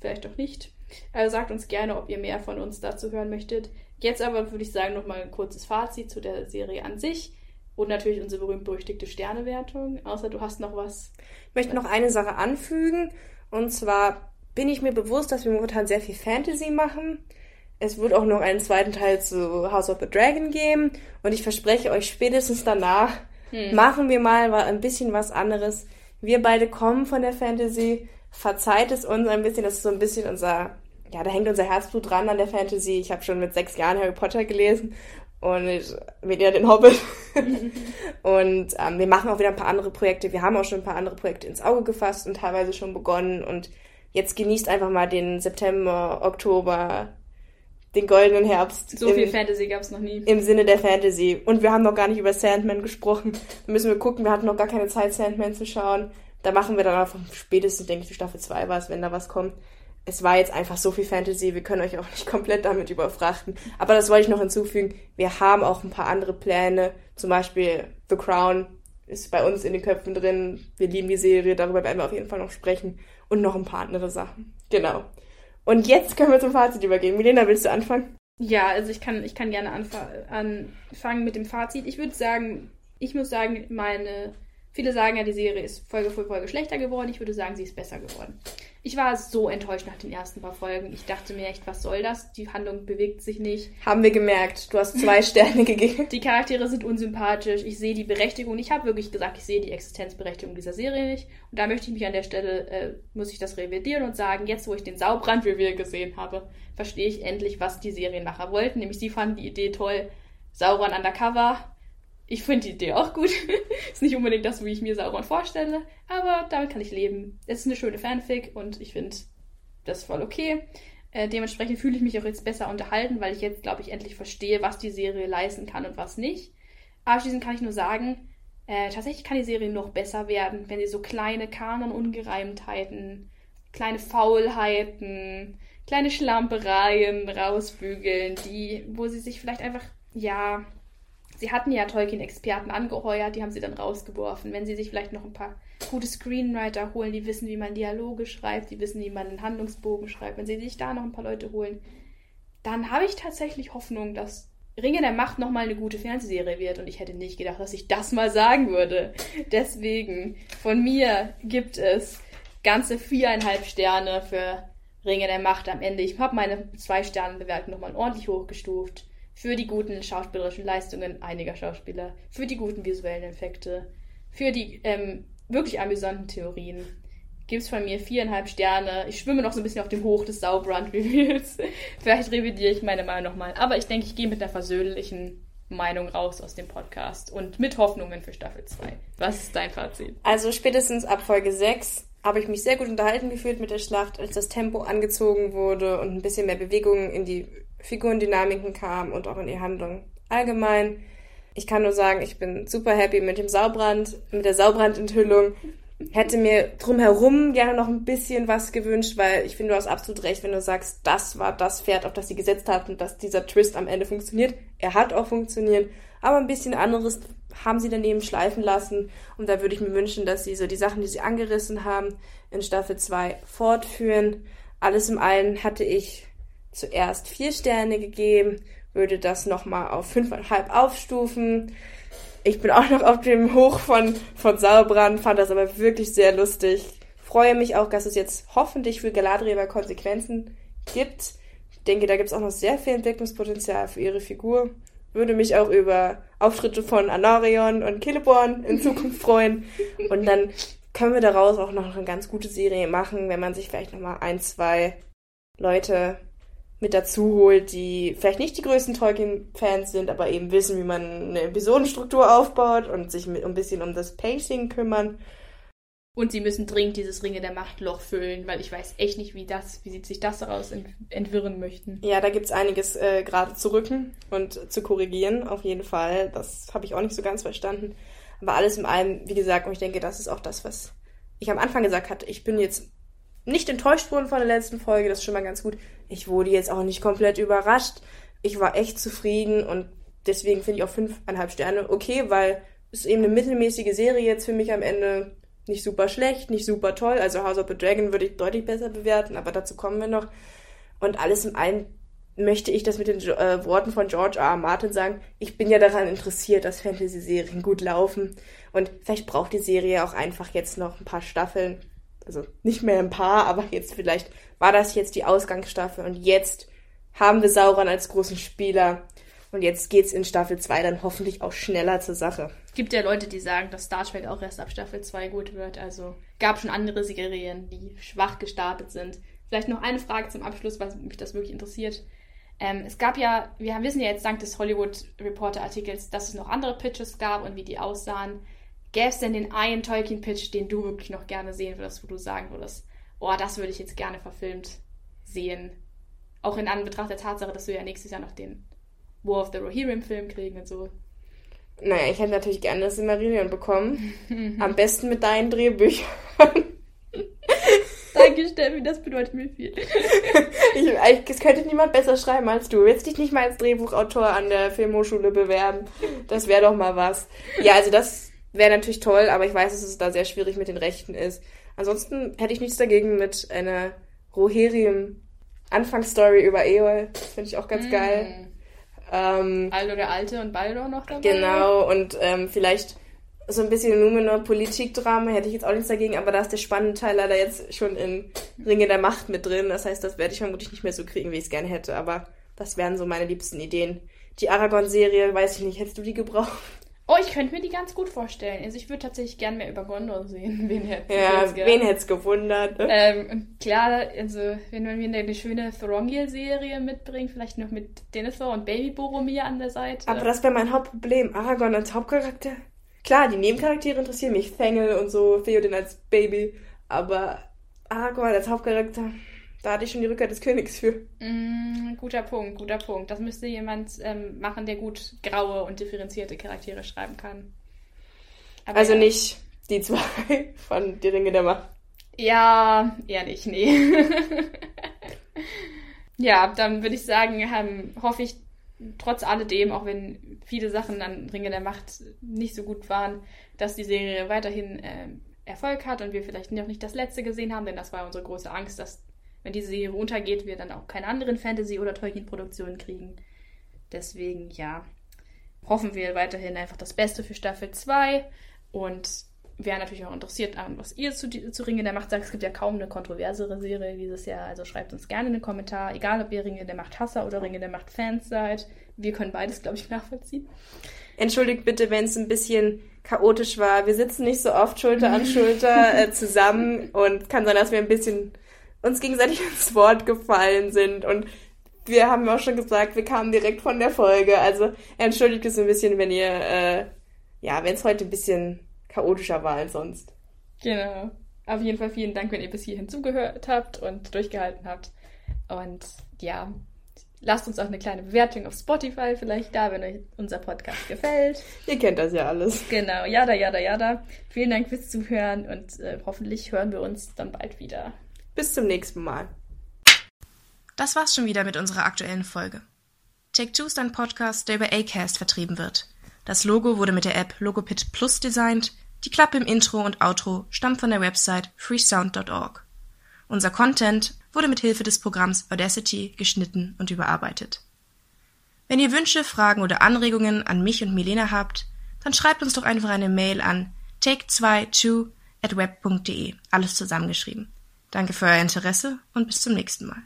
Vielleicht auch nicht. Also sagt uns gerne, ob ihr mehr von uns dazu hören möchtet. Jetzt aber würde ich sagen, nochmal ein kurzes Fazit zu der Serie an sich. Und natürlich unsere berühmt-berüchtigte Sternewertung. Außer du hast noch was. Ich möchte noch eine Sache anfügen. Und zwar bin ich mir bewusst, dass wir momentan sehr viel Fantasy machen. Es wird auch noch einen zweiten Teil zu House of the Dragon geben. Und ich verspreche euch, spätestens danach hm. machen wir mal ein bisschen was anderes. Wir beide kommen von der Fantasy. Verzeiht es uns ein bisschen. Das ist so ein bisschen unser, ja, da hängt unser Herzblut dran an der Fantasy. Ich habe schon mit sechs Jahren Harry Potter gelesen und ich, weniger den Hobbit. und ähm, wir machen auch wieder ein paar andere Projekte. Wir haben auch schon ein paar andere Projekte ins Auge gefasst und teilweise schon begonnen. Und jetzt genießt einfach mal den September, Oktober, den goldenen Herbst. So im, viel Fantasy gab es noch nie. Im Sinne der Fantasy. Und wir haben noch gar nicht über Sandman gesprochen. Da müssen wir gucken, wir hatten noch gar keine Zeit, Sandman zu schauen. Da machen wir dann einfach spätestens, denke ich, für Staffel 2 was, wenn da was kommt. Es war jetzt einfach so viel Fantasy, wir können euch auch nicht komplett damit überfrachten. Aber das wollte ich noch hinzufügen. Wir haben auch ein paar andere Pläne. Zum Beispiel The Crown ist bei uns in den Köpfen drin. Wir lieben die Serie, darüber werden wir auf jeden Fall noch sprechen und noch ein paar andere Sachen. Genau. Und jetzt können wir zum Fazit übergehen. Milena, willst du anfangen? Ja, also ich kann, ich kann gerne anfangen mit dem Fazit. Ich würde sagen, ich muss sagen, meine Viele sagen ja, die Serie ist Folge für Folge schlechter geworden. Ich würde sagen, sie ist besser geworden. Ich war so enttäuscht nach den ersten paar Folgen. Ich dachte mir echt, was soll das? Die Handlung bewegt sich nicht. Haben wir gemerkt. Du hast zwei Sterne gegeben. Die Charaktere sind unsympathisch. Ich sehe die Berechtigung. Ich habe wirklich gesagt, ich sehe die Existenzberechtigung dieser Serie nicht. Und da möchte ich mich an der Stelle, äh, muss ich das revidieren und sagen, jetzt wo ich den Saubrand Reveal gesehen habe, verstehe ich endlich, was die Serienmacher wollten. Nämlich sie fanden die Idee toll. Sauron undercover, ich finde die Idee auch gut. ist nicht unbedingt das, wie ich mir Sauron vorstelle, aber damit kann ich leben. Es ist eine schöne Fanfic und ich finde das voll okay. Äh, dementsprechend fühle ich mich auch jetzt besser unterhalten, weil ich jetzt, glaube ich, endlich verstehe, was die Serie leisten kann und was nicht. Abschließend kann ich nur sagen, äh, tatsächlich kann die Serie noch besser werden, wenn sie so kleine Kanon-Ungereimtheiten, kleine Faulheiten, kleine Schlampereien rausbügeln, die, wo sie sich vielleicht einfach, ja, sie hatten ja Tolkien-Experten angeheuert, die haben sie dann rausgeworfen. Wenn sie sich vielleicht noch ein paar gute Screenwriter holen, die wissen, wie man Dialoge schreibt, die wissen, wie man einen Handlungsbogen schreibt, wenn sie sich da noch ein paar Leute holen, dann habe ich tatsächlich Hoffnung, dass Ringe der Macht nochmal eine gute Fernsehserie wird. Und ich hätte nicht gedacht, dass ich das mal sagen würde. Deswegen, von mir gibt es ganze viereinhalb Sterne für Ringe der Macht am Ende. Ich habe meine zwei Sterne Bewertung nochmal ordentlich hochgestuft für die guten schauspielerischen Leistungen einiger Schauspieler, für die guten visuellen Effekte, für die ähm, wirklich amüsanten Theorien. Gibt es von mir viereinhalb Sterne. Ich schwimme noch so ein bisschen auf dem Hoch des Saubrand-Reveals. Vielleicht revidiere ich meine Meinung nochmal. Aber ich denke, ich gehe mit einer versöhnlichen Meinung raus aus dem Podcast und mit Hoffnungen für Staffel 2. Was ist dein Fazit? Also spätestens ab Folge 6 habe ich mich sehr gut unterhalten gefühlt mit der Schlacht, als das Tempo angezogen wurde und ein bisschen mehr Bewegung in die Figurendynamiken kam und auch in die Handlung allgemein. Ich kann nur sagen, ich bin super happy mit dem Saubrand, mit der Saubrand-Enthüllung. Hätte mir drumherum gerne noch ein bisschen was gewünscht, weil ich finde, du hast absolut recht, wenn du sagst, das war das Pferd, auf das sie gesetzt hat und dass dieser Twist am Ende funktioniert. Er hat auch funktioniert, aber ein bisschen anderes haben sie daneben schleifen lassen. Und da würde ich mir wünschen, dass sie so die Sachen, die sie angerissen haben, in Staffel 2 fortführen. Alles im allen hatte ich zuerst vier Sterne gegeben, würde das nochmal auf fünfeinhalb aufstufen. Ich bin auch noch auf dem Hoch von, von Sauerbrand, fand das aber wirklich sehr lustig. Freue mich auch, dass es jetzt hoffentlich für Galadriel Konsequenzen gibt. Ich denke, da gibt es auch noch sehr viel Entwicklungspotenzial für ihre Figur. Würde mich auch über Auftritte von Anarion und Celeborn in Zukunft freuen. Und dann können wir daraus auch noch eine ganz gute Serie machen, wenn man sich vielleicht nochmal ein, zwei Leute mit dazu holt, die vielleicht nicht die größten Tolkien-Fans sind, aber eben wissen, wie man eine Episodenstruktur aufbaut und sich mit ein bisschen um das Pacing kümmern. Und sie müssen dringend dieses Ringe der Machtloch füllen, weil ich weiß echt nicht, wie das, wie sie sich das daraus ent entwirren möchten. Ja, da gibt's einiges äh, gerade zu rücken und zu korrigieren, auf jeden Fall. Das habe ich auch nicht so ganz verstanden. Aber alles in allem, wie gesagt, und ich denke, das ist auch das, was ich am Anfang gesagt hatte. Ich bin jetzt nicht enttäuscht worden von der letzten Folge, das ist schon mal ganz gut. Ich wurde jetzt auch nicht komplett überrascht. Ich war echt zufrieden und deswegen finde ich auch fünfeinhalb Sterne okay, weil es eben eine mittelmäßige Serie jetzt für mich am Ende nicht super schlecht, nicht super toll. Also House of the Dragon würde ich deutlich besser bewerten, aber dazu kommen wir noch. Und alles in allem möchte ich das mit den äh, Worten von George R. R. Martin sagen. Ich bin ja daran interessiert, dass Fantasy-Serien gut laufen. Und vielleicht braucht die Serie auch einfach jetzt noch ein paar Staffeln, also nicht mehr ein paar, aber jetzt vielleicht war das jetzt die Ausgangsstaffel und jetzt haben wir Sauron als großen Spieler und jetzt geht's in Staffel 2 dann hoffentlich auch schneller zur Sache. Es gibt ja Leute, die sagen, dass Star Trek auch erst ab Staffel 2 gut wird. Also gab schon andere Serien, die schwach gestartet sind. Vielleicht noch eine Frage zum Abschluss, weil mich das wirklich interessiert. Ähm, es gab ja, wir wissen ja jetzt dank des Hollywood Reporter Artikels, dass es noch andere Pitches gab und wie die aussahen. Gäbe es denn den einen Tolkien-Pitch, den du wirklich noch gerne sehen würdest, wo du sagen würdest, oh, das würde ich jetzt gerne verfilmt sehen? Auch in Anbetracht der Tatsache, dass wir ja nächstes Jahr noch den War of the Rohirrim-Film kriegen und so. Naja, ich hätte natürlich gerne das Silmarillion bekommen. Am besten mit deinen Drehbüchern. Danke, Steffi, das bedeutet mir viel. ich, es könnte niemand besser schreiben als du. Willst dich nicht mal als Drehbuchautor an der Filmhochschule bewerben? Das wäre doch mal was. Ja, also das wäre natürlich toll, aber ich weiß, dass es da sehr schwierig mit den Rechten ist. Ansonsten hätte ich nichts dagegen mit einer Rohirrim Anfangsstory über Eol. Finde ich auch ganz mm. geil. Ähm, Aldo der Alte und Baldur noch dabei. Genau, und ähm, vielleicht so ein bisschen Numenor Politikdrama hätte ich jetzt auch nichts dagegen, aber da ist der spannende Teil leider jetzt schon in Ringe der Macht mit drin. Das heißt, das werde ich vermutlich nicht mehr so kriegen, wie ich es gerne hätte. Aber das wären so meine liebsten Ideen. Die Aragorn-Serie, weiß ich nicht, hättest du die gebraucht? Oh, ich könnte mir die ganz gut vorstellen. Also ich würde tatsächlich gern mehr über Gondor sehen. Wen hätte ja, wen hätte es gewundert? Ne? Ähm, klar, also wenn man mir eine schöne Thorongil-Serie mitbringt, vielleicht noch mit Denethor und Baby Boromir an der Seite. Aber das wäre mein Hauptproblem. Aragorn als Hauptcharakter. Klar, die Nebencharaktere interessieren mich. Fengel und so, Theoden als Baby. Aber Aragorn als Hauptcharakter... Da hatte ich schon die Rückkehr des Königs für. Mm, guter Punkt, guter Punkt. Das müsste jemand ähm, machen, der gut graue und differenzierte Charaktere schreiben kann. Aber also ja. nicht die zwei von Die Ringe der Macht. Ja, eher nicht, nee. ja, dann würde ich sagen, ähm, hoffe ich trotz alledem, auch wenn viele Sachen an Ringe der Macht nicht so gut waren, dass die Serie weiterhin äh, Erfolg hat und wir vielleicht noch nicht das letzte gesehen haben, denn das war unsere große Angst, dass wenn diese Serie untergeht, wir dann auch keine anderen Fantasy- oder Tolkien-Produktionen kriegen. Deswegen, ja, hoffen wir weiterhin einfach das Beste für Staffel 2 und wären natürlich auch interessiert an, was ihr zu, zu Ringe der Macht sagt. Es gibt ja kaum eine kontroversere Serie dieses Jahr, also schreibt uns gerne einen Kommentar, egal ob ihr Ringe der Macht Hasser oder Ringe der Macht Fans seid. Wir können beides, glaube ich, nachvollziehen. Entschuldigt bitte, wenn es ein bisschen chaotisch war. Wir sitzen nicht so oft Schulter an Schulter äh, zusammen und kann sein, dass wir ein bisschen uns gegenseitig ins Wort gefallen sind und wir haben auch schon gesagt, wir kamen direkt von der Folge. Also entschuldigt es ein bisschen, wenn ihr, äh, ja, wenn es heute ein bisschen chaotischer war als sonst. Genau. Auf jeden Fall vielen Dank, wenn ihr bis hierhin zugehört habt und durchgehalten habt. Und ja, lasst uns auch eine kleine Bewertung auf Spotify vielleicht da, wenn euch unser Podcast gefällt. Ihr kennt das ja alles. Genau, jada, jada, jada. Vielen Dank fürs Zuhören und äh, hoffentlich hören wir uns dann bald wieder. Bis zum nächsten Mal. Das war's schon wieder mit unserer aktuellen Folge. Take Two ist ein Podcast, der über Acast vertrieben wird. Das Logo wurde mit der App Logopit Plus designt. Die Klappe im Intro und Outro stammt von der Website freesound.org. Unser Content wurde mit Hilfe des Programms Audacity geschnitten und überarbeitet. Wenn ihr Wünsche, Fragen oder Anregungen an mich und Milena habt, dann schreibt uns doch einfach eine Mail an take22 at web.de, alles zusammengeschrieben. Danke für euer Interesse und bis zum nächsten Mal.